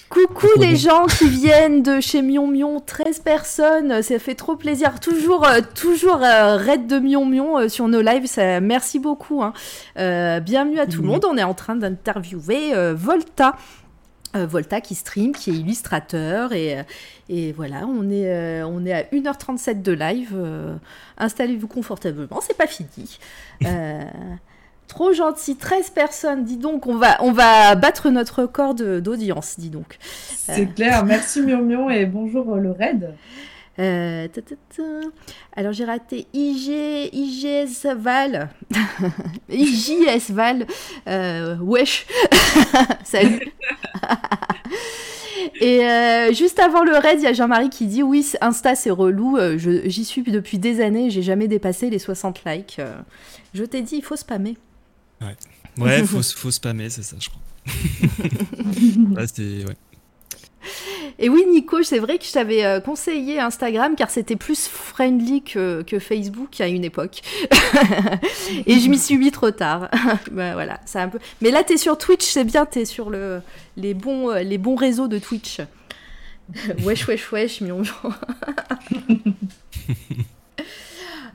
S1: Coucou les gens qui viennent de chez Mion Mion, 13 personnes, ça fait trop plaisir. Toujours, euh, toujours euh, raid de Mion Mion sur nos lives, ça, merci beaucoup. Hein. bienvenue à tout le monde, on est en train d'interviewer Volta. Volta qui stream, qui est illustrateur et, et voilà, on est, on est à 1h37 de live. Installez-vous confortablement, c'est pas fini. (laughs) Trop gentil, 13 personnes, dis donc, on va, on va battre notre record d'audience, dis donc.
S3: C'est clair, merci Murmion et bonjour euh, le raid.
S1: Euh, Alors j'ai raté IG, IGS Val, (laughs) IJS Val, euh, wesh, (laughs) salut. (laughs) Et juste avant le raid, il y a Jean-Marie qui dit oui, Insta c'est relou, j'y suis depuis des années, j'ai jamais dépassé les 60 likes. je t'ai dit, il faut spammer.
S2: Ouais. Ouais, faut, faut spammer, c'est ça, je crois. ouais, c'était. Ouais.
S1: Et oui, Nico, c'est vrai que je t'avais euh, conseillé Instagram car c'était plus friendly que, que, Facebook à une époque. (laughs) et je m'y suis mis trop tard. (laughs) ben, voilà, c'est un peu. Mais là, t'es sur Twitch, c'est bien, t'es sur le, les, bons, euh, les bons réseaux de Twitch. (laughs) wesh, wesh, wesh, mion.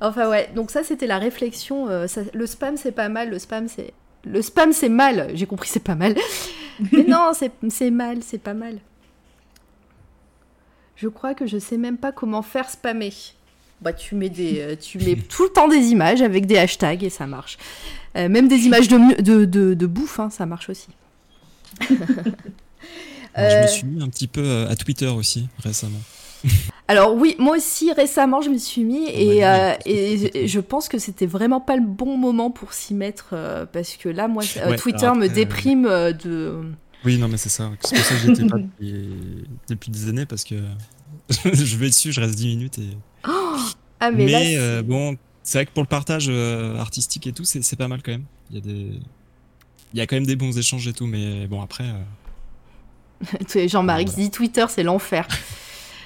S1: enfin ouais, donc ça c'était la réflexion. Euh, le spam c'est pas mal, le spam c'est le spam c'est mal. J'ai compris c'est pas mal. Mais non, c'est mal, c'est pas mal. Je crois que je sais même pas comment faire spammer. Bah, tu mets, des, euh, tu (laughs) mets tout le temps des images avec des hashtags et ça marche. Euh, même des images de, de, de, de bouffe, hein, ça marche aussi. (laughs)
S2: Je me suis mis un petit peu à Twitter aussi récemment. (laughs)
S1: Alors oui, moi aussi récemment je me suis mis et, euh, et, je pense que c'était vraiment pas le bon moment pour s'y mettre parce que là moi Twitter me déprime de
S2: oui, non, mais c'est ça. C'est pour ça que j'étais pas (laughs) depuis, des années parce que (laughs) je vais dessus, je reste 10 minutes et. (gasps)
S1: ah, mais,
S2: mais euh, bon, c'est vrai que pour le partage euh, artistique et tout, c'est pas mal quand même. Il y a des. Il y a quand même des bons échanges et tout, mais bon, après.
S1: Euh... (laughs) Jean-Marie dit Twitter, c'est l'enfer.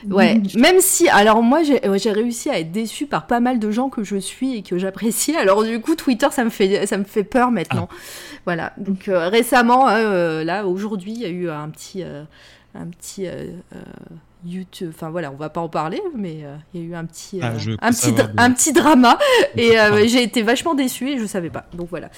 S1: Ouais, même si, alors moi j'ai réussi à être déçu par pas mal de gens que je suis et que j'apprécie. Alors du coup, Twitter, ça me fait, ça me fait peur maintenant. Ah. Voilà. Donc euh, récemment, euh, là, aujourd'hui, il y a eu un petit, euh, un petit YouTube. Enfin voilà, on va pas en parler, mais il y a eu un petit, ah, un, petit un petit drama (laughs) et j'ai été vachement déçue et je savais pas. Donc voilà.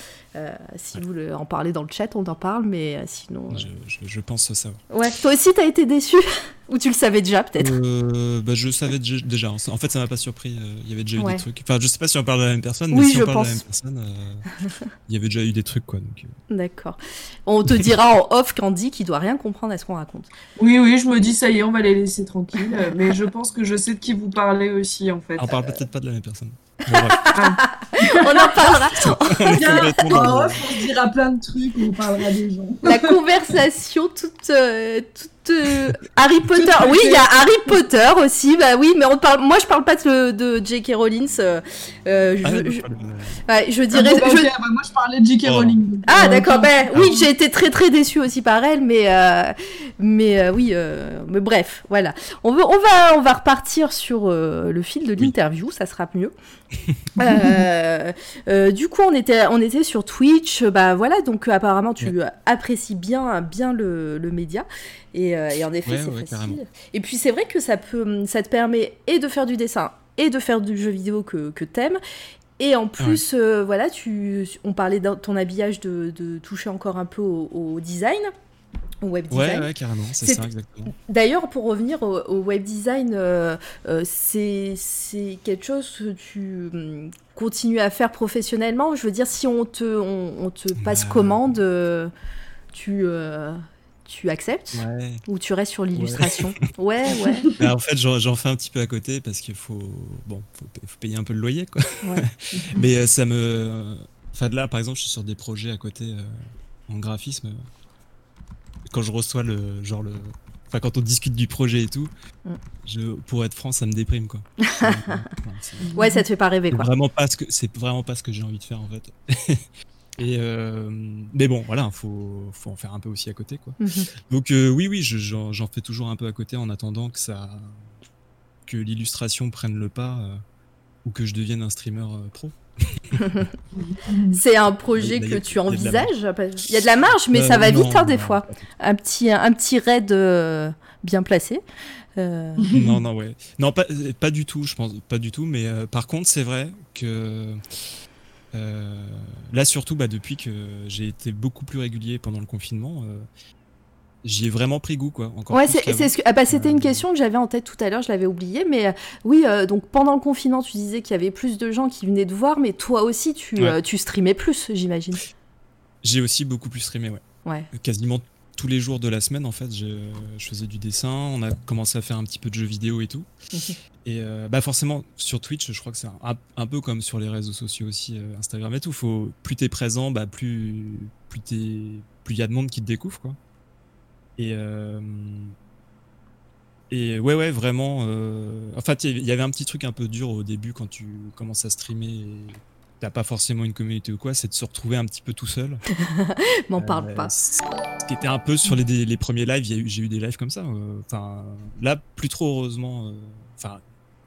S1: Si vous voulez en parler dans le chat, on en parle, mais sinon.
S2: Je, je, pense ça.
S1: Ouais. Toi aussi, t'as été déçu (laughs) ou tu le savais déjà peut-être?
S2: Euh, bah, Je savais déjà. En fait, ça m'a pas surpris. Euh, il y avait déjà eu des trucs. Enfin, je sais pas si on parle de la même personne, mais si on parle de la même personne, euh, il y avait déjà eu des trucs. quoi.
S1: D'accord. On te dira en off Candy qui doit rien comprendre à ce qu'on raconte.
S3: Oui, oui, je me dis ça y est, on va les laisser tranquilles. mais je pense que je sais de qui vous parlez aussi en fait.
S2: On parle peut-être pas de la même personne. (laughs)
S1: on en parlera.
S3: on dira plein de trucs, on parlera des gens.
S1: La conversation toute, toute euh, Harry Potter. (laughs) Oui, il y a Harry Potter aussi. Bah oui, mais on parle. Moi, je parle pas de, de J.K. Rowling. Euh, euh je, ah, je, dirais.
S3: Ah, bah, bah, moi, je parlais de J.K. Oh. Rowling.
S1: Ah, d'accord. Ben oui, j'ai été très très déçue aussi par elle, mais euh, mais oui. mais bref, voilà. On, veut, on va on va repartir sur le fil de l'interview. Ça sera mieux. du coup, on était on était sur Twitch. Bah voilà. Donc apparemment, tu apprécies bien bien le, le média. Euh, et, en effet, c'est facile. Et puis c'est vrai que ça, peut, ça te permet et de faire du dessin et de faire du jeu vidéo que, que t'aimes. Et en plus, euh, voilà, tu, on parlait de ton habillage de, de toucher encore un peu au, design. Au web design.
S2: Ouais, ouais carrément, c'est ça, exactement.
S1: D'ailleurs, pour revenir au, web design, euh, c'est quelque chose que tu hum, continues à faire professionnellement? Je veux dire, si on te, on, te passe bah, commande, tu, tu acceptes ou tu restes sur l'illustration (laughs) Ouais, ouais.
S2: Bah, en fait, j'en fais un petit peu à côté parce qu'il faut, bon, faut, payer un peu le loyer, quoi. (laughs) Mais euh, ça me. Enfin, de là, par exemple, je suis sur des projets à côté euh, en graphisme. Quand je reçois le. Genre le. Enfin, quand on discute du projet et tout, mm. je, pour être franc, ça me déprime, quoi. (laughs)
S1: ouais, ça te fait pas rêver, quoi.
S2: Vraiment pas ce que, c'est vraiment pas ce que j'ai envie de faire, en fait. Et euh, mais bon, voilà, faut, faut en faire un peu aussi à côté, quoi. Mhm. Donc euh, oui, oui, j'en fais toujours un peu à côté en attendant que ça, que l'illustration prenne le pas euh, ou que je devienne un streamer pro. (laughs)
S1: C'est un projet que tu envisages? Il y a de la marge, mais ça va vite hein, des fois. Un petit, un petit raid bien placé. (laughs)
S2: non, non, ouais. Non, pas, pas du tout, je pense. Pas du tout, mais par contre, c'est vrai que euh, là, surtout, bah, depuis que j'ai été beaucoup plus régulier pendant le confinement, euh, j'y ai vraiment pris goût, quoi. Encore
S1: ouais, c'est, ce ah, bah, c'était une euh, question que j'avais en tête tout à l'heure, je l'avais oublié, mais oui, donc pendant le confinement, tu disais qu'il y avait plus de gens qui venaient te voir, mais toi aussi, tu, tu streamais plus, j'imagine.
S2: J'ai aussi beaucoup plus streamé, ouais.
S1: ouais.
S2: Quasiment tous les jours de la semaine, en fait, je, faisais du dessin. On a commencé à faire un petit peu de jeux vidéo et tout. (laughs) et euh, bah forcément, sur Twitch, je crois que c'est un, peu comme sur les réseaux sociaux aussi, euh, Instagram et tout. Faut, plus t'es présent, bah plus plus plus il y a de monde qui te découvre, quoi. Et euh, et ouais, ouais, vraiment. en fait, il y avait un petit truc un peu dur au début quand tu commences à streamer t'as pas forcément une communauté ou quoi, c'est de se retrouver un petit peu tout seul. (laughs)
S1: M'en parle pas.
S2: Ce qui était un peu sur les, les premiers lives, j'ai eu des lives comme ça. Enfin, là, plus trop heureusement. Enfin,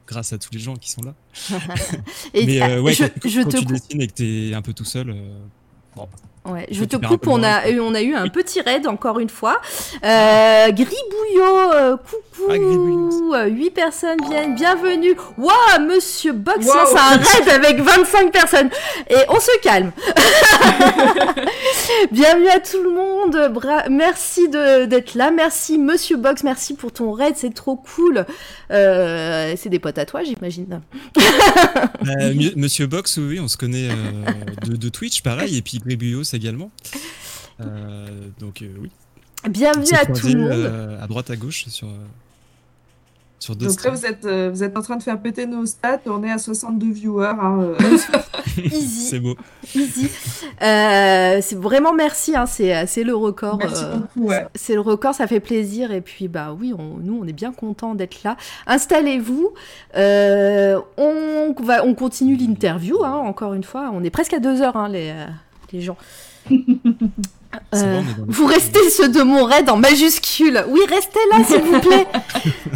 S2: grâce à tous les gens qui sont là. (laughs)
S1: et Mais ouais,
S2: je, quand, te tu dessines et que t'es un peu tout seul, bon,
S1: Ouais, je te coupe, on a, eu, on a eu un petit raid encore une fois. Euh, Gribouillot, euh, coucou, ah, 8 personnes viennent, bienvenue. Waouh, monsieur Box c'est un raid avec 25 personnes. Et on se calme. (laughs) bienvenue à tout le monde, Bra merci d'être là, merci monsieur Box, merci pour ton raid, c'est trop cool. Euh, c'est des potes à toi, j'imagine.
S2: Euh, monsieur Box, oui, on se connaît de, de, Twitch, pareil, et puis Gribouillot, c'est également. Euh, donc euh, oui.
S1: Bienvenue à tout le monde.
S2: Euh, à droite à gauche sur.
S3: Sur donc là, vous êtes, vous êtes en train de faire péter nos stats. On est à 62 viewers. Hein, (laughs) (laughs)
S1: Easy.
S2: c'est beau.
S1: Easy. c'est vraiment merci. Hein, c'est le record.
S3: Merci beaucoup. Ouais.
S1: C'est le record. Ça fait plaisir. Et puis, bah oui, on, nous, on est bien content d'être là. Installez-vous. on, va, on continue l'interview. Hein, encore une fois, on est presque à deux heures, hein, les, les gens. (laughs) Euh, vous restez (laughs) ceux de mon raid en majuscule. Oui, restez là, s'il vous plaît. (laughs)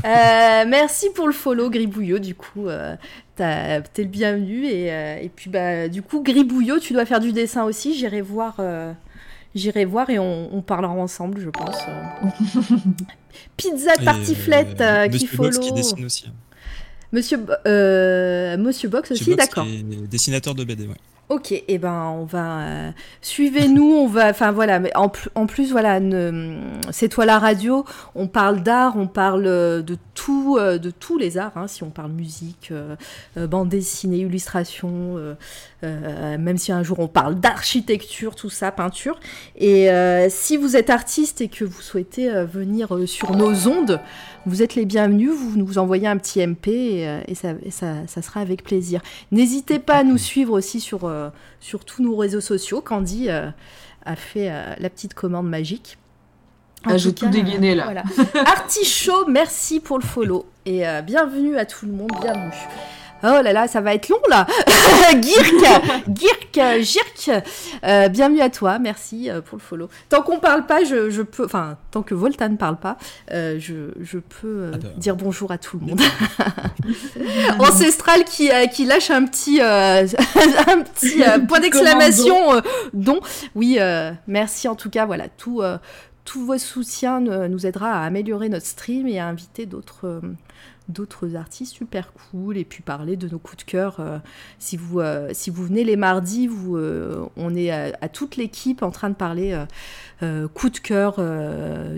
S1: Euh, merci pour le follow, Gribouillot. Du coup, euh, t'es le bienvenu. Et, et, puis, bah, du coup, Gribouillot, tu dois faire du dessin aussi. J'irai voir, j'irai voir et on, parlera ensemble, je pense. Pizza tartiflette qui follow.
S2: qui dessine aussi. Hein.
S1: Monsieur, Monsieur Box aussi, d'accord.
S2: Dessinateur de BD, ouais.
S1: Ok, et eh ben on va euh, suivez-nous, on va, enfin voilà, mais en, plus voilà, c'est toi la radio, on parle d'art, on parle euh, euh, de tous les arts, hein, si on parle musique, bande dessinée, illustration, même si un jour on parle d'architecture, tout ça, peinture. Et si vous êtes artiste et que vous souhaitez venir sur nos ondes, vous êtes les bienvenus, vous nous envoyez un petit MP et, et, ça, ça, sera avec plaisir. N'hésitez pas à nous suivre aussi sur, euh, sur tous nos réseaux sociaux. Candy euh, a fait euh, la petite commande magique.
S3: En ah, tout dégainé là.
S1: Voilà. Artichaut, merci pour le follow et bienvenue à tout le monde, bienvenue. Oh là là, ça va être long là (laughs) Girk Girk Girk euh, Bienvenue à toi, merci euh, pour le follow. Tant qu'on parle pas, je, peux... Enfin, tant que Volta ne parle pas, euh, je, peux dire bonjour à tout le monde. (laughs) Ancestral qui, qui lâche un petit, (laughs) un petit point d'exclamation don. Oui, merci en tout cas, voilà, tout... tous vos soutiens nous aidera à améliorer notre stream et à inviter d'autres d'autres artistes super cool et puis parler de nos coups de cœur. Euh, si, vous, euh, si vous venez les mardis, vous, euh, on est à, toute l'équipe en train de parler coups de cœur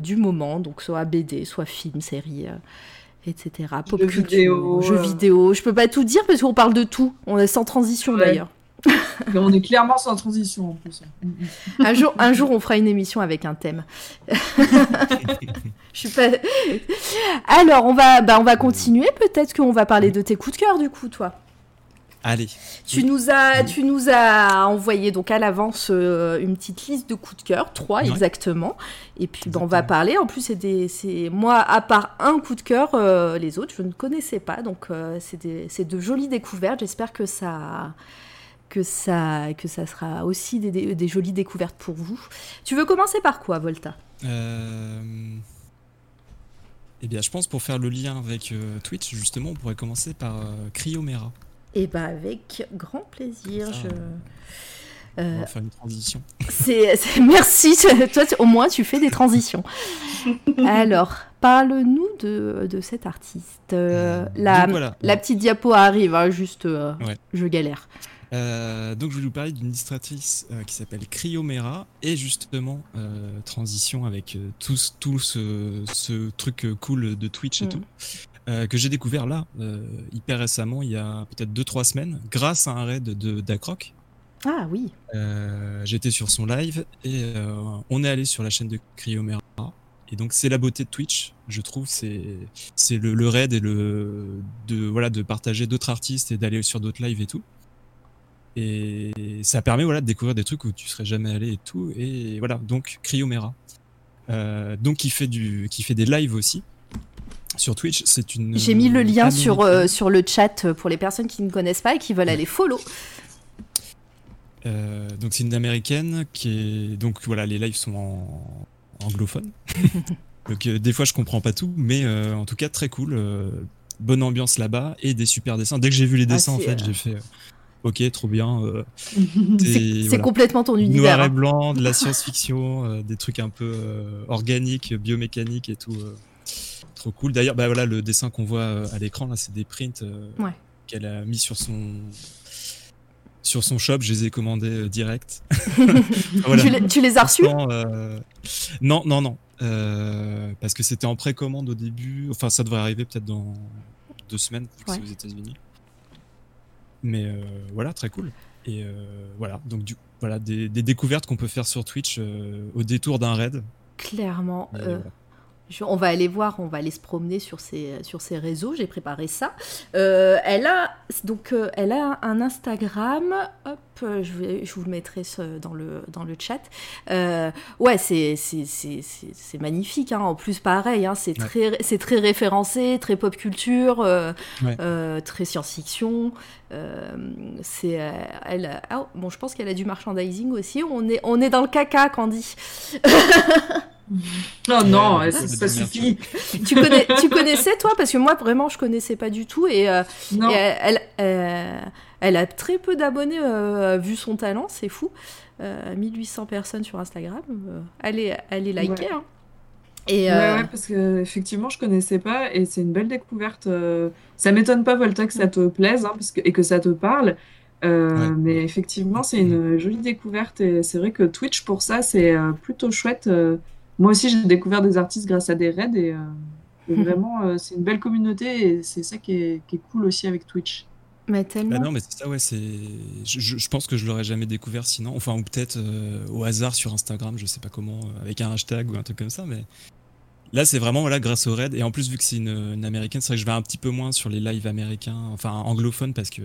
S1: du moment, donc soit BD, soit film, série. etc.
S3: Pop culture, vidéo,
S1: jeux vidéo. Je peux pas tout dire parce qu'on parle de tout. On est sans transition d'ailleurs
S3: on est clairement sans transition en plus.
S1: un, jour, un jour, on fera une émission avec un thème. (laughs) Je suis pas. Alors, on va, bah, on va continuer. Peut-être qu'on va parler de tes coups de cœur, du coup, toi.
S2: Allez.
S1: Tu nous as, tu nous as envoyé donc à l'avance euh, une petite liste de coups de cœur, trois exactement. Et puis bah, on va parler. En plus, c'est moi à part un coup de cœur, euh, les autres je ne connaissais pas. Donc euh, c'est de jolies découvertes. J'espère que ça que ça, que ça sera aussi des, jolies découvertes pour vous. Tu veux commencer par quoi, Volta?
S2: Euh... Eh bien, je pense pour faire le lien avec euh, Twitch, justement, on pourrait commencer par euh, Cryomera.
S1: Eh bien, avec grand plaisir. je...
S2: On va faire une transition.
S1: C'est, merci, (laughs) toi au moins tu fais des transitions. Alors, parle-nous de, de cet artiste. la, la petite diapo arrive, hein, juste je galère.
S2: Euh, donc je vais vous parler d'une illustratrice euh, qui s'appelle Cryomera et justement euh, transition avec tout, tout ce, ce, truc cool de Twitch et mm. tout que j'ai découvert là hyper récemment il y a peut-être 2-3 semaines grâce à un raid de d'Acroc.
S1: Ah oui.
S2: J'étais sur son live et on est allé sur la chaîne de Cryomera et donc c'est la beauté de Twitch, je trouve, c'est c'est le, le, raid et le de voilà de partager d'autres artistes et d'aller sur d'autres lives et tout. Et ça permet voilà, de découvrir des trucs où tu serais jamais allé et tout. Et voilà, donc Cryomera. Euh, donc qui fait, du, qui fait des lives aussi sur Twitch. C'est une.
S1: J'ai mis le lien sur, euh, sur le chat pour les personnes qui ne connaissent pas et qui veulent aller follow.
S2: donc c'est une américaine qui est donc voilà les lives sont en anglophone. (laughs) donc des fois je comprends pas tout, mais en tout cas très cool bonne ambiance là-bas et des super dessins. Dès que j'ai vu les ah, dessins, en fait, j'ai fait ok, trop bien. Euh, (laughs)
S1: c'est complètement ton univers.
S2: Noir et
S1: hein.
S2: blanc, de la (laughs) science-fiction, euh, des trucs un peu euh, organiques, biomécaniques et tout. trop cool. D'ailleurs, bah voilà, le dessin qu'on voit à l'écran là, c'est des prints qu'elle a mis sur son sur son shop. Je les ai commandés direct. (laughs)
S1: tu, les, as reçus?
S2: Non, non, non. parce que c'était en précommande au début. Enfin, ça devrait arriver peut-être dans deux semaines, vu que c'est aux États-Unis. Mais euh, voilà, très cool. Et euh, voilà, donc du, voilà, des, découvertes qu'on peut faire sur Twitch euh, au détour d'un raid.
S1: Clairement on va aller voir, on va aller se promener sur ses, sur ses réseaux. J'ai préparé ça. Euh, elle a donc euh, elle a un Instagram. Hop, je, vais, je vous le mettrai dans le dans le chat. Euh, ouais, c'est magnifique. Hein. En plus, pareil, hein, c'est très très référencé, très pop culture, très science-fiction. c'est elle. Ah, bon, je pense qu'elle a du merchandising aussi. On est on est dans le caca, Candy. (laughs)
S3: Non, non, ça, suffit. (laughs)
S1: tu, connais, tu connaissais toi? Parce que moi, vraiment, je connaissais pas du tout. Et, euh, elle, euh, elle, a très peu d'abonnés euh, vu son talent, c'est fou. 1800 personnes sur Instagram. allez, allez liker. Hein.
S3: Et ouais, parce que effectivement, je connaissais pas et c'est une belle découverte. ça m'étonne pas, Volta, que ça te plaise hein, parce que, et que ça te parle. Mais effectivement, c'est une jolie découverte et c'est vrai que Twitch pour ça, c'est plutôt chouette moi aussi, j'ai découvert des artistes grâce à des raids et, euh, vraiment, euh, c'est une belle communauté et c'est ça qui est, cool aussi avec Twitch.
S1: Mais tellement.
S2: Bah non, mais c'est ça, ouais, c'est. Je, pense que je l'aurais jamais découvert sinon. Enfin, ou peut-être euh, au hasard sur Instagram, je sais pas comment, avec un hashtag ou un truc comme ça, mais. Là, c'est vraiment voilà, grâce au raid. Et en plus, vu que c'est une, américaine, c'est vrai que je vais un petit peu moins sur les lives américains, enfin anglophones, parce que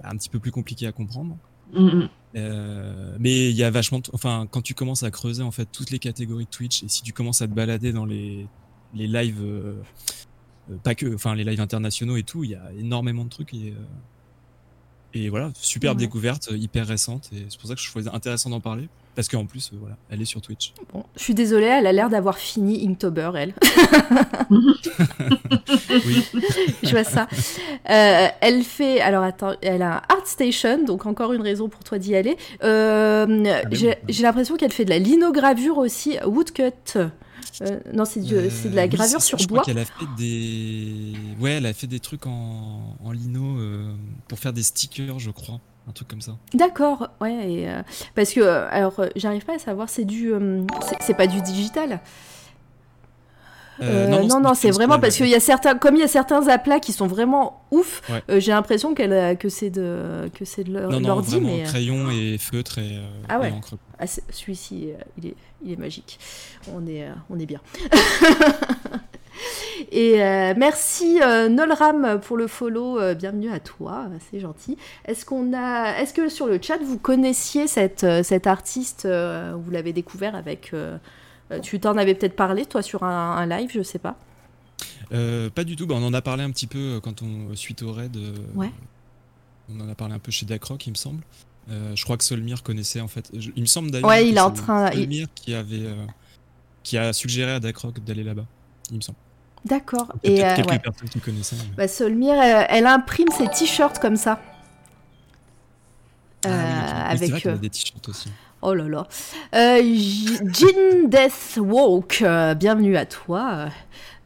S2: bah, un petit peu plus compliqué à comprendre. Mm, mm. Euh, mais il y a vachement, enfin, quand tu commences à creuser en fait toutes les catégories de Twitch et si tu commences à te balader dans les, les lives, euh, euh, pas que, enfin, les lives internationaux et tout, il y a énormément de trucs et, et voilà, superbe découverte, hyper récente et c'est pour ça que je trouvais intéressant d'en parler. Parce qu'en plus, euh, voilà, elle est sur Twitch.
S1: Bon, je suis désolée, elle a l'air d'avoir fini Inktober, elle. (laughs) oui. je vois ça. Euh, elle fait, alors attends, elle a un Art Station, donc encore une raison pour toi d'y aller. Euh, ah, j'ai l'impression qu'elle fait de la linogravure aussi, woodcut. non, c'est de la gravure sur
S2: je
S1: bois.
S2: Crois qu'elle a fait des, ouais, elle a fait des trucs en, en lino pour faire des stickers, je crois un truc comme ça.
S1: D'accord, ouais, et, euh, parce que, euh, alors, euh, j'arrive pas à savoir, c'est du, c'est pas du digital. non, non, c'est vraiment parce qu'il y a certains, comme il y a certains aplats qui sont vraiment ouf, j'ai l'impression qu'elle, que c'est de, que c'est de l'ordi.
S2: Vraiment crayon et feutre et,
S1: ah ouais.
S2: encre.
S1: Ah, celui-ci, il est, il est magique. On est, on est bien. (laughs) (laughs) Et euh, merci euh, Nolram pour le follow. Euh, bienvenue à toi, c'est gentil. Est-ce qu'on a, est-ce que sur le chat vous connaissiez cette, cet artiste Vous l'avez découvert avec. tu t'en avais peut-être parlé toi sur un, live, je sais pas.
S2: pas du tout. Bah, on en a parlé un petit peu quand on suite au raid.
S1: ouais.
S2: On en a parlé un peu chez Dacroc, il me semble. je crois que Solmir connaissait en fait. il me semble d'ailleurs.
S1: Ouais, il est en train.
S2: Solmir qui avait, qui a suggéré à Dacroc d'aller là-bas. Il me semble.
S1: D'accord.
S2: Et euh, quelques personnes qui connaissaient.
S1: Bah, Solmire, euh, elle, imprime ses t-shirts comme ça.
S2: Ah, euh, avec des t-shirts aussi.
S1: Oh là là. Euh, Jean Death Walk, bienvenue à toi.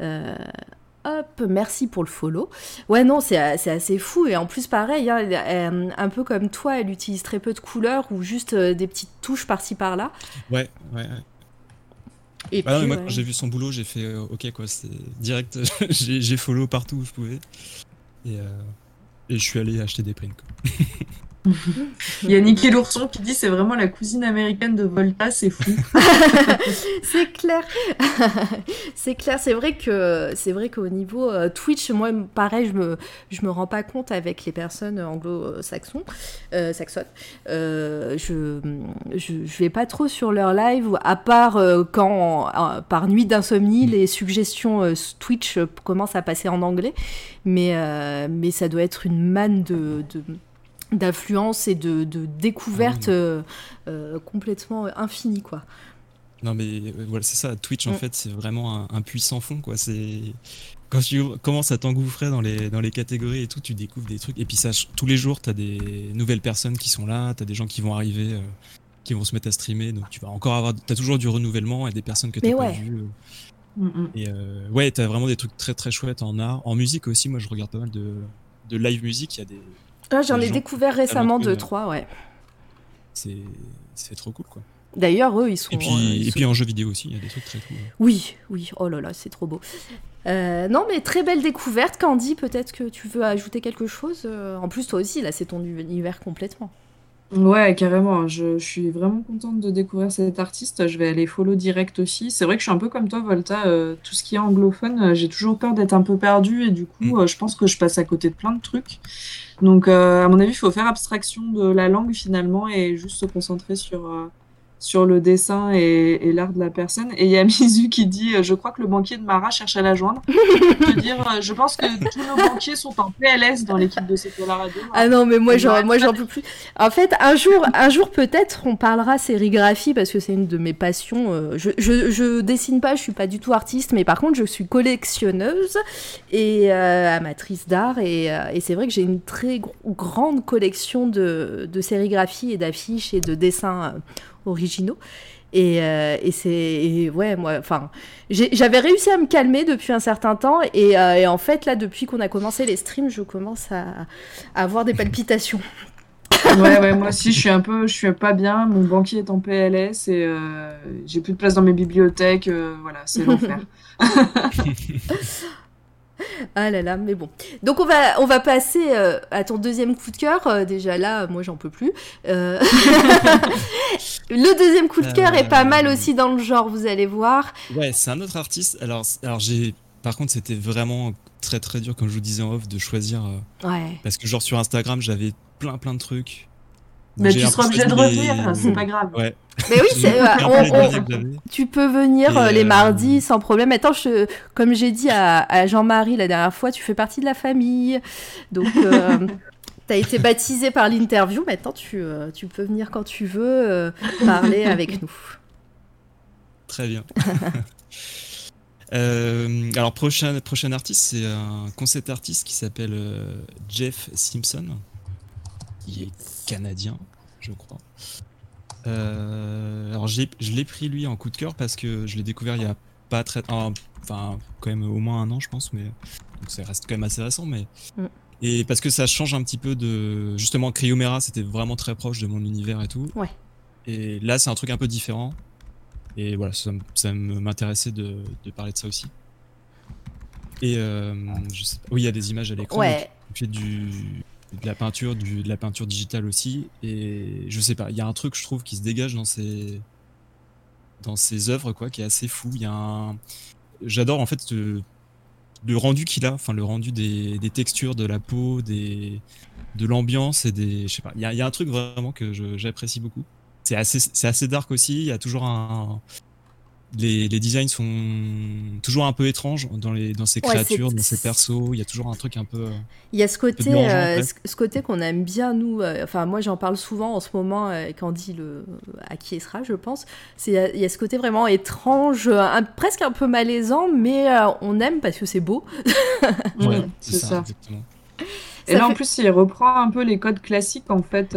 S1: hop, merci pour le follow. Ouais, non, c'est assez fou. Et en plus, pareil, hein, un peu comme toi, elle utilise très peu de couleurs ou juste des petites touches par-ci par-là.
S2: Ouais, ouais, ouais. Et bah moi, quand j'ai vu son boulot, j'ai fait euh, ok, quoi, c'est direct, (laughs) j'ai follow partout où je pouvais. Et, euh, et je suis allé acheter des prints. (laughs)
S3: Il y a Nicky l'ourson qui dit c'est vraiment la cousine américaine de Volta, c'est fou. (laughs)
S1: c'est clair. (laughs) c'est clair, c'est vrai que c'est vrai qu'au niveau euh, Twitch, moi pareil, je me je me rends pas compte avec les personnes anglo-saxons euh, saxonnes. Euh, je, je, je vais pas trop sur leur live à part quand par nuit d'insomnie les suggestions Twitch commencent à passer en anglais, mais mais ça doit être une manne de d'affluence et de, de découverte ah complètement infinie, quoi.
S2: Non mais voilà, c'est ça. Twitch en fait, c'est vraiment un, puissant fond quoi. C'est quand tu commences à t'engouffrer dans les, dans les catégories et tout, tu découvres des trucs. Et puis ça, tous les jours, tu as des nouvelles personnes qui sont là, tu as des gens qui vont arriver, euh, qui vont se mettre à streamer. Donc tu vas encore avoir. Tu as toujours du renouvellement et des personnes que tu n'as pas vues. Euh. Mm, mm. Et euh, ouais, tu as vraiment des trucs très très chouettes en art. En musique aussi, moi je regarde pas mal de, de live musique. Il y a des.
S1: Ah, J'en ai découvert récemment deux, trois, ouais.
S2: C'est trop cool quoi.
S1: D'ailleurs, eux, ils sont.
S2: Et puis, et puis en jeu vidéo aussi, il y a des trucs très cool.
S1: Oui, oui, oh là là, c'est trop beau. Euh, non, mais très belle découverte. Candy, peut-être que tu veux ajouter quelque chose euh, En plus, toi aussi, là, c'est ton univers complètement.
S3: Ouais, carrément. Je, suis vraiment contente de découvrir cet artiste. Je vais aller follow direct aussi. C'est vrai que je suis un peu comme toi, Volta. Euh, tout ce qui est anglophone, j'ai toujours peur d'être un peu perdu et du coup, mm. je pense que je passe à côté de plein de trucs. Donc, à mon avis, il faut faire abstraction de la langue finalement et juste se concentrer sur sur le dessin et, l'art de la personne. Et il y a (laughs) Mizu qui dit euh, Je crois que le banquier de Mara cherche à la joindre. je, dire, euh, je pense que tous nos banquiers sont en PLS dans l'équipe de C'est la radio.
S1: Ah non, mais moi, j'en, moi, j'en peux plus. En fait, un jour, un jour peut-être, on parlera sérigraphie parce que c'est une de mes passions. Euh, je, je, je, dessine pas, je suis pas du tout artiste, mais par contre, je suis collectionneuse et amatrice d'art. Et, et c'est vrai que j'ai une très grande collection de, de sérigraphie et d'affiches et de dessins originaux. Et, euh, et c'est ouais moi enfin j'avais réussi à me calmer depuis un certain temps et, euh, et en fait là depuis qu'on a commencé les streams je commence à, avoir des palpitations (laughs)
S3: ouais, ouais, moi aussi, je suis un peu, je suis pas bien. Mon banquier est en PLS et euh, j'ai plus de place dans mes bibliothèques. voilà, c'est l'enfer. (laughs)
S1: Ah là là, mais bon. Donc on va, on va passer euh, à ton deuxième coup de cœur. Euh, déjà là, moi j'en peux plus. Euh, (laughs) le deuxième coup de cœur est pas mal aussi dans le genre, vous allez voir.
S2: Ouais, c'est un autre artiste. Alors, alors j'ai, par contre, c'était vraiment très très dur, comme je vous disais en off, de choisir.
S1: ouais.
S2: Parce que genre sur Instagram, j'avais plein plein de trucs.
S3: Mais tu seras obligé de revenir, c'est pas grave.
S2: Ouais.
S1: Mais oui, (laughs) euh, tu peux venir euh, les euh, mardis sans problème. Attends, je, comme j'ai dit à, Jean-Marie la dernière fois, tu fais partie de la famille. Donc, (laughs) tu as été baptisé par l'interview. Maintenant, tu, tu peux venir quand tu veux parler (laughs) avec nous.
S2: Très bien. alors, prochain, prochain artiste, c'est un concept artiste qui s'appelle Jeff Simpson. Il est canadien, je crois. Euh, alors je l'ai pris lui en coup de cœur parce que je l'ai découvert il y a pas très, enfin quand même au moins un an je pense, mais donc ça reste quand même assez récent, mais mm. et parce que ça change un petit peu de justement Cryomera, c'était vraiment très proche de mon univers et tout.
S1: Ouais.
S2: Et là c'est un truc un peu différent. Et voilà, ça, ça m'intéressait de, de, parler de ça aussi. Et euh, je sais oui, il y a des images à l'écran.
S1: Ouais.
S2: J'ai du de la peinture, du, de la peinture digitale aussi. Et je sais pas, il y a un truc, je trouve, qui se dégage dans ces, dans ces œuvres, quoi, qui est assez fou. Il y a un... J'adore, en fait, le, rendu qu'il a, enfin, le rendu des, des, textures de la peau, des, de l'ambiance et des. Je sais pas, il y a, il y a un truc vraiment que j'apprécie beaucoup. C'est assez, c'est assez dark aussi. Il y a toujours un, les, designs sont toujours un peu étranges dans, les, dans ces créatures, dans ces persos. Il y a toujours un truc un peu. Euh,
S1: il y a ce côté, euh, ce côté qu'on aime bien, nous. Euh, enfin, moi, j'en parle souvent en ce moment, quand dit le, à qui sera, je pense. Il y a ce côté vraiment étrange, presque un peu malaisant, mais on aime parce que c'est beau. (laughs)
S2: ouais, c'est ça. Exactement.
S3: Et là, en plus, il reprend un peu les codes classiques, en fait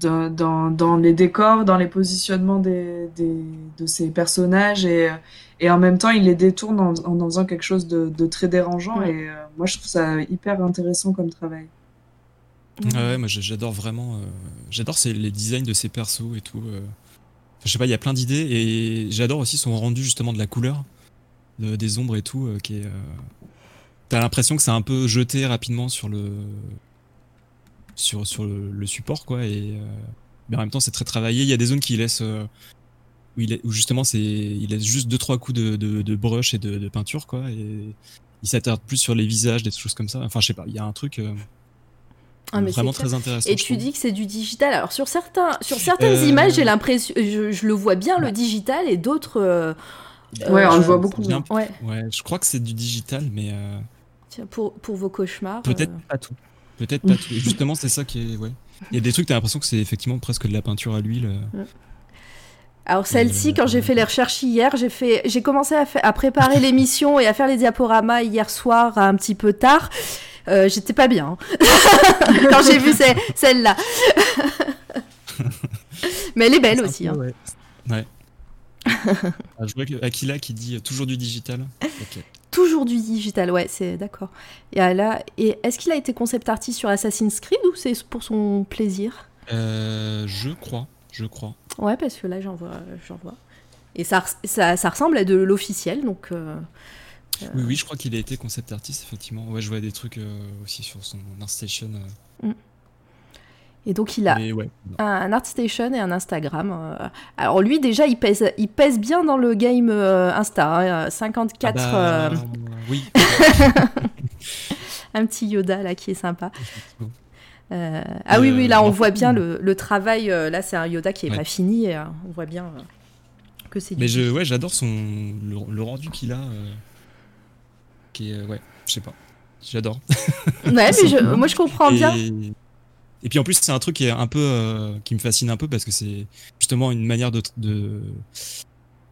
S3: dans, dans, les décors, dans les positionnements des, des, de ces personnages et, et en même temps il les détourne en, en faisant quelque chose de, de très dérangeant et euh, moi je trouve ça hyper intéressant comme travail.
S2: ouais, moi j'adore vraiment, euh, j'adore les designs de ces persos et tout. Euh. je sais pas, il y a plein d'idées et j'adore aussi son rendu justement de la couleur, des ombres et tout, qui est. T'as l'impression que c'est un peu jeté rapidement sur le sur, sur le, support, quoi. Et, euh, mais en même temps, c'est très travaillé. Il y a des zones qui laissent. Euh, où, il où, justement, c'est, il laisse juste deux trois coups de, de, brush et de, peinture, quoi. Et il s'attarde plus sur les visages, des choses comme ça. Enfin, je sais pas, il y a un truc. Euh, ah, vraiment très intéressant.
S1: Et tu dis que c'est du digital. Alors sur certains, sur certaines images, j'ai l'impression, je, le vois bien le digital et d'autres.
S3: ouais, on le voit beaucoup.
S2: ouais. ouais. je crois que c'est du digital, mais.
S1: Pour, pour vos cauchemars.
S2: Peut-être pas tout. Peut-être pas tout. Justement, c'est ça qui est. Ouais. Il y a des trucs, t'as l'impression que c'est effectivement presque de la peinture à l'huile.
S1: Alors celle-ci, quand j'ai fait les recherches hier, j'ai fait, j'ai commencé à, à préparer l'émission et à faire les diaporamas hier soir un petit peu tard. Euh, j'étais pas bien hein. (laughs) quand j'ai vu celle-là. (laughs) Mais elle est belle aussi. Hein.
S2: Ouais. ouais. ah, je vois que Aquila qui dit toujours du digital.
S1: Toujours du digital, ouais, c'est d'accord. Et, là, et est-ce qu'il a été concept artiste sur Assassin's Creed ou c'est pour son plaisir?
S2: Euh, Je crois, je crois.
S1: Ouais, parce que là, j'en vois, j'en vois. Et ça, ça, ça, ressemble à de l'officiel, donc. Euh,
S2: euh, oui, oui, je crois qu'il a été concept artiste, effectivement. Ouais, je vois des trucs aussi sur son ArtStation. Mm.
S1: Et donc il a un ArtStation et un Instagram. Alors lui déjà il pèse, il pèse bien dans le game Insta, 54. Hein, ah bah,
S2: oui. (laughs)
S1: un petit Yoda là qui est sympa. Euh, ah oui, oui, là on voit bien le, le travail. Euh, là, c'est un Yoda qui est pas fini. Et, euh, on voit bien que c'est.
S2: Mais je, ouais, j'adore son le, rendu qu'il a. qui est, ouais, je sais pas, j'adore.
S1: Ouais, (laughs) mais je, moi je comprends bien.
S2: Et puis en plus, c'est un truc qui est un peu, qui me fascine un peu parce que c'est justement une manière de, de,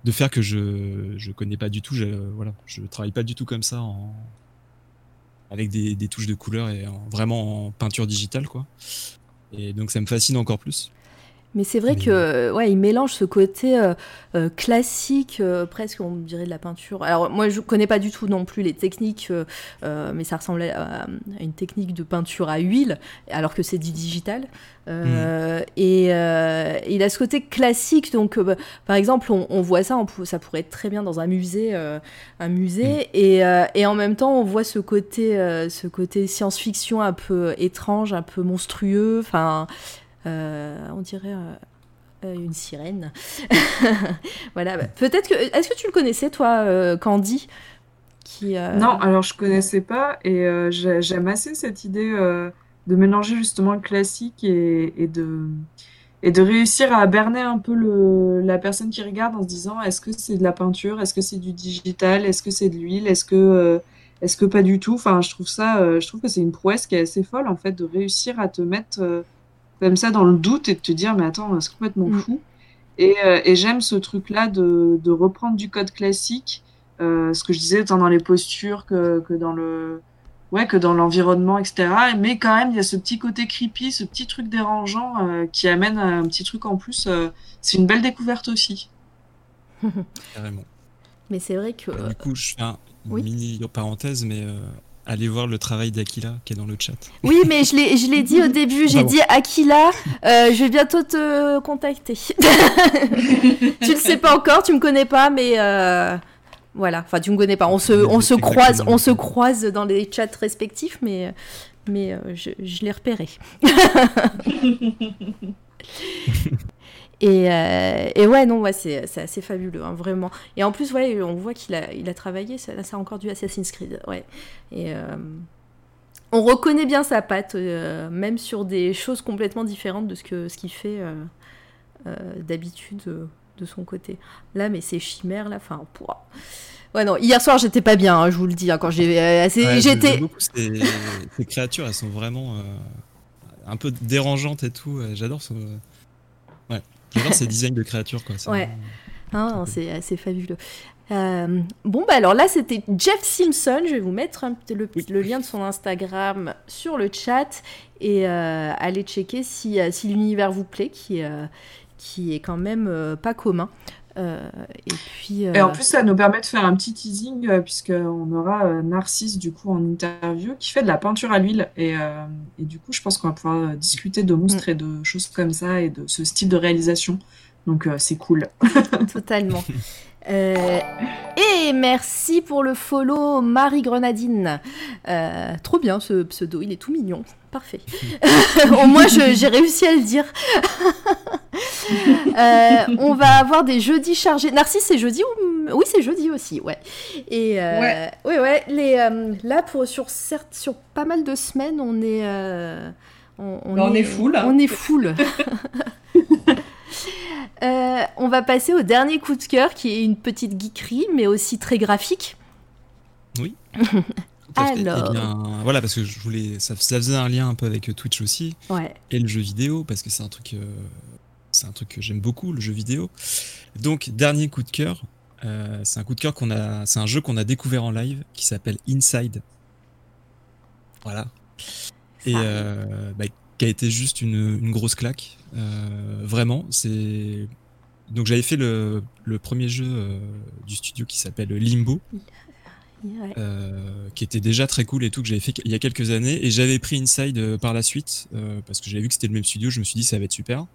S2: de faire que je, je connais pas du tout. Je, voilà, je travaille pas du tout comme ça en, avec des, des, touches de couleur et vraiment en peinture digitale quoi. Et donc ça me fascine encore plus.
S1: Mais c'est vrai que ouais, il mélange ce côté euh, euh, classique, euh, presque on dirait de la peinture. Alors moi je connais pas du tout non plus les techniques, mais ça ressemble à, une technique de peinture à huile, alors que c'est du digital. Mm. Et il a ce côté classique, donc bah, par exemple on, voit ça, ça pourrait être très bien dans un musée, un musée, mm. et, et, en même temps on voit ce côté, ce côté science-fiction un peu étrange, un peu monstrueux, enfin. Euh, on dirait euh, euh, une sirène. (laughs) voilà. Bah, peut-être que. Est-ce que tu le connaissais, toi, Candy
S3: qui, Non, alors je connaissais pas et j'aime assez cette idée de mélanger justement le classique et, de et de réussir à berner un peu le, la personne qui regarde en se disant est-ce que c'est de la peinture, est-ce que c'est du digital, est-ce que c'est de l'huile, est-ce que est-ce que pas du tout? Enfin, je trouve ça, je trouve que c'est une prouesse qui est assez folle en fait de réussir à te mettre comme ça dans le doute et de te dire mais attends c'est complètement mm. fou. Et, euh, et j'aime ce truc là de, de, reprendre du code classique euh, ce que je disais tant dans les postures que, que dans le ouais que dans l'environnement etc mais quand même il y a ce petit côté creepy ce petit truc dérangeant euh, qui amène un petit truc en plus euh, c'est une belle découverte aussi.
S2: Carrément.
S1: Mais c'est vrai que
S2: du coup je fais un mini parenthèse mais Allez voir le travail d'Akila qui est dans le chat.
S1: Oui, mais je l'ai, je l'ai dit au début, j'ai dit Aquila, euh, je vais bientôt te contacter. (laughs) tu le sais pas encore, tu me connais pas, mais euh, voilà. Enfin, tu me connais pas. On se, on se croise, on se croise dans les chats respectifs, mais, mais euh, je, je l'ai repéré. (laughs) Et, euh, et, ouais, non, ouais, c'est assez fabuleux, hein, vraiment. Et en plus, ouais, on voit qu'il a, il a travaillé, ça, c'est encore du Assassin's Creed, ouais. Et euh, on reconnaît bien sa patte, euh, même sur des choses complètement différentes de ce qu'il ce qu'il fait d'habitude de son côté. Là, mais ces chimères, là, enfin, pour... Ouais, non, hier soir, j'étais pas bien, hein, je vous le dis, hein, quand j'ai assez... j'étais...
S2: Ces, ces, créatures, elles sont vraiment un peu dérangeantes et tout, j'adore ce... J'adore ces designs de créatures, quoi.
S1: Ouais. Hein, c'est assez fabuleux. Euh, bon, bah alors là, c'était Jeff Simpson. Je vais vous mettre le, lien de son Instagram sur le chat et euh, allez checker si, euh, si l'univers vous plaît, qui, qui est quand même pas commun. Et puis.
S3: Et en plus, ça nous permet de faire un petit teasing, puisqu'on aura Narcisse, du coup, en interview, qui fait de la peinture à l'huile. Et, et, du coup, je pense qu'on va pouvoir discuter de monstres mm. et de choses comme ça et de ce style de réalisation. Donc, c'est cool. (laughs)
S1: Totalement. (laughs) Euh, et merci pour le follow Marie Grenadine. Euh, trop bien ce pseudo, il est tout mignon. Parfait. (laughs) Au moins j'ai réussi à le dire. (laughs) Euh, on va avoir des jeudis chargés. Narcisse, c'est jeudi ou... Oui, c'est jeudi aussi, ouais. Et ouais. ouais, Les, là, pour, sur, certes, sur pas mal de semaines, on est...
S3: on, on, est, est full.
S1: On est full. (laughs) Euh, on va passer au dernier coup de cœur qui est une petite geekerie, mais aussi très graphique.
S2: Oui, (laughs)
S1: Alors.
S2: Eh bien, voilà, parce que je voulais, ça, ça, faisait un lien un peu avec Twitch aussi
S1: ouais.
S2: et le jeu vidéo, parce que c'est un truc, euh, c'est un truc que j'aime beaucoup, le jeu vidéo. Donc, dernier coup de cœur, euh, c'est un coup de cœur qu'on a, c'est un jeu qu'on a découvert en live qui s'appelle Inside. Voilà. Et euh, bah, qui a été juste une, une grosse claque. Euh, vraiment, c'est. Donc j'avais fait le, le, premier jeu euh, du studio qui s'appelle Limbo.
S1: Ouais.
S2: Euh, qui était déjà très cool et tout que j'avais fait il y a quelques années et j'avais pris Inside euh, par la suite euh, parce que j'avais vu que c'était le même studio je me suis dit ça va être super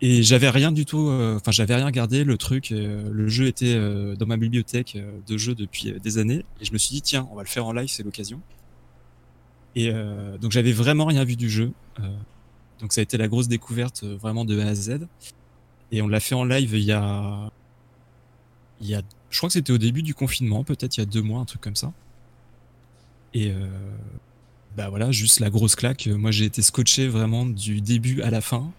S2: et j'avais rien du tout enfin j'avais rien regardé le truc le jeu était dans ma bibliothèque de jeux depuis des années et je me suis dit tiens on va le faire en live c'est l'occasion et donc j'avais vraiment rien vu du jeu donc ça a été la grosse découverte vraiment de A à Z et on l'a fait en live il y a il y a je crois que c'était au début du confinement, peut-être il y a deux mois, un truc comme ça. Et euh, bah voilà, juste la grosse claque. Moi, j'ai été scotché vraiment du début à la fin.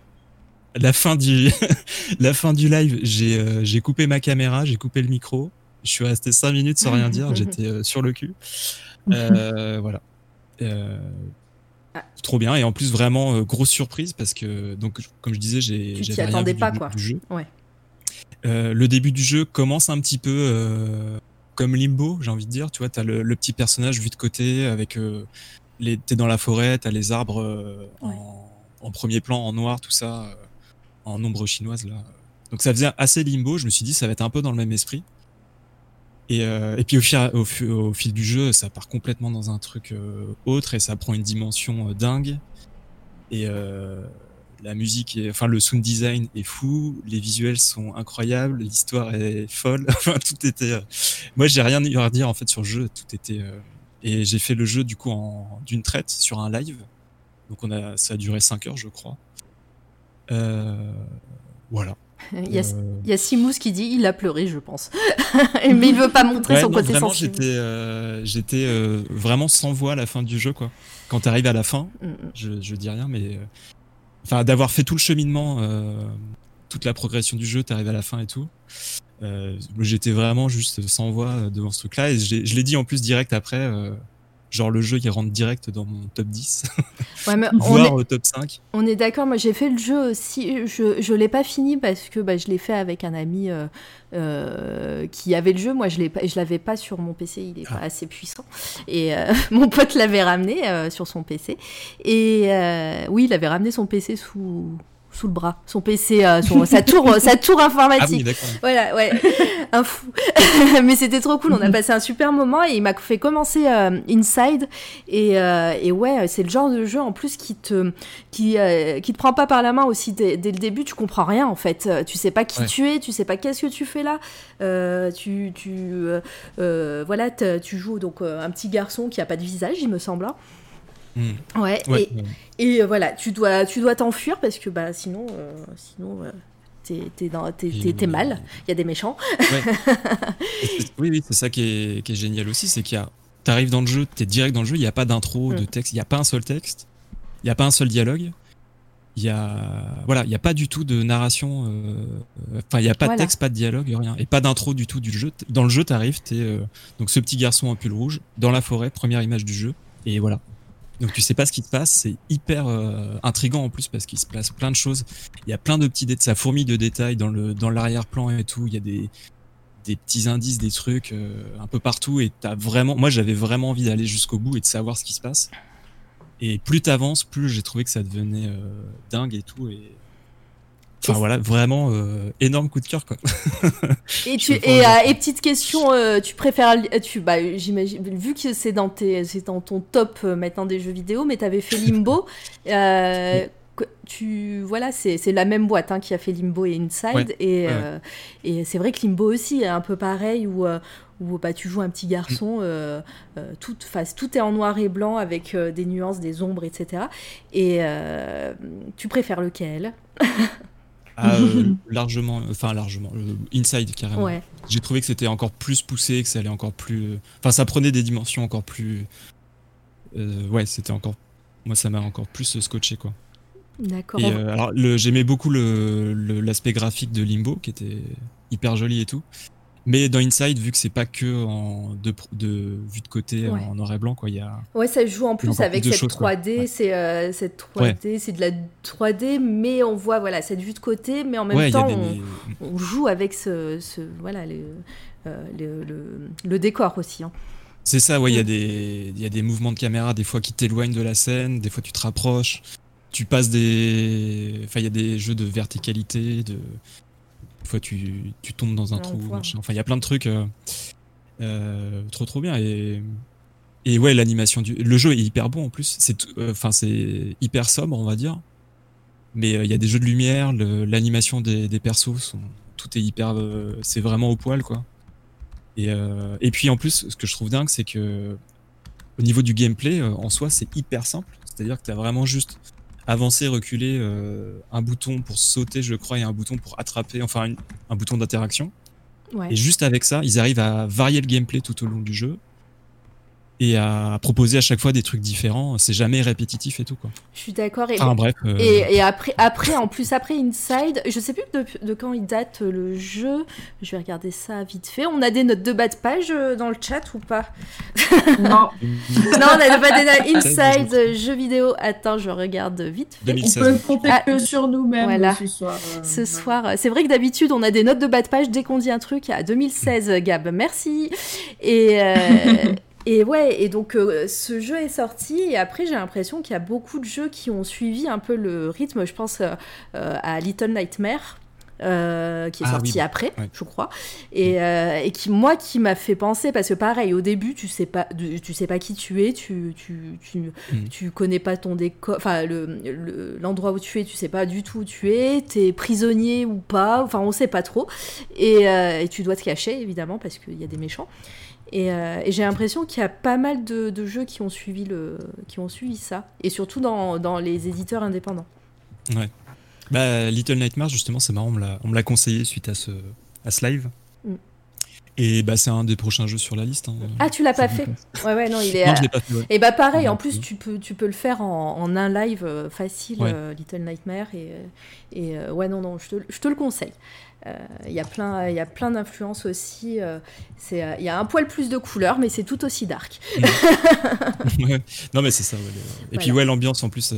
S2: La fin du, (laughs) la fin du live, j'ai euh, coupé ma caméra, j'ai coupé le micro. Je suis resté cinq minutes sans rien dire. (laughs) J'étais euh, sur le cul. Euh. Trop bien et en plus vraiment grosse surprise parce que donc comme je disais j'ai
S1: j'avais rien vu pas,
S2: du,
S1: quoi.
S2: du jeu.
S1: Ouais.
S2: Euh, le début du jeu commence un petit peu euh, comme Limbo, j'ai envie de dire. Tu vois, t'as le, le petit personnage vu de côté avec euh, les, t'es dans la forêt, t'as les arbres euh,
S1: Ouais.
S2: en, en premier plan, en noir, tout ça, euh, en ombre chinoise là. Donc ça faisait assez Limbo. Je me suis dit ça va être un peu dans le même esprit. Et, euh, et puis au fil, du jeu, ça part complètement dans un truc euh, autre et ça prend une dimension euh, dingue. Et euh, la musique, est, enfin le sound design est fou, les visuels sont incroyables, l'histoire est folle. (laughs) Enfin tout était. euh, Moi j'ai rien à dire en fait sur le jeu, tout était. Et j'ai fait le jeu du coup en d'une traite sur un live. Donc on a, ça a duré 5 heures je crois. Voilà. (laughs)
S1: Il y a,
S2: Euh,
S1: il y a Simous qui dit il a pleuré, je pense. (laughs) Mais il veut pas montrer
S2: Ouais,
S1: son
S2: non,
S1: côté
S2: vraiment,
S1: sensible.
S2: j'étais, euh, j'étais euh, vraiment sans voix à la fin du jeu, quoi. Quand t'arrives à la fin,
S1: Mm, mm.
S2: je, je dis rien, mais euh, enfin d'avoir fait tout le cheminement, euh, toute la progression du jeu, t'arrives à la fin et tout. Euh, j'étais vraiment juste sans voix devant ce truc-là et je l'ai dit en plus direct après. Euh, Genre le jeu il rentre direct dans mon top 10, (laughs)
S1: Ouais, mais on est,
S2: voire au top 5.
S1: on est d'accord, moi j'ai fait le jeu aussi, je, je l'ai pas fini parce que bah, je l'ai fait avec un ami euh, euh, qui avait le jeu, moi je l'ai pas- je l'avais pas sur mon PC, il est
S2: Ah.
S1: pas assez puissant, et euh, (laughs) mon pote l'avait ramené euh, sur son PC, et euh, oui il avait ramené son PC sous, sous le bras, son PC, euh, son- sa, tour, sa tour
S2: Ah
S1: informatique.
S2: oui, d'accord.
S1: Voilà, ouais, un fou. (laughs) Mais c'était trop cool, on a passé un super moment et il m'a fait commencer euh, Inside. Et, euh, et ouais, c'est le genre de jeu en plus qui te, qui, euh, qui te prend pas par la main aussi dès, dès le début, tu comprends rien en fait. Euh, Tu sais pas qui
S2: Ouais.
S1: tu es, tu sais pas qu'est-ce que tu fais là. Euh, tu, tu, euh, euh, voilà, tu joues donc euh, un petit garçon qui a pas de visage, il me semble.
S2: Hmm.
S1: Ouais,
S2: Ouais,
S1: et, euh, voilà, tu dois tu dois t'enfuir parce que bah sinon euh, sinon euh, t'es mal. Il y a des méchants. (laughs)
S2: Oui, oui, c'est ça qui est, qui est génial aussi, c'est qu'il y a, t'arrives dans le jeu, t'es direct dans le jeu, il n'y a pas d'intro, de
S1: Mm.
S2: texte, il n'y a pas un seul texte, il n'y a pas un seul dialogue, il y a, voilà, il n'y a pas du tout de narration, euh, enfin, il n'y a pas
S1: Voilà.
S2: de texte, pas de dialogue, rien, et pas d'intro du tout du jeu. Dans le jeu, t'arrives, t'es, euh, donc ce petit garçon en pull rouge, dans la forêt, première image du jeu, et voilà. Donc tu sais pas ce qui te passe, c'est hyper euh, intrigant en plus parce qu'il se passe plein de choses. Il y a plein de petits détails, ça fourmille de détails dans le dans l'arrière-plan et tout. Il y a des des petits indices, des trucs euh, un peu partout et t'as vraiment, moi j'avais vraiment envie d'aller jusqu'au bout et de savoir ce qui se passe. Et plus t'avances, plus j'ai trouvé que ça devenait euh, dingue et tout et enfin voilà, vraiment euh, énorme coup de cœur quoi.
S1: Et, (laughs) tu, euh, et petite question, euh, tu préfères, tu, bah, j'imagine, vu que c'est dans, tes, c'est dans ton top maintenant des jeux vidéo, mais tu avais fait Limbo, (laughs) tu, voilà, c'est c'est la même boîte hein, qui a fait Limbo et Inside,
S2: Ouais,
S1: et,
S2: ouais,
S1: et c'est vrai que Limbo aussi est un peu pareil, où, où bah, tu joues un petit
S2: Mm.
S1: garçon, euh, euh, tout, face, tout est en noir et blanc avec euh, des nuances, des ombres, etc. Et tu préfères lequel? (laughs)
S2: Ah, euh, (laughs) largement, enfin largement, euh, Inside carrément.
S1: Ouais.
S2: J'ai trouvé que c'était encore plus poussé, que ça allait encore plus. euh, Enfin, ça prenait des dimensions encore plus. euh, ouais, c'était encore. Moi, ça m'a encore plus euh, scotché, quoi.
S1: D'accord.
S2: Euh, alors, j'aimais beaucoup le- le- l'aspect graphique de Limbo, qui était hyper joli et tout. Mais dans Inside, vu que c'est pas que en de, de vue de côté en noir et blanc, quoi, il y a.
S1: Ouais, ça joue en plus avec cette 3D. C'est euh, cette 3D, c'est de la 3D, mais on voit voilà cette vue de côté, mais en même temps, on, joue avec ce, ce voilà le, euh, le, le, décor aussi. Hein.
S2: C'est ça, ouais. Il y a des il y a des mouvements de caméra des fois qui t'éloignent de la scène, des fois tu te rapproches. Tu passes des, enfin il y a des jeux de verticalité, de fois tu, tu tombes dans un trou. Enfin, il y a plein de trucs euh, euh, trop trop bien. Et, et ouais, l'animation du. Le jeu est hyper bon en plus. C'est euh, enfin c'est hyper sobre, on va dire. Mais il y a des jeux de lumière, l'animation des, des, persos, sont, tout est hyper. c'est vraiment au poil, quoi. Et, et puis en plus, ce que je trouve dingue, c'est que au niveau du gameplay, en soi, c'est hyper simple. C'est-à-dire que tu as vraiment juste avancer, reculer, euh, un bouton pour sauter, je crois, et un bouton pour attraper, enfin un bouton d'interaction. Et juste avec ça, ils arrivent à varier le gameplay tout au long du jeu et à proposer à chaque fois des trucs différents. C'est jamais répétitif et tout quoi.
S1: Je suis d'accord. Et,
S2: bref,
S1: euh, et, après, après, en plus après Inside, je sais plus de, quand il date euh, le jeu. Je vais regarder ça vite fait. On a des notes de bas de page euh, dans le chat ou pas?
S3: Non. (laughs)
S1: non, on n'a pas des notes Inside jeu vidéo. Attends, je regarde vite fait.
S3: On peut compter ah, que sur nous-mêmes ce soir.
S1: ce soir, c'est vrai que d'habitude on a des notes de bas de page dès qu'on dit un truc à 2016. Gab, merci. Et (laughs) Et ouais, et donc euh, ce jeu est sorti, et après j'ai l'impression qu'il y a beaucoup de jeux qui ont suivi un peu le rythme. Je pense euh, à Little Nightmare. Euh, qui est ah sorti après, je crois, et, et, qui moi qui m'a fait penser parce que pareil au début tu sais pas tu sais pas qui tu es, tu tu, tu, mm. tu connais pas ton décor, enfin l'endroit le, où tu es, tu sais pas du tout où tu es, t'es prisonnier ou pas, enfin on sait pas trop, et, et tu dois te cacher évidemment parce qu'il y a des méchants. Euh, et, j'ai l'impression qu'il y a pas mal de, jeux qui ont, suivi le, qui ont suivi ça, et surtout dans, dans les éditeurs indépendants.
S2: Ouais. Bah, Little Nightmares, justement, c'est marrant, on me l'a conseillé suite à ce, à ce live. Mm. Et bah, c'est un des prochains jeux sur la liste. Hein.
S1: Ah, tu l'as pas fait Ouais, ouais, non, il est.
S2: Non, je l'ai pas fait.
S1: Et bah, pareil, en plus, tu peux, tu peux le faire en, en un live euh, facile, euh, Little Nightmare. Et, et ouais, non, non, je te, je te le conseille. Il y a plein, y a plein d'influences aussi. c'est, il y a un poil plus de couleurs, mais c'est tout aussi dark. (laughs)
S2: Non, mais c'est ça. Et puis ouais, l'ambiance en plus.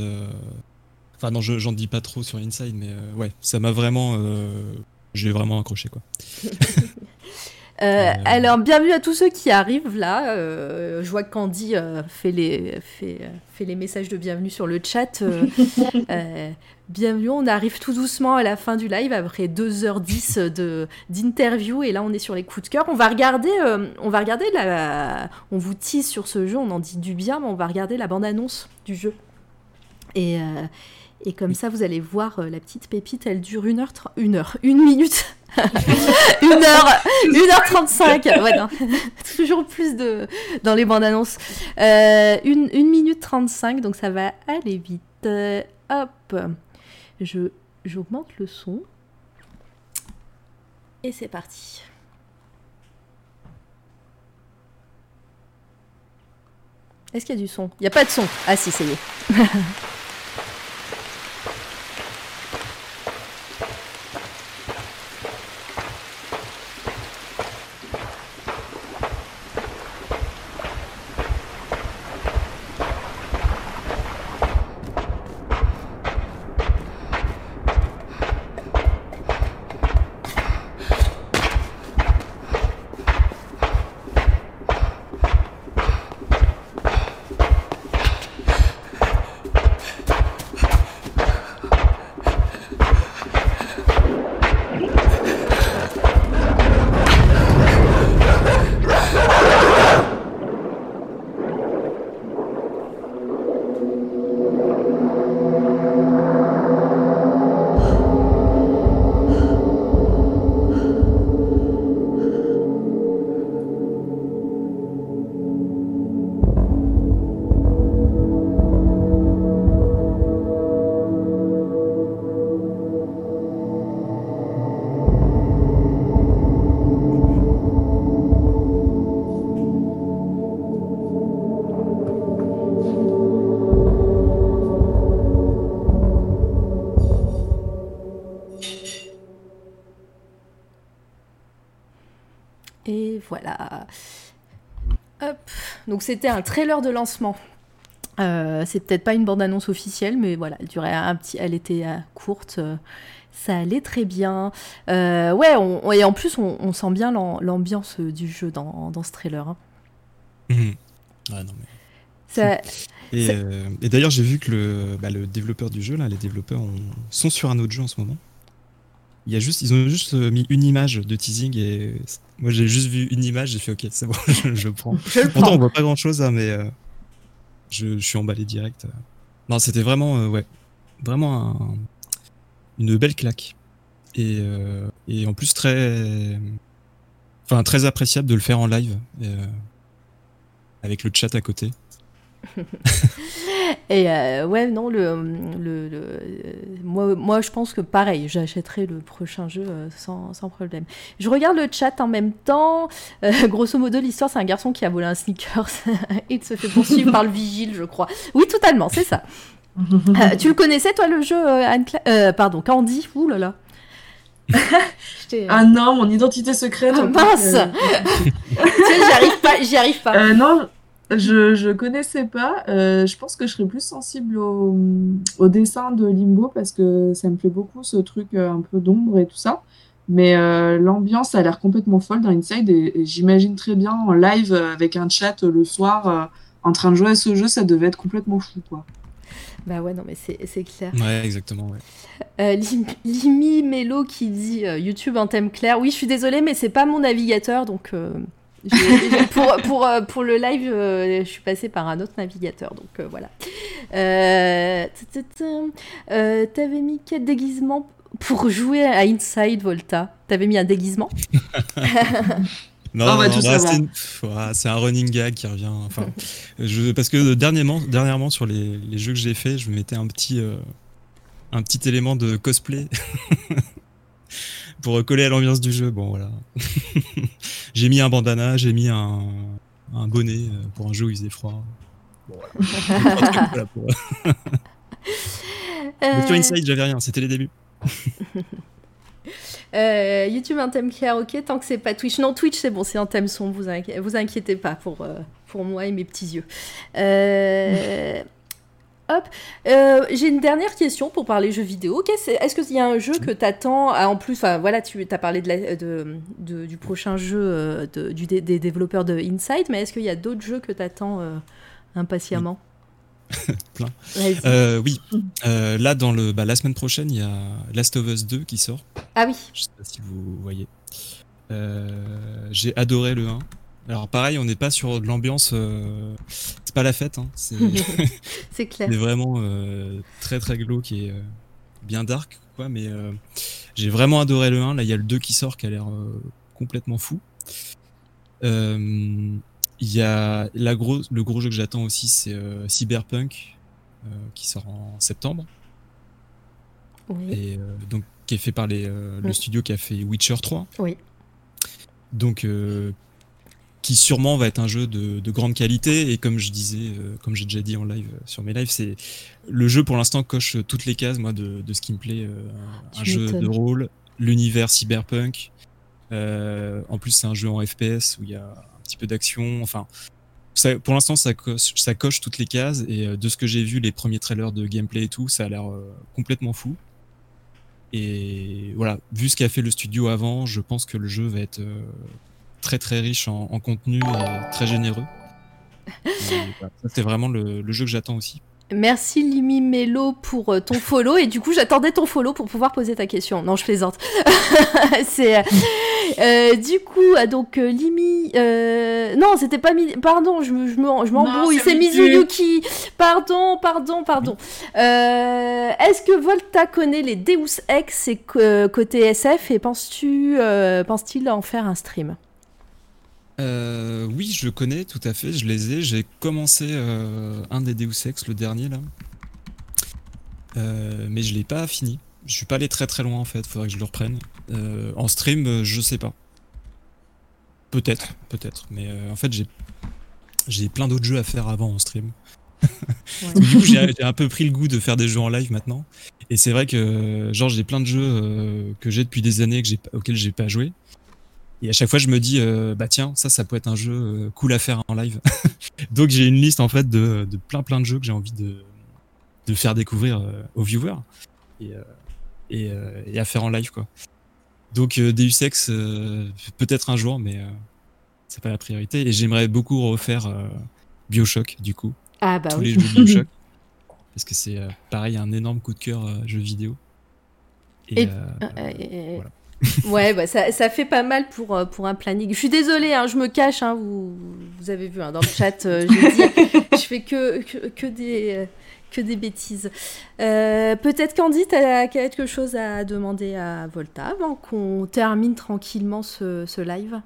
S2: Enfin non, j'en dis pas trop sur Inside, mais ouais, ça m'a vraiment, j'ai vraiment accroché quoi. (laughs)
S1: Euh, alors, bienvenue à tous ceux qui arrivent là. Euh, je vois que Candy euh, fait, les, fait, fait, les messages de bienvenue sur le chat. (laughs) bienvenue, on arrive tout doucement à la fin du live après 2h10 d'interview et là on est sur les coups de cœur. On va regarder, on va regarder la, on vous tease sur ce jeu, on en dit du bien, mais on va regarder la bande-annonce du jeu. Et, et comme ça, vous allez voir la petite pépite, elle dure une heure, une heure, une minute une heure, une heure 35. Ouais, non. (laughs) Toujours plus de dans les bandes annonces. Euh, une, une minute 35, donc ça va aller vite. Euh, hop, je j'augmente le son. Et c'est parti. Est-ce qu'il y a du son? Il n'y a pas de son. Ah si, ça y est. Donc c'était un trailer de lancement. Euh, c'est peut-être pas une bande-annonce officielle, mais voilà, elle durait un petit, elle était euh, courte. Euh, ça allait très bien. ouais, on, et en plus, on, sent bien l'ambiance du jeu dans, dans ce trailer. Hein.
S2: Mhm. Ouais, non, mais... Et, et d'ailleurs, j'ai vu que le, bah, le développeur du jeu, là, les développeurs sont sur un autre jeu en ce moment. Il y a juste, ils ont juste mis une image de teasing et moi j'ai juste vu une image, j'ai fait ok, c'est bon, (laughs) je, prends. Pourtant, on voit pas grand chose, hein, mais je, suis emballé direct. Non, c'était vraiment, euh, ouais, vraiment une belle claque. Et, euh, et, en plus très, enfin très appréciable de le faire en live euh, avec le chat à côté. (laughs)
S1: Et euh, ouais, non, le, le, moi, moi, je pense que pareil, j'achèterai le prochain jeu euh, sans, sans, problème. Je regarde le chat en même temps. Euh, grosso modo, l'histoire, c'est un garçon qui a volé un sneaker (laughs) et se fait poursuivre par le vigile, je crois. Oui, totalement, c'est ça. tu le connaissais, toi, le jeu, Anne Pardon, Candy? Ouh là là. (laughs)
S3: ah non, mon identité secrète.
S1: Ah, mince J'y arrive pas. J'y arrive pas.
S3: non, je, je connaissais pas. Euh, je pense que je serais plus sensible au, au, dessin de Limbo parce que ça me plaît beaucoup ce truc euh, un peu d'ombre et tout ça. Mais euh, l'ambiance a l'air complètement folle dans Inside et, j'imagine très bien en live avec un chat le soir en train de jouer à ce jeu, ça devait être complètement fou quoi.
S1: Bah ouais, non, mais c'est clair.
S2: Ouais, exactement,
S1: ouais. Limi Melo qui dit YouTube en thème clair. Oui, je suis désolée, mais c'est pas mon navigateur, donc pour, pour, euh, pour, le live, euh, je suis passée par un autre navigateur, donc euh, voilà. T'avais mis quel déguisement pour jouer à Inside Volta? T'avais mis un déguisement? (laughs)
S2: Non, bah, c'est un running gag qui revient. Enfin, je, parce que dernièrement, dernièrement sur les, les jeux que j'ai fait, je mettais un petit, un petit élément de cosplay (laughs) pour coller à l'ambiance du jeu. Bon, voilà. (laughs) j'ai mis un bandana, j'ai mis un, un, bonnet euh, pour un jeu où il faisait froid. Bon, (laughs) voilà. pour... (laughs) Mais sur Inside, j'avais rien, c'était les débuts.
S1: Euh, YouTube un thème clair, ok, tant que c'est pas Twitch. Non, Twitch c'est bon, c'est un thème sombre, vous, vous inquiétez pas pour, euh, pour moi et mes petits yeux. Euh, Hop. Euh, j'ai une dernière question pour parler jeux vidéo. Est-ce qu'il y a un jeu que tu attends En plus, voilà, tu as parlé de, du prochain jeu euh, du, des, développeurs de Inside, mais est-ce qu'il y a d'autres jeux que tu attends euh, impatiemment? (laughs)
S2: Plein. oui. là, dans le, bah, la semaine prochaine, il y a Last of Us 2 qui sort.
S1: Ah oui.
S2: Je sais pas si vous voyez. J'ai adoré le 1. Alors pareil, on n'est pas sur de l'ambiance, euh, c'est pas la fête, hein. c'est (laughs) (laughs)
S1: clair.
S2: C'est vraiment euh, très très glauque et euh, bien dark, quoi. Mais j'ai vraiment adoré le 1. Là, il y a le 2 qui sort, qui a l'air complètement fou. Il y a la grosse, le gros jeu que j'attends aussi, c'est Cyberpunk, qui sort en septembre. Oui. Et donc qui est fait par les, le studio qui a fait Witcher 3.
S1: Oui.
S2: Donc qui sûrement va être un jeu de, grande qualité et comme je disais, euh, comme j'ai déjà dit en live euh, sur mes lives, c'est le jeu pour l'instant coche toutes les cases moi de, ce qui me plaît, euh, un jeu de rôle, l'univers cyberpunk. en plus c'est un jeu en FPS où il y a un petit peu d'action, enfin pour l'instant ça ça coche toutes les cases et de ce que j'ai vu les premiers trailers de gameplay et tout, ça a l'air complètement fou. Et voilà, vu ce qu'a fait le studio avant, je pense que le jeu va être très très riche en, contenu et très généreux. c'est vraiment le, jeu que j'attends aussi.
S1: Merci Limi Melo pour euh, ton follow et du coup j'attendais ton follow pour pouvoir poser ta question. Non je plaisante. (laughs) c'est euh, euh, du coup ah, donc Limi non c'était pas pardon je me je m'embrouille c'est Mizuyuki pardon pardon pardon est-ce que Volta connaît les Deus Ex et côté SF et penses-tu pense-t-il en faire un stream?
S2: Euh, oui, je connais tout à fait, je les ai. J'ai commencé euh, un des Deus Ex, le dernier là. Euh, mais je l'ai pas fini. Je suis pas allé très très loin en fait, faudrait que je le reprenne. en stream, je sais pas. Peut-être, peut-être. Mais en fait, j'ai j'ai plein d'autres jeux à faire avant en stream. du coup, j'ai un peu pris le goût de faire des jeux en live maintenant. Et c'est vrai que genre j'ai plein de jeux que j'ai depuis des années que auxquels j'ai pas joué. Et à chaque fois, je me dis, euh, bah tiens, ça, ça peut être un jeu euh, cool à faire en live. (laughs) Donc j'ai une liste en fait de, de, plein plein de jeux que j'ai envie de, de faire découvrir euh, aux viewers et, et, et, à faire en live quoi. Donc Deus Ex, peut-être un jour, mais c'est pas la priorité. Et j'aimerais beaucoup refaire Bioshock du coup.
S1: Ah bah
S2: Tous
S1: oui.
S2: les jeux Bioshock. (laughs) parce que c'est pareil, un énorme coup de cœur jeu vidéo.
S1: Et, voilà. Ouais, bah ça, ça, fait pas mal pour, euh, pour un planning. Je suis désolée, hein, je me cache, hein, vous, vous avez vu hein, dans le chat, euh, (laughs) je fais que, que, que des, euh, que des bêtises. Euh, Peut-être Candy, tu as quelque chose à demander à Volta avant qu'on termine tranquillement ce, ce live?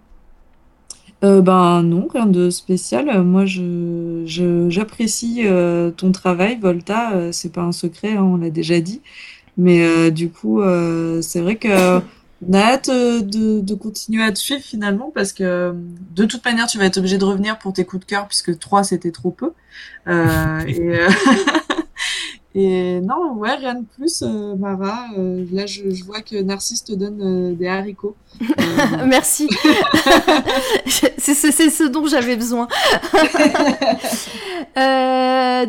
S3: Euh, ben non, rien de spécial. Moi, je, j'apprécie je, ton travail, Volta. c'est pas un secret, hein, on l'a déjà dit. Mais du coup, c'est vrai que on a hâte euh, de, de, continuer à te suivre finalement parce que de toute manière tu vas être obligé de revenir pour tes coups de cœur puisque 3 c'était trop peu. Euh, et, euh, (laughs) et, non, ouais, rien de plus, euh, Mara. Euh, là, je, je, vois que Narcisse te donne des haricots. (laughs)
S1: Merci. (laughs) c'est ce dont j'avais besoin.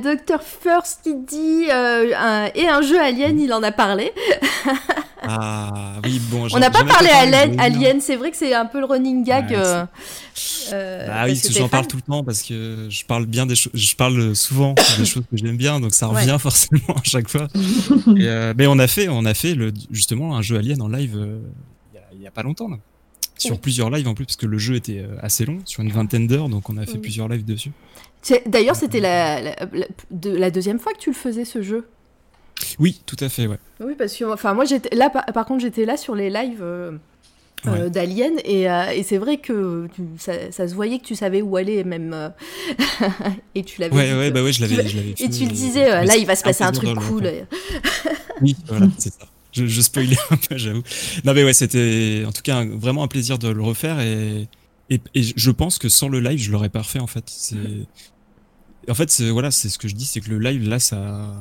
S1: Docteur First qui dit un, et un jeu Alien, il en a parlé.
S2: Ah oui, bon.
S1: On n'a pas parlé à Alien, Alien c'est vrai que c'est un peu le running gag.
S2: Ouais, euh, euh, bah oui, j'en parle tout le temps parce que je parle bien des choses, je parle souvent (coughs) des choses que j'aime bien, donc ça revient ouais. (laughs) forcément à chaque fois. Et, euh, mais on a fait, on a fait le, justement un jeu Alien en live euh, il y, a pas longtemps là. Sur oui. plusieurs lives en plus, parce que le jeu était euh, assez long, sur une vingtaine d'heures, donc on a fait oui. plusieurs lives dessus.
S1: D'ailleurs, c'était la, la, la, de, la deuxième fois que tu le faisais ce jeu?
S2: Oui, tout à fait, ouais.
S1: Oui, parce que enfin moi j'étais là par, par, contre j'étais là sur les lives euh, ouais. euh, d'Alien et, euh, et c'est vrai que tu, ça, ça, se voyait que tu savais où aller même euh, (laughs) et tu l'avais.
S2: Ouais ouais bah ouais je l'avais
S1: Et tu le disais là il va se passer un truc cool. (laughs)
S2: oui voilà c'est ça. Je, je spoilais un peu j'avoue. Non mais ouais c'était en tout cas un, vraiment un plaisir de le refaire et, et, et je pense que sans le live je l'aurais pas refait en fait. C'est en fait voilà c'est ce que je dis c'est que le live là ça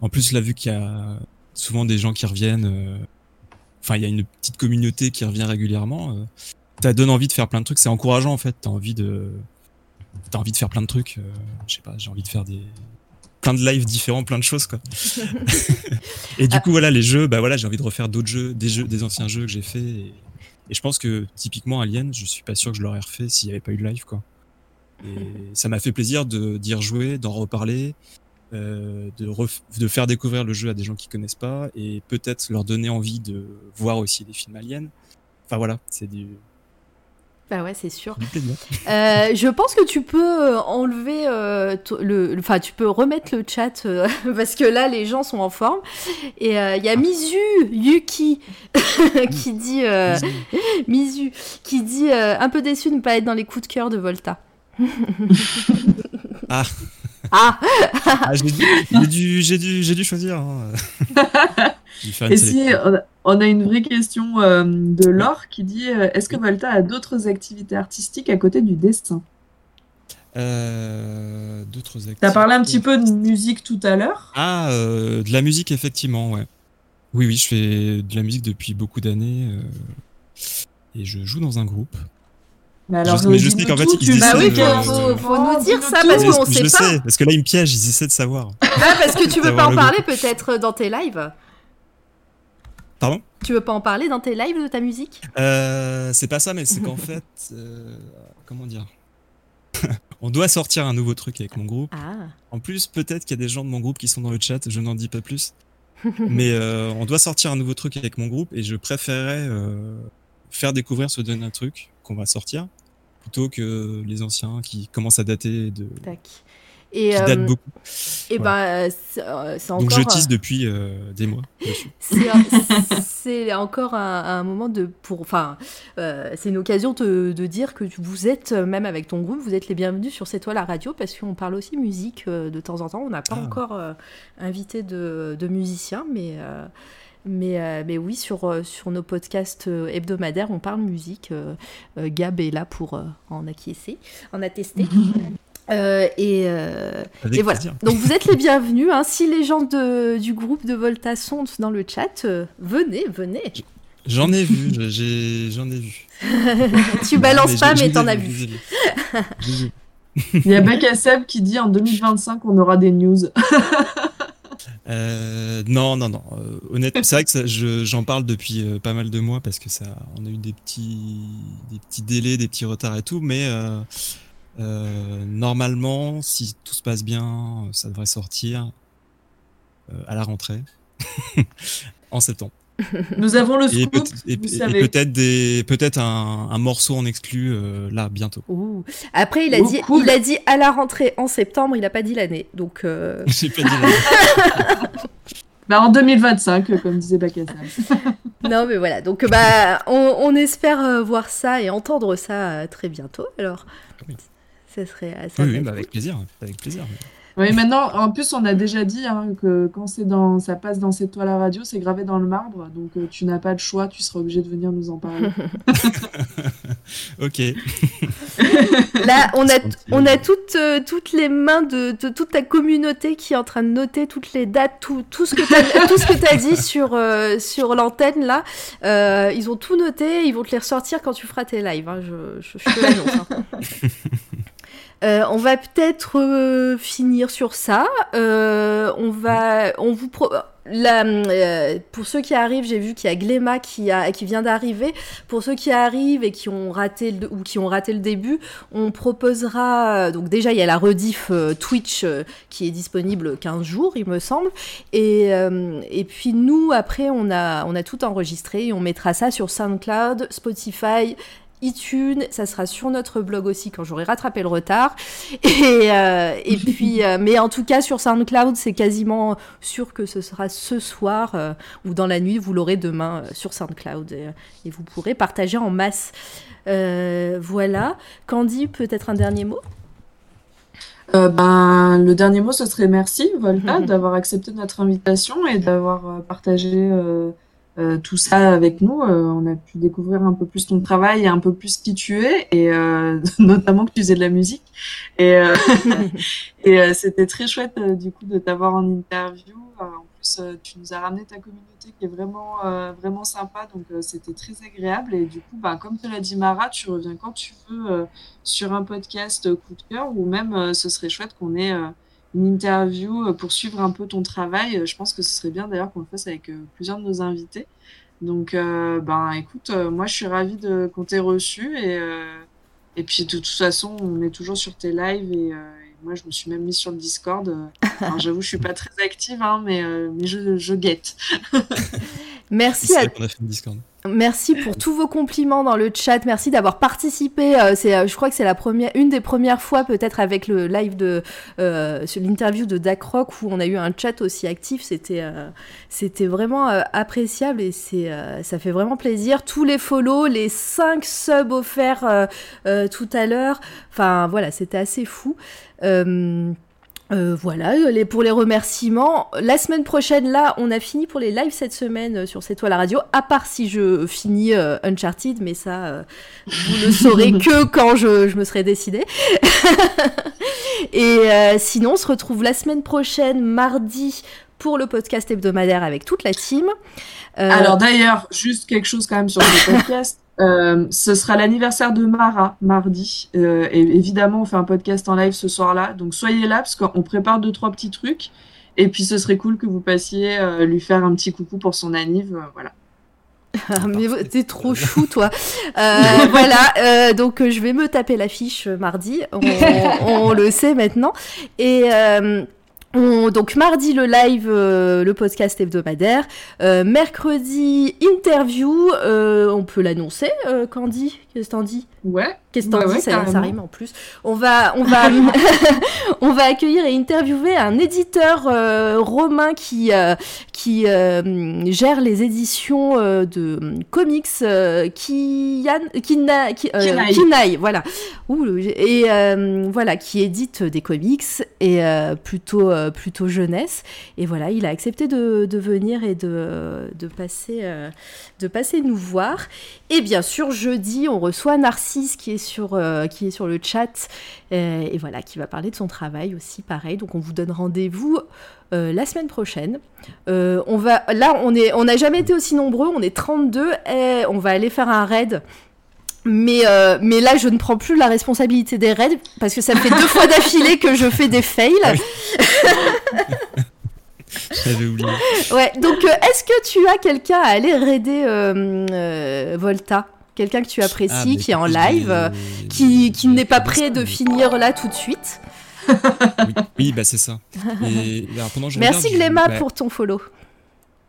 S2: en plus, là, vu qu'il y a souvent des gens qui reviennent, euh... enfin, il y a une petite communauté qui revient régulièrement, euh... ça donne envie de faire plein de trucs. C'est encourageant, en fait. T'as envie de, t'as envie de faire plein de trucs. Euh... Je sais pas, j'ai envie de faire des plein de lives différents, plein de choses, quoi. (laughs) et du coup, voilà, les jeux, bah voilà, j'ai envie de refaire d'autres jeux, des jeux, des anciens jeux que j'ai fait. Et... et, je pense que typiquement Alien, je suis pas sûr que je l'aurais refait s'il y avait pas eu de live, quoi. Et ça m'a fait plaisir de d'y rejouer, d'en reparler. Euh, de, de, faire découvrir le jeu à des gens qui connaissent pas et peut-être leur donner envie de voir aussi des films aliens. Enfin voilà, c'est du.
S1: Bah ouais, c'est sûr. Euh, je pense que tu peux enlever euh, le, enfin tu peux remettre le chat (laughs) parce que là les gens sont en forme et il y a Mizu Yuki (laughs) qui dit (laughs) Mizu qui dit un peu déçu de ne pas être dans les coups de cœur de Volta.
S2: ah.
S1: Ah,
S2: ah J'ai dû, dû, dû, dû, choisir. Hein. (laughs)
S3: Et si on a une vraie question euh, de Laure qui dit euh, Est-ce que Volta a d'autres activités artistiques à côté du dessin
S2: euh, D'autres activités.
S3: Tu as parlé un petit peu de musique tout à l'heure?
S2: Ah, de la musique, effectivement, ouais. Oui, oui, je fais de la musique depuis beaucoup d'années. et je joue dans un groupe.
S3: Mais alors,
S2: je, mais je sais qu'en fait, ils
S1: bah oui,
S2: de...
S1: faut, faut nous dire ça parce qu'on sait
S2: je
S1: pas.
S2: Sais, parce que là, ils me piègent, ils essaient de savoir.
S1: Ah, parce que tu (laughs) veux pas en parler peut-être dans tes lives
S2: Pardon?
S1: Tu veux pas en parler dans tes lives de ta musique?
S2: Euh, C'est pas ça, mais c'est qu'en (laughs) fait, euh, comment dire? (laughs) On doit sortir un nouveau truc avec mon groupe.
S1: Ah.
S2: En plus, peut-être qu'il y a des gens de mon groupe qui sont dans le chat, je n'en dis pas plus. mais euh, on doit sortir un nouveau truc avec mon groupe et je préférais euh, faire découvrir ce donner un truc qu'on va sortir plutôt que les anciens qui commencent à dater de
S1: Tac. Et
S2: qui euh, datent beaucoup.
S1: Et voilà. ben c'est encore.
S2: Donc je tease depuis euh, des mois. (laughs)
S1: C'est encore un, un, moment de pour enfin euh, c'est une occasion de, de, dire que vous êtes même avec ton groupe vous êtes les bienvenus sur cette toile à radio parce qu'on parle aussi musique de temps en temps. On n'a pas ah. encore invité de, de, musiciens mais mais, euh, mais oui, sur, euh, sur nos podcasts euh, hebdomadaires, on parle musique. Euh, Gab est là pour euh, en acquiescer, en attester. (laughs) Euh, et, euh, et voilà. Donc vous êtes les (laughs) bienvenus. Hein. Si les gens de, du groupe de Volta sont dans le chat, euh, venez, venez.
S2: J'en ai vu, j'en ai vu. (laughs)
S1: tu balances pas, mais t'en as vu.
S3: Il y a Becca Seb qui dit en 2025 on aura des news.
S2: Euh, non, non, non. Euh, honnêtement, c'est vrai que j'en parle depuis euh, pas mal de mois parce que ça, on a eu des petits, des petits délais, des petits retards et tout, mais normalement, si tout se passe bien, ça devrait sortir à la rentrée (laughs) en septembre.
S3: Nous avons le scoop.
S2: Et, peut-être des, peut-être un, morceau en exclu là bientôt.
S1: Après, il a dit, il a dit à la rentrée en septembre. Il a pas dit l'année, donc. (laughs)
S2: J'ai pas dit l'année. (laughs)
S3: bah, en 2025, comme disait Bakassam. (laughs)
S1: non, mais voilà. Donc, bah, on, espère euh, voir ça et entendre ça euh, très bientôt. Alors, ça serait.
S2: Ça oui, bah, avec plaisir, avec plaisir.
S3: Oui, maintenant, en plus, on a déjà dit hein, que quand c'est dans, ça passe dans cette toile à radio, c'est gravé dans le marbre. Donc, euh, tu n'as pas de choix, tu seras obligé de venir nous en parler. (laughs)
S2: ok.
S1: Là, on a, on a toutes, euh, toutes les mains de, toute ta communauté qui est en train de noter toutes les dates, tout, tout ce que tu as, (laughs) dit sur, euh, sur l'antenne. Là, ils ont tout noté. Ils vont te les ressortir quand tu feras tes lives. Hein, je, je, te l'annonce. Hein. (laughs) Euh, on va peut-être euh, finir sur ça. Euh, on va, on vous pour ceux qui arrivent, j'ai vu qu'il y a Gléma qui, a, qui vient d'arriver. Pour ceux qui arrivent et qui ont raté le, ou qui ont raté le début, on proposera. Donc déjà, il y a la rediff Twitch qui est disponible 15 jours, il me semble. Et, et puis nous, après, on a, on a tout enregistré et on mettra ça sur SoundCloud, Spotify iTunes, ça sera sur notre blog aussi quand j'aurai rattrapé le retard. Et, euh, et puis, euh, mais en tout cas sur SoundCloud, c'est quasiment sûr que ce sera ce soir euh, ou dans la nuit. Vous l'aurez demain sur SoundCloud et, vous pourrez partager en masse. voilà. Candy, peut-être un dernier mot?
S3: ben, le dernier mot, ce serait merci, Volta, (laughs) d'avoir accepté notre invitation et d'avoir partagé euh, tout ça avec nous. Euh, on a pu découvrir un peu plus ton travail et un peu plus qui tu es, et euh, (laughs) notamment que tu faisais de la musique. Et, (laughs) et c'était très chouette du coup de t'avoir en interview. en plus, tu nous as ramené ta communauté qui est vraiment vraiment sympa, donc c'était très agréable. Et du coup, bah, comme tu l'as dit Mara, tu reviens quand tu veux sur un podcast coup de cœur, ou même ce serait chouette qu'on ait une interview euh, pour suivre un peu ton travail. Euh, je pense que ce serait bien d'ailleurs qu'on le fasse avec euh, plusieurs de nos invités. Donc, ben, écoute, moi je suis ravie de qu'on t'ait reçu et, et puis de toute façon, on est toujours sur tes lives et, moi je me suis même mise sur le Discord. (laughs) Alors, j'avoue, je suis pas très active, hein, mais, mais je, je guette.
S1: Merci à. Merci pour tous vos compliments dans le chat. Merci d'avoir participé. Euh, euh, je crois que c'est la première, une des premières fois peut-être avec le live de euh, l'interview de Rock où on a eu un chat aussi actif. C'était, vraiment appréciable et ça fait vraiment plaisir. Tous les follow, les 5 subs offerts tout à l'heure. Enfin voilà, c'était assez fou. Euh, voilà, les, pour les remerciements. La semaine prochaine, là, on a fini pour les lives cette semaine euh, sur C'est toi la radio, à part si je finis euh, Uncharted, mais ça, vous ne saurez (laughs) que quand je, je me serai décidée. (laughs) Et sinon, on se retrouve la semaine prochaine, mardi, pour le podcast hebdomadaire avec toute la team.
S3: Alors d'ailleurs, juste quelque chose quand même sur le podcast. Euh, ce sera l'anniversaire de Mara mardi. Euh, et évidemment, on fait un podcast en live ce soir-là. Donc soyez là parce qu'on prépare deux trois petits trucs. Et puis ce serait cool que vous passiez euh, lui faire un petit coucou pour son anniv. voilà.
S1: Ah, mais t'es trop chou, toi. (laughs) voilà, donc je vais me taper l'affiche mardi. On, on, le sait maintenant. Et donc mardi le live, euh, le podcast hebdomadaire. Euh, mercredi interview, euh, on peut l'annoncer, Candy? Qu'est-ce que t'en dis?
S3: Ouais.
S1: Qu'est-ce que t'en dis? ça, ça, rime en plus. On va, on va, (laughs) on va accueillir et interviewer un éditeur romain qui, qui gère les éditions de comics, Kian, Kina, Kinaï. voilà. et voilà, qui édite des comics et plutôt euh, plutôt jeunesse. Et voilà, il a accepté de, venir et de, de, passer, euh, de passer nous voir. Et bien sûr, jeudi, on reçoit Narcisse qui est sur, qui est sur le chat et voilà, qui va parler de son travail aussi, pareil. Donc on vous donne rendez-vous la semaine prochaine. on va, là, on n'a jamais été aussi nombreux, on est 32 et on va aller faire un raid mais, euh, mais là, je ne prends plus la responsabilité des raids parce que ça fait deux (laughs) fois d'affilée que je fais des fails. (laughs)
S2: J'avais oublié.
S1: Ouais, donc euh, est-ce que tu as quelqu'un à aller raider euh, Volta? Quelqu'un que tu apprécies, ah, qui est en live, qui, qui n'est pas prêt de finir là tout de suite?
S2: Oui, bah c'est ça.
S1: Merci Gléma pour ton follow.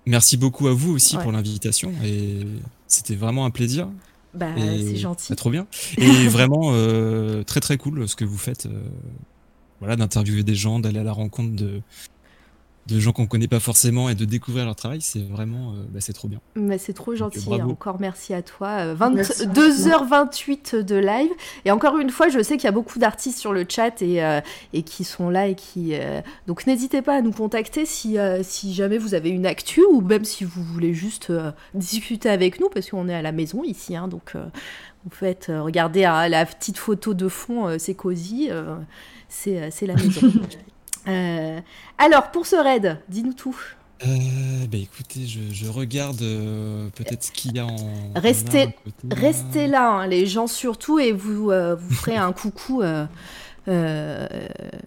S2: Merci beaucoup à vous aussi pour l'invitation et c'était vraiment un plaisir.
S1: Bah, c'est gentil.
S2: trop bien. Et (laughs) vraiment euh, très très cool ce que vous faites. Euh, voilà, d'interviewer des gens, d'aller à la rencontre de, de gens qu'on connaît pas forcément et de découvrir leur travail, c'est vraiment, euh, bah, c'est trop bien.
S1: Mais c'est trop gentil. encore merci à toi. 22h28 de live. Et encore une fois, je sais qu'il y a beaucoup d'artistes sur le chat et, euh, et qui sont là et qui. Euh, donc n'hésitez pas à nous contacter si, si jamais vous avez une actu ou même si vous voulez juste discuter avec nous parce qu'on est à la maison ici. Hein, donc vous faites regardez hein, la petite photo de fond, c'est cosy. c'est la maison. (laughs) Euh, alors, pour ce raid, dis-nous tout.
S2: Euh, bah écoutez, je, regarde euh, peut-être ce qu'il y a en.
S1: Restez, restez là, hein, les gens surtout, et vous, vous ferez un coucou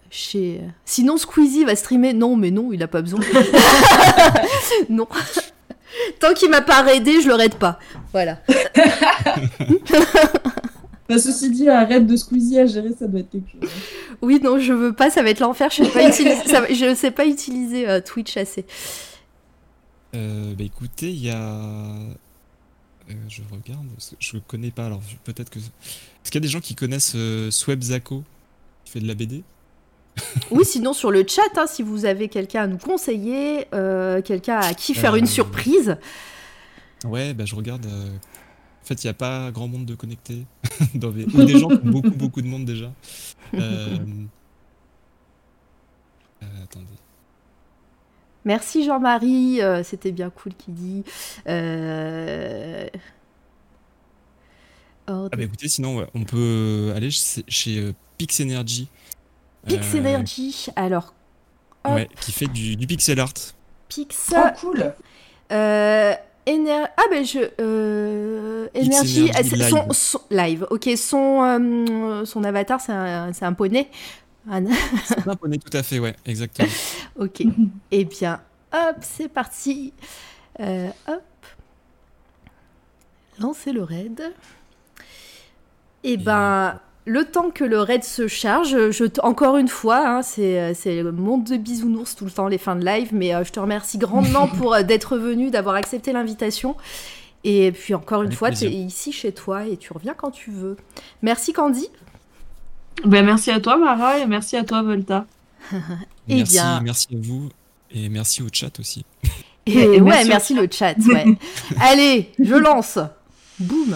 S1: chez. Sinon, Squeezie va streamer. Non, mais non, il a pas besoin. (laughs) non. Tant qu'il m'a pas raidé, je le raide pas. Voilà. (laughs)
S3: Bah, ceci dit, arrête de Squeezie à gérer, ça doit être quelque chose.
S1: Oui, non, je veux pas, ça va être l'enfer. Je sais pas (laughs) utiliser, je sais pas utiliser euh, Twitch assez.
S2: Euh, bah écoutez, il y a. Euh, je regarde, je connais pas, alors peut-être que. Est-ce qu'il y a des gens qui connaissent Sweb Zako, qui fait de la BD
S1: oui, sinon sur le chat, hein, si vous avez quelqu'un à nous conseiller, quelqu'un à qui faire une surprise.
S2: Ouais, bah je regarde en fait, il n'y a pas grand monde de connectés. (laughs) dans des... Ou des gens qui ont beaucoup, beaucoup de monde déjà. (laughs) Euh, euh, attendez.
S1: Merci Jean-Marie, euh, c'était bien cool qui dit.
S2: Ah bah écoutez, sinon on peut aller chez, Pix Energy.
S1: Pix Energy, alors.
S2: Ouais, qui fait du, pixel art.
S1: Pix. Oh,
S3: cool.
S1: Ah ben je euh... énergie, live. Son, live. Ok, son euh, son avatar c'est un, un poney. (laughs)
S2: c'est un poney tout à fait, ouais, exactement. (laughs)
S1: ok. Eh bien, hop, c'est parti. Euh, hop. Lancez le raid. Eh ben, le temps que le raid se charge, je encore une fois, hein, c'est le monde de bisounours tout le temps, les fins de live, mais euh, je te remercie grandement (laughs) pour euh, d'être venu, d'avoir accepté l'invitation. Et puis encore une fois, tu es ici chez toi et tu reviens quand tu veux. Merci Candy.
S3: Ben, merci à toi Mara et merci à toi Volta. (laughs)
S2: et merci, bien... merci à vous et merci au chat aussi.
S1: Et, ouais, merci, le chat. Ouais. (laughs) Allez, je lance. Boum.